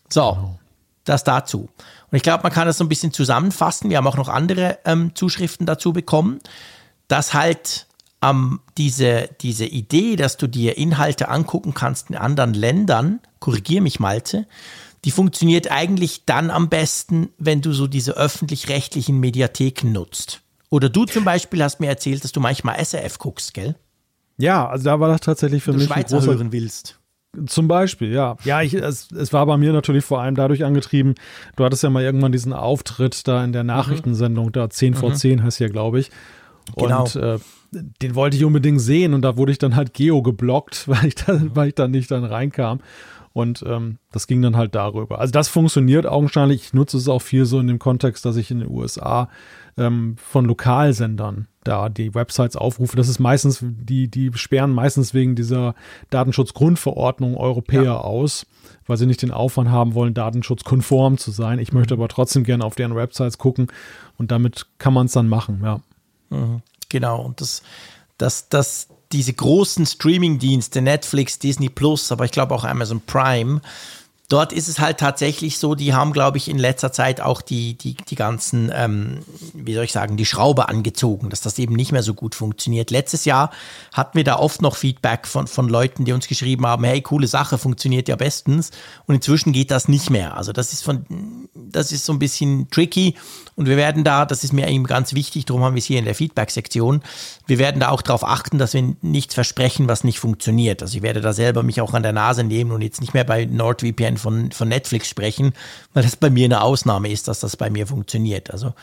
So, das dazu. Und ich glaube, man kann das so ein bisschen zusammenfassen. Wir haben auch noch andere ähm, Zuschriften dazu bekommen, dass halt ähm, diese, diese Idee, dass du dir Inhalte angucken kannst in anderen Ländern, korrigier mich Malte, die funktioniert eigentlich dann am besten, wenn du so diese öffentlich-rechtlichen Mediatheken nutzt. Oder du zum Beispiel hast mir erzählt, dass du manchmal SRF guckst, gell? Ja, also da war das tatsächlich für du mich Schweizer ein großer, hören willst. Zum Beispiel, ja. Ja, ich, es, es war bei mir natürlich vor allem dadurch angetrieben, du hattest ja mal irgendwann diesen Auftritt da in der mhm. Nachrichtensendung, da 10 vor mhm. 10 heißt ja, glaube ich. Genau. Und äh, den wollte ich unbedingt sehen und da wurde ich dann halt geo geblockt, weil ich da, weil ich da nicht dann reinkam. Und ähm, das ging dann halt darüber. Also das funktioniert augenscheinlich. Ich nutze es auch viel so in dem Kontext, dass ich in den USA ähm, von Lokalsendern da die Websites aufrufe. Das ist meistens, die, die sperren meistens wegen dieser Datenschutzgrundverordnung Europäer ja. aus, weil sie nicht den Aufwand haben wollen, datenschutzkonform zu sein. Ich möchte aber trotzdem gerne auf deren Websites gucken und damit kann man es dann machen, ja. Mhm. Genau, und das, das, das, diese großen Streaming-Dienste, Netflix, Disney Plus, aber ich glaube auch Amazon Prime, dort ist es halt tatsächlich so, die haben, glaube ich, in letzter Zeit auch die, die, die ganzen, ähm, wie soll ich sagen, die Schraube angezogen, dass das eben nicht mehr so gut funktioniert. Letztes Jahr hatten wir da oft noch Feedback von, von Leuten, die uns geschrieben haben, hey, coole Sache, funktioniert ja bestens. Und inzwischen geht das nicht mehr. Also das ist von, das ist so ein bisschen tricky. Und wir werden da, das ist mir eben ganz wichtig, darum haben wir es hier in der Feedback-Sektion, wir werden da auch darauf achten, dass wir nichts versprechen, was nicht funktioniert. Also ich werde da selber mich auch an der Nase nehmen und jetzt nicht mehr bei NordVPN von, von Netflix sprechen, weil das bei mir eine Ausnahme ist, dass das bei mir funktioniert. Also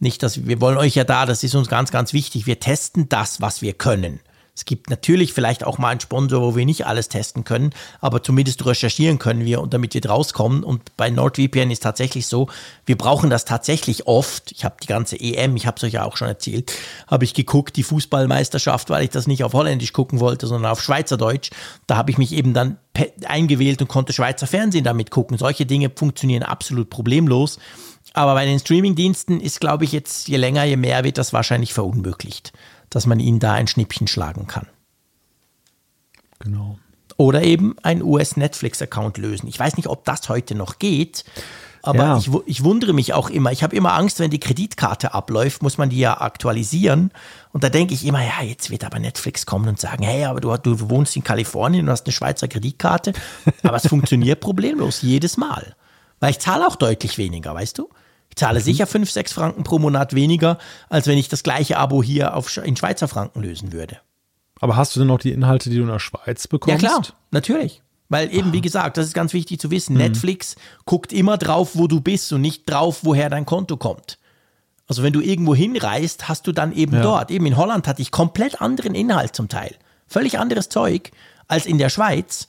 nicht, dass wir wollen euch ja da, das ist uns ganz, ganz wichtig. Wir testen das, was wir können. Es gibt natürlich vielleicht auch mal einen Sponsor, wo wir nicht alles testen können, aber zumindest recherchieren können wir und damit wir rauskommen. Und bei NordVPN ist tatsächlich so, wir brauchen das tatsächlich oft. Ich habe die ganze EM, ich habe es euch ja auch schon erzählt, habe ich geguckt, die Fußballmeisterschaft, weil ich das nicht auf Holländisch gucken wollte, sondern auf Schweizerdeutsch. Da habe ich mich eben dann eingewählt und konnte Schweizer Fernsehen damit gucken. Solche Dinge funktionieren absolut problemlos. Aber bei den Streamingdiensten ist, glaube ich, jetzt je länger, je mehr wird das wahrscheinlich verunmöglicht dass man ihnen da ein Schnippchen schlagen kann. Genau. Oder eben ein US-Netflix-Account lösen. Ich weiß nicht, ob das heute noch geht, aber ja. ich, ich, wundere mich auch immer. Ich habe immer Angst, wenn die Kreditkarte abläuft, muss man die ja aktualisieren. Und da denke ich immer, ja, jetzt wird aber Netflix kommen und sagen, hey, aber du, du wohnst in Kalifornien und hast eine Schweizer Kreditkarte. Aber es funktioniert problemlos jedes Mal. Weil ich zahle auch deutlich weniger, weißt du? Ich zahle mhm. sicher 5, 6 Franken pro Monat weniger, als wenn ich das gleiche Abo hier auf, in Schweizer Franken lösen würde. Aber hast du denn noch die Inhalte, die du in der Schweiz bekommst? Ja, klar, natürlich. Weil eben, wie gesagt, das ist ganz wichtig zu wissen. Mhm. Netflix guckt immer drauf, wo du bist und nicht drauf, woher dein Konto kommt. Also wenn du irgendwo hinreist, hast du dann eben ja. dort. Eben in Holland hatte ich komplett anderen Inhalt zum Teil. Völlig anderes Zeug als in der Schweiz.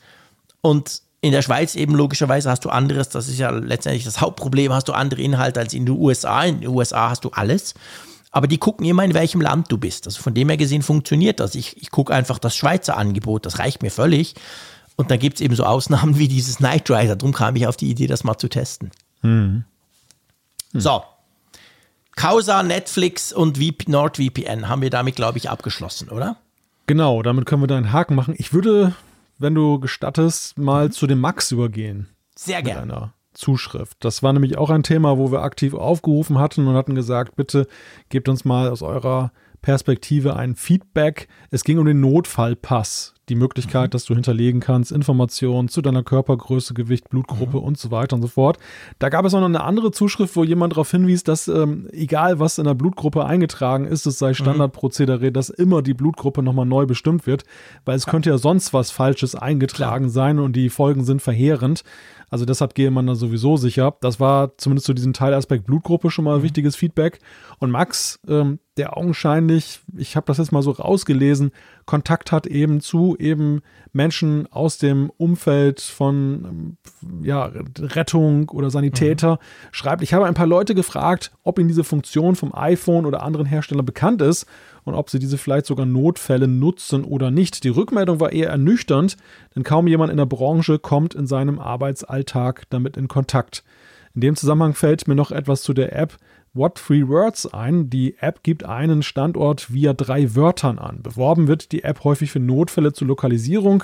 Und in der Schweiz eben logischerweise hast du anderes, das ist ja letztendlich das Hauptproblem, hast du andere Inhalte als in den USA. In den USA hast du alles. Aber die gucken immer, in welchem Land du bist. Also von dem her gesehen funktioniert das. Ich, ich gucke einfach das Schweizer Angebot, das reicht mir völlig. Und dann gibt es eben so Ausnahmen wie dieses Night Rider. Darum kam ich auf die Idee, das mal zu testen. Hm. Hm. So. Causa, Netflix und NordVPN haben wir damit, glaube ich, abgeschlossen, oder? Genau, damit können wir da einen Haken machen. Ich würde wenn du gestattest, mal zu dem Max übergehen. Sehr gerne. Zuschrift. Das war nämlich auch ein Thema, wo wir aktiv aufgerufen hatten und hatten gesagt, bitte gebt uns mal aus eurer Perspektive ein Feedback. Es ging um den Notfallpass die Möglichkeit, mhm. dass du hinterlegen kannst, Informationen zu deiner Körpergröße, Gewicht, Blutgruppe mhm. und so weiter und so fort. Da gab es auch noch eine andere Zuschrift, wo jemand darauf hinwies, dass ähm, egal was in der Blutgruppe eingetragen ist, es sei mhm. Standardprozedere, dass immer die Blutgruppe nochmal neu bestimmt wird, weil es ja. könnte ja sonst was Falsches eingetragen Klar. sein und die Folgen sind verheerend. Also deshalb gehe man da sowieso sicher. Das war zumindest zu diesem Teilaspekt Blutgruppe schon mal mhm. wichtiges Feedback. Und Max, ähm, der augenscheinlich, ich habe das jetzt mal so rausgelesen, Kontakt hat eben zu eben Menschen aus dem Umfeld von ähm, ja, Rettung oder Sanitäter, mhm. schreibt, ich habe ein paar Leute gefragt, ob ihnen diese Funktion vom iPhone oder anderen Herstellern bekannt ist und ob sie diese vielleicht sogar Notfälle nutzen oder nicht. Die Rückmeldung war eher ernüchternd, denn kaum jemand in der Branche kommt in seinem Arbeitsalltag damit in Kontakt. In dem Zusammenhang fällt mir noch etwas zu der App What Three Words ein. Die App gibt einen Standort via drei Wörtern an. Beworben wird die App häufig für Notfälle zur Lokalisierung.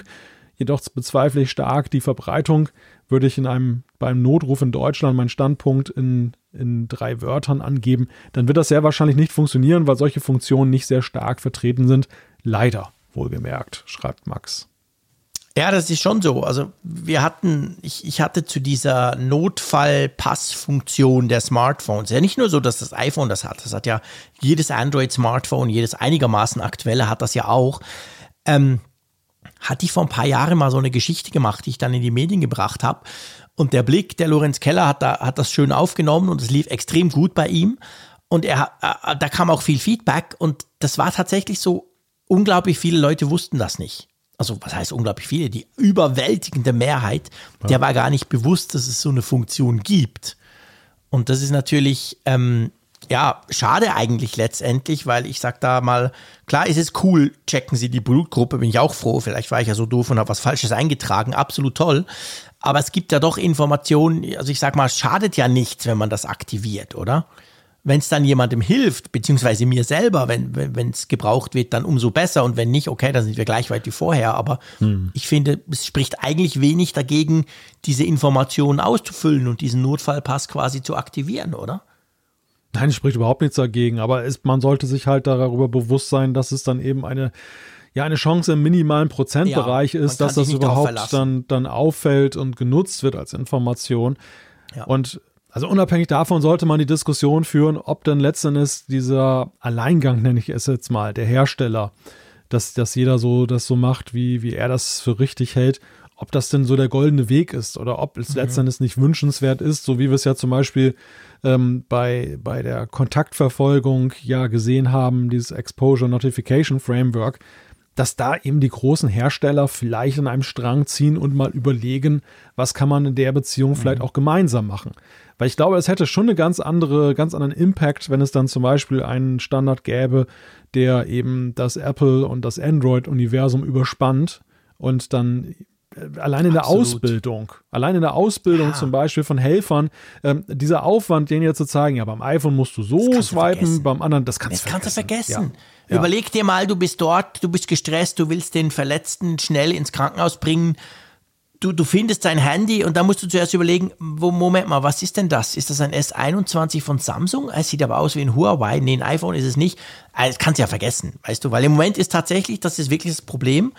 Jedoch bezweifle ich stark die Verbreitung. Würde ich in einem beim Notruf in Deutschland meinen Standpunkt in in drei Wörtern angeben, dann wird das sehr wahrscheinlich nicht funktionieren, weil solche Funktionen nicht sehr stark vertreten sind. Leider, wohlgemerkt, schreibt Max. Ja, das ist schon so. Also wir hatten, ich, ich hatte zu dieser Notfallpassfunktion der Smartphones, ja nicht nur so, dass das iPhone das hat, das hat ja jedes Android-Smartphone, jedes einigermaßen aktuelle hat das ja auch. Ähm, hatte ich vor ein paar Jahren mal so eine Geschichte gemacht, die ich dann in die Medien gebracht habe. Und der Blick, der Lorenz Keller hat, da, hat das schön aufgenommen und es lief extrem gut bei ihm. Und er, äh, da kam auch viel Feedback und das war tatsächlich so, unglaublich viele Leute wussten das nicht. Also was heißt unglaublich viele? Die überwältigende Mehrheit, ja. der war gar nicht bewusst, dass es so eine Funktion gibt. Und das ist natürlich, ähm, ja, schade eigentlich letztendlich, weil ich sag da mal, klar ist es cool, checken Sie die Blutgruppe, bin ich auch froh, vielleicht war ich ja so doof und habe was Falsches eingetragen, absolut toll. Aber es gibt ja doch Informationen, also ich sag mal, es schadet ja nichts, wenn man das aktiviert, oder? Wenn es dann jemandem hilft, beziehungsweise mir selber, wenn es gebraucht wird, dann umso besser. Und wenn nicht, okay, dann sind wir gleich weit wie vorher. Aber hm. ich finde, es spricht eigentlich wenig dagegen, diese Informationen auszufüllen und diesen Notfallpass quasi zu aktivieren, oder? Nein, es spricht überhaupt nichts dagegen, aber es, man sollte sich halt darüber bewusst sein, dass es dann eben eine ja eine Chance im minimalen Prozentbereich ja, ist, dass das überhaupt dann, dann auffällt und genutzt wird als Information. Ja. Und also unabhängig davon sollte man die Diskussion führen, ob denn letztendlich dieser Alleingang, nenne ich es jetzt mal, der Hersteller, dass, dass jeder so das so macht, wie, wie er das für richtig hält, ob das denn so der goldene Weg ist oder ob es mhm. letztendlich nicht wünschenswert ist, so wie wir es ja zum Beispiel ähm, bei, bei der Kontaktverfolgung ja gesehen haben, dieses Exposure Notification Framework, dass da eben die großen Hersteller vielleicht an einem Strang ziehen und mal überlegen, was kann man in der Beziehung vielleicht mhm. auch gemeinsam machen. Weil ich glaube, es hätte schon eine ganz andere, ganz anderen Impact, wenn es dann zum Beispiel einen Standard gäbe, der eben das Apple und das Android-Universum überspannt und dann äh, allein in der Absolut. Ausbildung, allein in der Ausbildung ja. zum Beispiel von Helfern, ähm, dieser Aufwand, den jetzt zu zeigen, ja, beim iPhone musst du so swipen, beim anderen, das kannst, das kannst du vergessen. Ja. Überleg dir mal, du bist dort, du bist gestresst, du willst den Verletzten schnell ins Krankenhaus bringen. Du, du findest sein Handy und da musst du zuerst überlegen, wo, Moment mal, was ist denn das? Ist das ein S21 von Samsung? Es sieht aber aus wie ein Huawei. Nee, ein iPhone ist es nicht. Ah, das kannst du ja vergessen, weißt du, weil im Moment ist tatsächlich, das ist wirklich das Problem,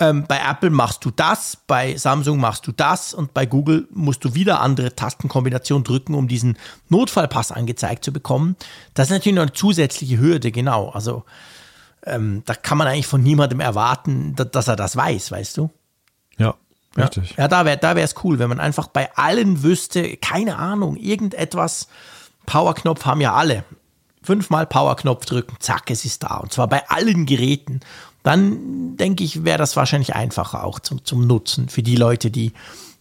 ähm, bei Apple machst du das, bei Samsung machst du das und bei Google musst du wieder andere Tastenkombinationen drücken, um diesen Notfallpass angezeigt zu bekommen. Das ist natürlich noch eine zusätzliche Hürde, genau. Also ähm, da kann man eigentlich von niemandem erwarten, dass er das weiß, weißt du? Ja, richtig. Ja, ja da wäre da es cool, wenn man einfach bei allen wüsste, keine Ahnung, irgendetwas, Powerknopf haben ja alle. Fünfmal Powerknopf drücken, zack, es ist da. Und zwar bei allen Geräten dann denke ich, wäre das wahrscheinlich einfacher auch zum, zum Nutzen für die Leute, die,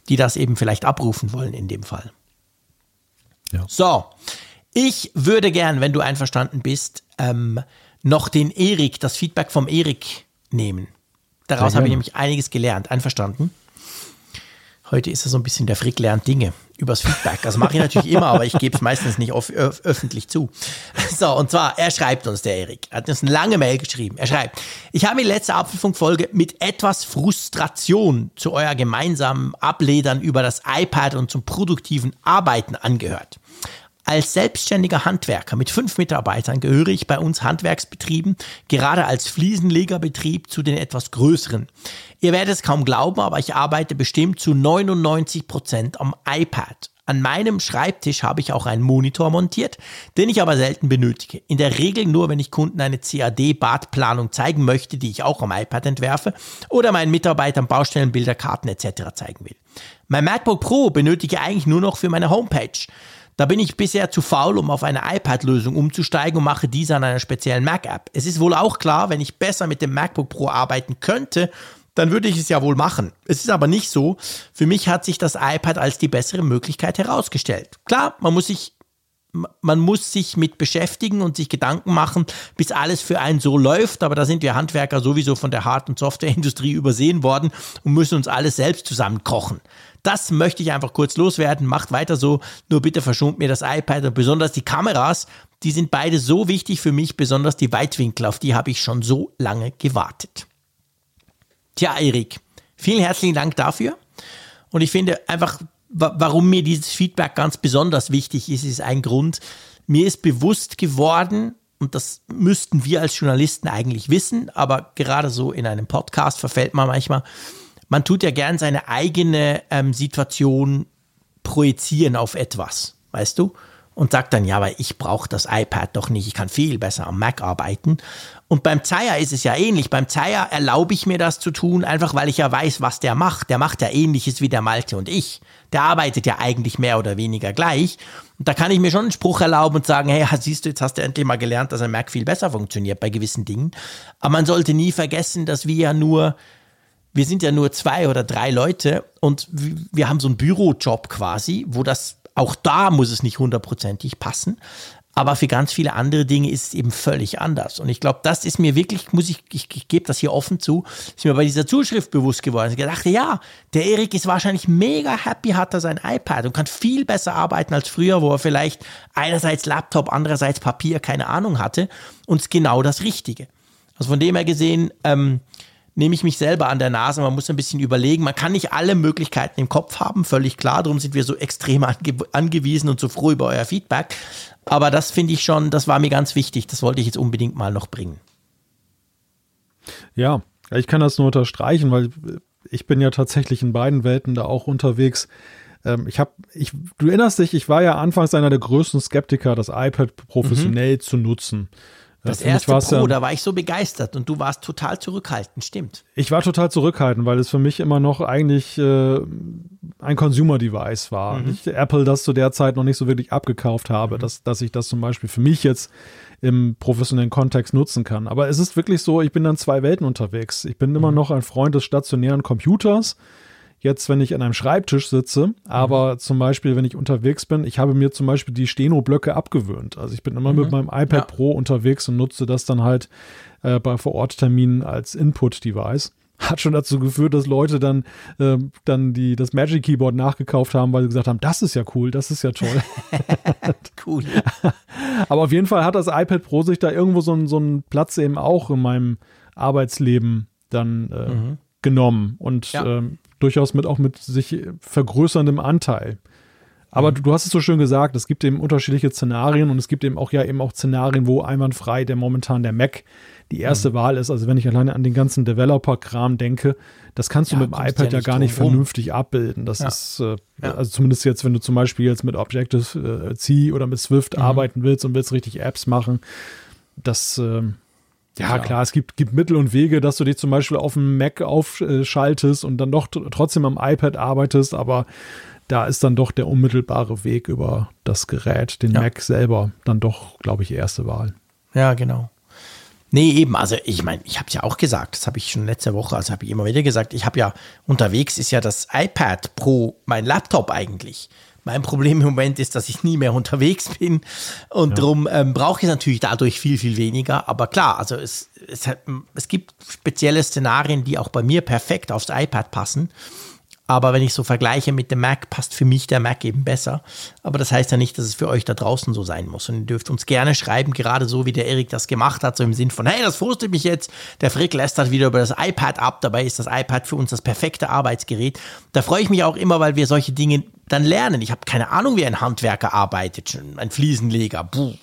die das eben vielleicht abrufen wollen in dem Fall. Ja. So, ich würde gern, wenn du einverstanden bist, ähm, noch den Erik, das Feedback vom Erik nehmen. Daraus habe ich nämlich einiges gelernt. Einverstanden? Heute ist er so ein bisschen der Frick lernt Dinge übers Feedback. Das mache ich natürlich immer, aber ich gebe es meistens nicht öf öffentlich zu. So, und zwar, er schreibt uns, der Erik, er hat uns eine lange Mail geschrieben. Er schreibt, ich habe die letzte Apfelfunkfolge mit etwas Frustration zu euer gemeinsamen Abledern über das iPad und zum produktiven Arbeiten angehört. Als selbstständiger Handwerker mit fünf Mitarbeitern gehöre ich bei uns Handwerksbetrieben, gerade als Fliesenlegerbetrieb, zu den etwas größeren. Ihr werdet es kaum glauben, aber ich arbeite bestimmt zu 99 Prozent am iPad. An meinem Schreibtisch habe ich auch einen Monitor montiert, den ich aber selten benötige. In der Regel nur, wenn ich Kunden eine CAD-Badplanung zeigen möchte, die ich auch am iPad entwerfe, oder meinen Mitarbeitern Baustellenbilder, Karten etc. zeigen will. Mein MacBook Pro benötige ich eigentlich nur noch für meine Homepage. Da bin ich bisher zu faul, um auf eine iPad-Lösung umzusteigen und mache diese an einer speziellen Mac-App. Es ist wohl auch klar, wenn ich besser mit dem MacBook Pro arbeiten könnte, dann würde ich es ja wohl machen. Es ist aber nicht so. Für mich hat sich das iPad als die bessere Möglichkeit herausgestellt. Klar, man muss sich man muss sich mit beschäftigen und sich Gedanken machen, bis alles für einen so läuft. Aber da sind wir Handwerker sowieso von der Hard- und Softwareindustrie übersehen worden und müssen uns alles selbst zusammenkochen. Das möchte ich einfach kurz loswerden. Macht weiter so. Nur bitte verschont mir das iPad und besonders die Kameras. Die sind beide so wichtig für mich, besonders die Weitwinkel. Auf die habe ich schon so lange gewartet. Tja, Erik, vielen herzlichen Dank dafür. Und ich finde einfach, warum mir dieses Feedback ganz besonders wichtig ist, ist ein Grund. Mir ist bewusst geworden, und das müssten wir als Journalisten eigentlich wissen, aber gerade so in einem Podcast verfällt man manchmal, man tut ja gern seine eigene ähm, Situation projizieren auf etwas, weißt du? Und sagt dann, ja, aber ich brauche das iPad doch nicht, ich kann viel besser am Mac arbeiten. Und beim Zeier ist es ja ähnlich. Beim Zeier erlaube ich mir das zu tun, einfach weil ich ja weiß, was der macht. Der macht ja ähnliches wie der Malte und ich. Der arbeitet ja eigentlich mehr oder weniger gleich. Und da kann ich mir schon einen Spruch erlauben und sagen, hey, siehst du, jetzt hast du endlich mal gelernt, dass ein Mac viel besser funktioniert bei gewissen Dingen. Aber man sollte nie vergessen, dass wir ja nur wir sind ja nur zwei oder drei Leute und wir haben so einen Bürojob quasi, wo das auch da muss es nicht hundertprozentig passen. Aber für ganz viele andere Dinge ist es eben völlig anders. Und ich glaube, das ist mir wirklich, muss ich, ich, ich gebe das hier offen zu, ist mir bei dieser Zuschrift bewusst geworden. Ich dachte, ja, der Erik ist wahrscheinlich mega happy, hat er sein iPad und kann viel besser arbeiten als früher, wo er vielleicht einerseits Laptop, andererseits Papier, keine Ahnung hatte. Und es ist genau das Richtige. Also von dem her gesehen, ähm, nehme ich mich selber an der Nase. Man muss ein bisschen überlegen. Man kann nicht alle Möglichkeiten im Kopf haben, völlig klar. Darum sind wir so extrem ange angewiesen und so froh über euer Feedback. Aber das finde ich schon, das war mir ganz wichtig. Das wollte ich jetzt unbedingt mal noch bringen. Ja, ich kann das nur unterstreichen, weil ich bin ja tatsächlich in beiden Welten da auch unterwegs. Ähm, ich habe, ich, du erinnerst dich, ich war ja anfangs einer der größten Skeptiker, das iPad professionell mhm. zu nutzen Das erste Pro, da war ich so begeistert und du warst total zurückhaltend, stimmt. Ich war total zurückhaltend, weil es für mich immer noch eigentlich äh, ein Consumer-Device war. Mhm. Nicht Apple das zu der Zeit noch nicht so wirklich abgekauft habe, mhm. dass, dass ich das zum Beispiel für mich jetzt im professionellen Kontext nutzen kann. Aber es ist wirklich so, ich bin dann zwei Welten unterwegs. Ich bin immer mhm. noch ein Freund des stationären Computers jetzt, wenn ich an einem Schreibtisch sitze, aber mhm. zum Beispiel, wenn ich unterwegs bin, ich habe mir zum Beispiel die Steno-Blöcke abgewöhnt. Also ich bin immer mhm. mit meinem iPad ja. Pro unterwegs und nutze das dann halt äh, bei Vorortterminen als Input-Device. Hat schon dazu geführt, dass Leute dann, äh, dann die, das Magic Keyboard nachgekauft haben, weil sie gesagt haben, das ist ja cool, das ist ja toll. cool. Aber auf jeden Fall hat das iPad Pro sich da irgendwo so, so einen Platz eben auch in meinem Arbeitsleben dann äh, mhm. Genommen. Und ja. ähm, durchaus mit auch mit sich vergrößerndem Anteil. Aber mhm. du, du, hast es so schön gesagt, es gibt eben unterschiedliche Szenarien und es gibt eben auch ja eben auch Szenarien, wo einwandfrei der momentan der Mac die erste mhm. Wahl ist. Also wenn ich alleine an den ganzen Developer-Kram denke, das kannst du ja, mit dem iPad ja, ja gar nicht vernünftig abbilden. Das ja. ist, äh, also zumindest jetzt, wenn du zum Beispiel jetzt mit Objective-C äh, oder mit Swift mhm. arbeiten willst und willst richtig Apps machen, das äh, ja, ja, klar, es gibt, gibt Mittel und Wege, dass du dich zum Beispiel auf dem Mac aufschaltest und dann doch trotzdem am iPad arbeitest, aber da ist dann doch der unmittelbare Weg über das Gerät, den ja. Mac selber, dann doch, glaube ich, erste Wahl. Ja, genau. Nee, eben, also ich meine, ich habe es ja auch gesagt, das habe ich schon letzte Woche, also habe ich immer wieder gesagt, ich habe ja unterwegs ist ja das iPad Pro mein Laptop eigentlich. Mein Problem im Moment ist, dass ich nie mehr unterwegs bin und ja. darum ähm, brauche ich natürlich dadurch viel, viel weniger. Aber klar, also es, es, hat, es gibt spezielle Szenarien, die auch bei mir perfekt aufs iPad passen. Aber wenn ich so vergleiche mit dem Mac, passt für mich der Mac eben besser. Aber das heißt ja nicht, dass es für euch da draußen so sein muss. Und ihr dürft uns gerne schreiben, gerade so wie der Erik das gemacht hat, so im Sinn von, hey, das frustet mich jetzt. Der Frick lästert wieder über das iPad ab. Dabei ist das iPad für uns das perfekte Arbeitsgerät. Da freue ich mich auch immer, weil wir solche Dinge dann lernen. Ich habe keine Ahnung, wie ein Handwerker arbeitet, ein Fliesenleger. Puh.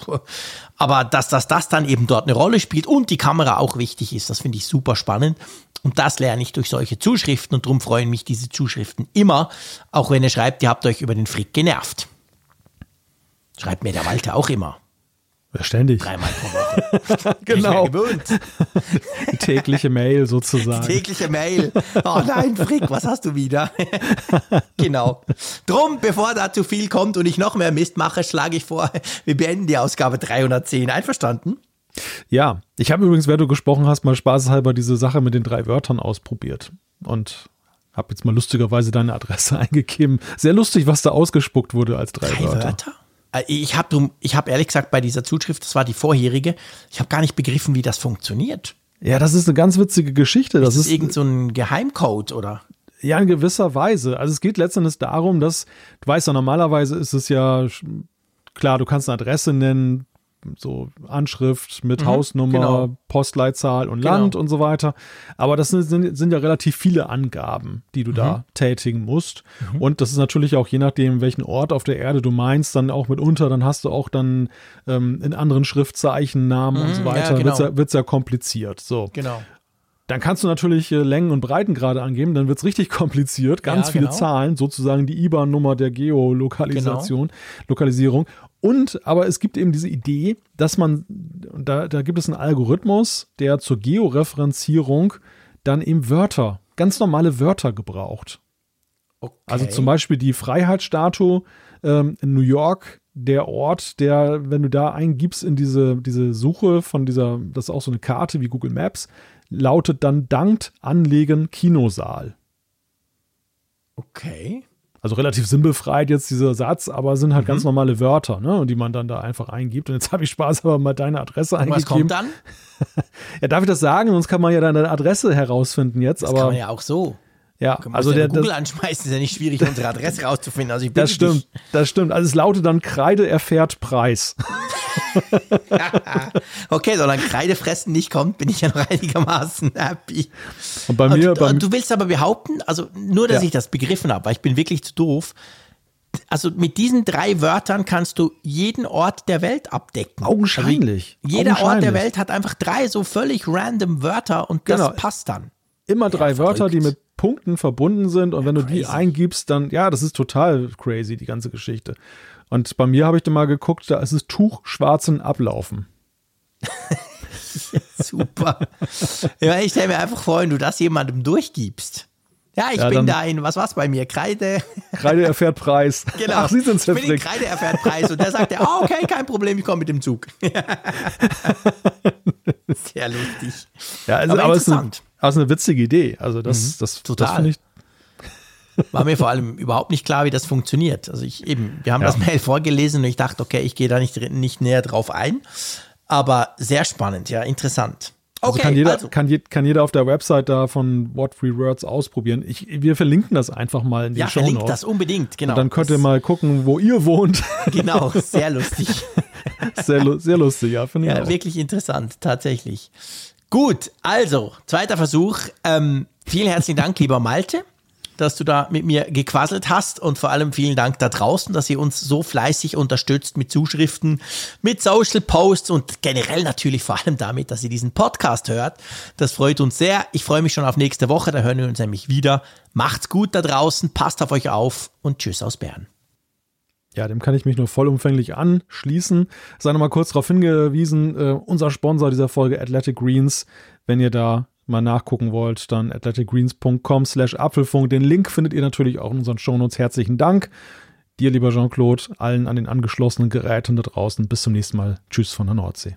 Aber dass, dass das dann eben dort eine Rolle spielt und die Kamera auch wichtig ist, das finde ich super spannend. Und das lerne ich durch solche Zuschriften und darum freuen mich diese Zuschriften immer, auch wenn ihr schreibt, ihr habt euch über den Frick genervt. Schreibt mir der Walter auch immer. Ständig. Dreimal pro Woche. genau. Die tägliche Mail sozusagen. Die tägliche Mail. Oh nein, Frick, was hast du wieder? genau. Drum, bevor da zu viel kommt und ich noch mehr Mist mache, schlage ich vor, wir beenden die Ausgabe 310. Einverstanden? Ja, ich habe übrigens, während du gesprochen hast, mal spaßeshalber diese Sache mit den drei Wörtern ausprobiert. Und habe jetzt mal lustigerweise deine Adresse eingegeben. Sehr lustig, was da ausgespuckt wurde als drei, drei Wörter. Wörter? Äh, ich habe ich hab ehrlich gesagt bei dieser Zuschrift, das war die vorherige, ich habe gar nicht begriffen, wie das funktioniert. Ja, das ist eine ganz witzige Geschichte. Das ist, ist irgend so ein Geheimcode, oder? Ja, in gewisser Weise. Also es geht letztendlich darum, dass, du weißt ja, normalerweise ist es ja klar, du kannst eine Adresse nennen, so Anschrift mit mhm, Hausnummer, genau. Postleitzahl und Land genau. und so weiter. Aber das sind, sind, ja relativ viele Angaben, die du mhm. da tätigen musst. Mhm. Und das ist natürlich auch je nachdem, welchen Ort auf der Erde du meinst, dann auch mitunter, dann hast du auch dann ähm, in anderen Schriftzeichen, Namen und so mhm, weiter, ja, genau. wird es ja, ja kompliziert. So. Genau. Dann kannst du natürlich äh, Längen und Breitengrade angeben, dann wird es richtig kompliziert. Ganz ja, viele genau. Zahlen, sozusagen die IBAN-Nummer der Geolokalisation, genau. Lokalisierung. Und aber es gibt eben diese Idee, dass man, da, da gibt es einen Algorithmus, der zur Georeferenzierung dann eben Wörter, ganz normale Wörter gebraucht. Okay. Also zum Beispiel die Freiheitsstatue ähm, in New York, der Ort, der, wenn du da eingibst in diese, diese Suche von dieser, das ist auch so eine Karte wie Google Maps, lautet dann dankt anlegen Kinosaal. Okay also relativ sinnbefreit jetzt dieser Satz, aber sind halt mhm. ganz normale Wörter, ne, die man dann da einfach eingibt. Und jetzt habe ich Spaß, aber mal deine Adresse Und eingegeben. Was kommt dann? ja, darf ich das sagen? Sonst kann man ja deine Adresse herausfinden jetzt. Das aber kann man ja auch so. Ja, also der Google das, anschmeißen ist ja nicht schwierig, unsere Adresse rauszufinden. Also ich das stimmt, dich. das stimmt. Also es lautet dann Kreide erfährt Preis. okay, solange Kreidefressen nicht kommt, bin ich ja noch einigermaßen happy. Und bei mir, und, bei du willst aber behaupten, also nur, dass ja. ich das begriffen habe, weil ich bin wirklich zu doof. Also mit diesen drei Wörtern kannst du jeden Ort der Welt abdecken. Augenscheinlich. Also jeder Augenscheinlich. Ort der Welt hat einfach drei so völlig random Wörter und das genau. passt dann. Immer drei ja, Wörter, die mit Punkten verbunden sind und ja, wenn du die eingibst, dann, ja, das ist total crazy, die ganze Geschichte. Und bei mir habe ich da mal geguckt, da ist es Tuch schwarzen Ablaufen. Super. Ja, ich stelle mir einfach vor, wenn du das jemandem durchgibst. Ja, ich Ja, bin dann- da in, was war's bei mir? Kreide. Kreide erfährt Preis. Genau. Ach, Sie sind ich bin. Kreide erfährt Preis. Und der sagt, ja, ah, okay, kein Problem, ich komme mit dem Zug. Sehr lustig. Ja, also, Aber aber, interessant. Mhm. ist eine witzige Idee. Also das, das, Total. das finde ich. War mir vor allem überhaupt nicht klar, wie das funktioniert. Also ich eben, wir haben Ja. das Mail vorgelesen und ich dachte, okay, ich gehe da nicht, nicht näher drauf ein. Aber sehr spannend, ja, interessant. Also Okay, kann jeder, also, kann, je, kann jeder auf der Website da von What Free Words ausprobieren. Ich, wir verlinken das einfach mal in die ja, Show verlinkt Notes. das unbedingt, genau. Dann könnt ihr mal gucken, wo ihr wohnt. Genau, sehr lustig. sehr, sehr lustig, ja, finde ich Ja, auch. wirklich interessant, tatsächlich. Gut, also, zweiter Versuch. Ähm, vielen herzlichen Dank, lieber Malte, dass du da mit mir gequasselt hast und vor allem vielen Dank da draußen, dass ihr uns so fleißig unterstützt mit Zuschriften, mit Social Posts und generell natürlich vor allem damit, dass ihr diesen Podcast hört. Das freut uns sehr. Ich freue mich schon auf nächste Woche, da hören wir uns nämlich wieder. Macht's gut da draußen, passt auf euch auf und tschüss aus Bern. Ja, dem kann ich mich nur vollumfänglich anschließen. Sei nochmal kurz darauf hingewiesen, äh, unser Sponsor dieser Folge Athletic Greens, wenn ihr da mal nachgucken wollt, dann athleticgreens.com slash Apfelfunk. Den Link findet ihr natürlich auch in unseren Shownotes. Herzlichen Dank. Dir, lieber Jean-Claude, allen an den angeschlossenen Geräten da draußen. Bis zum nächsten Mal. Tschüss von der Nordsee.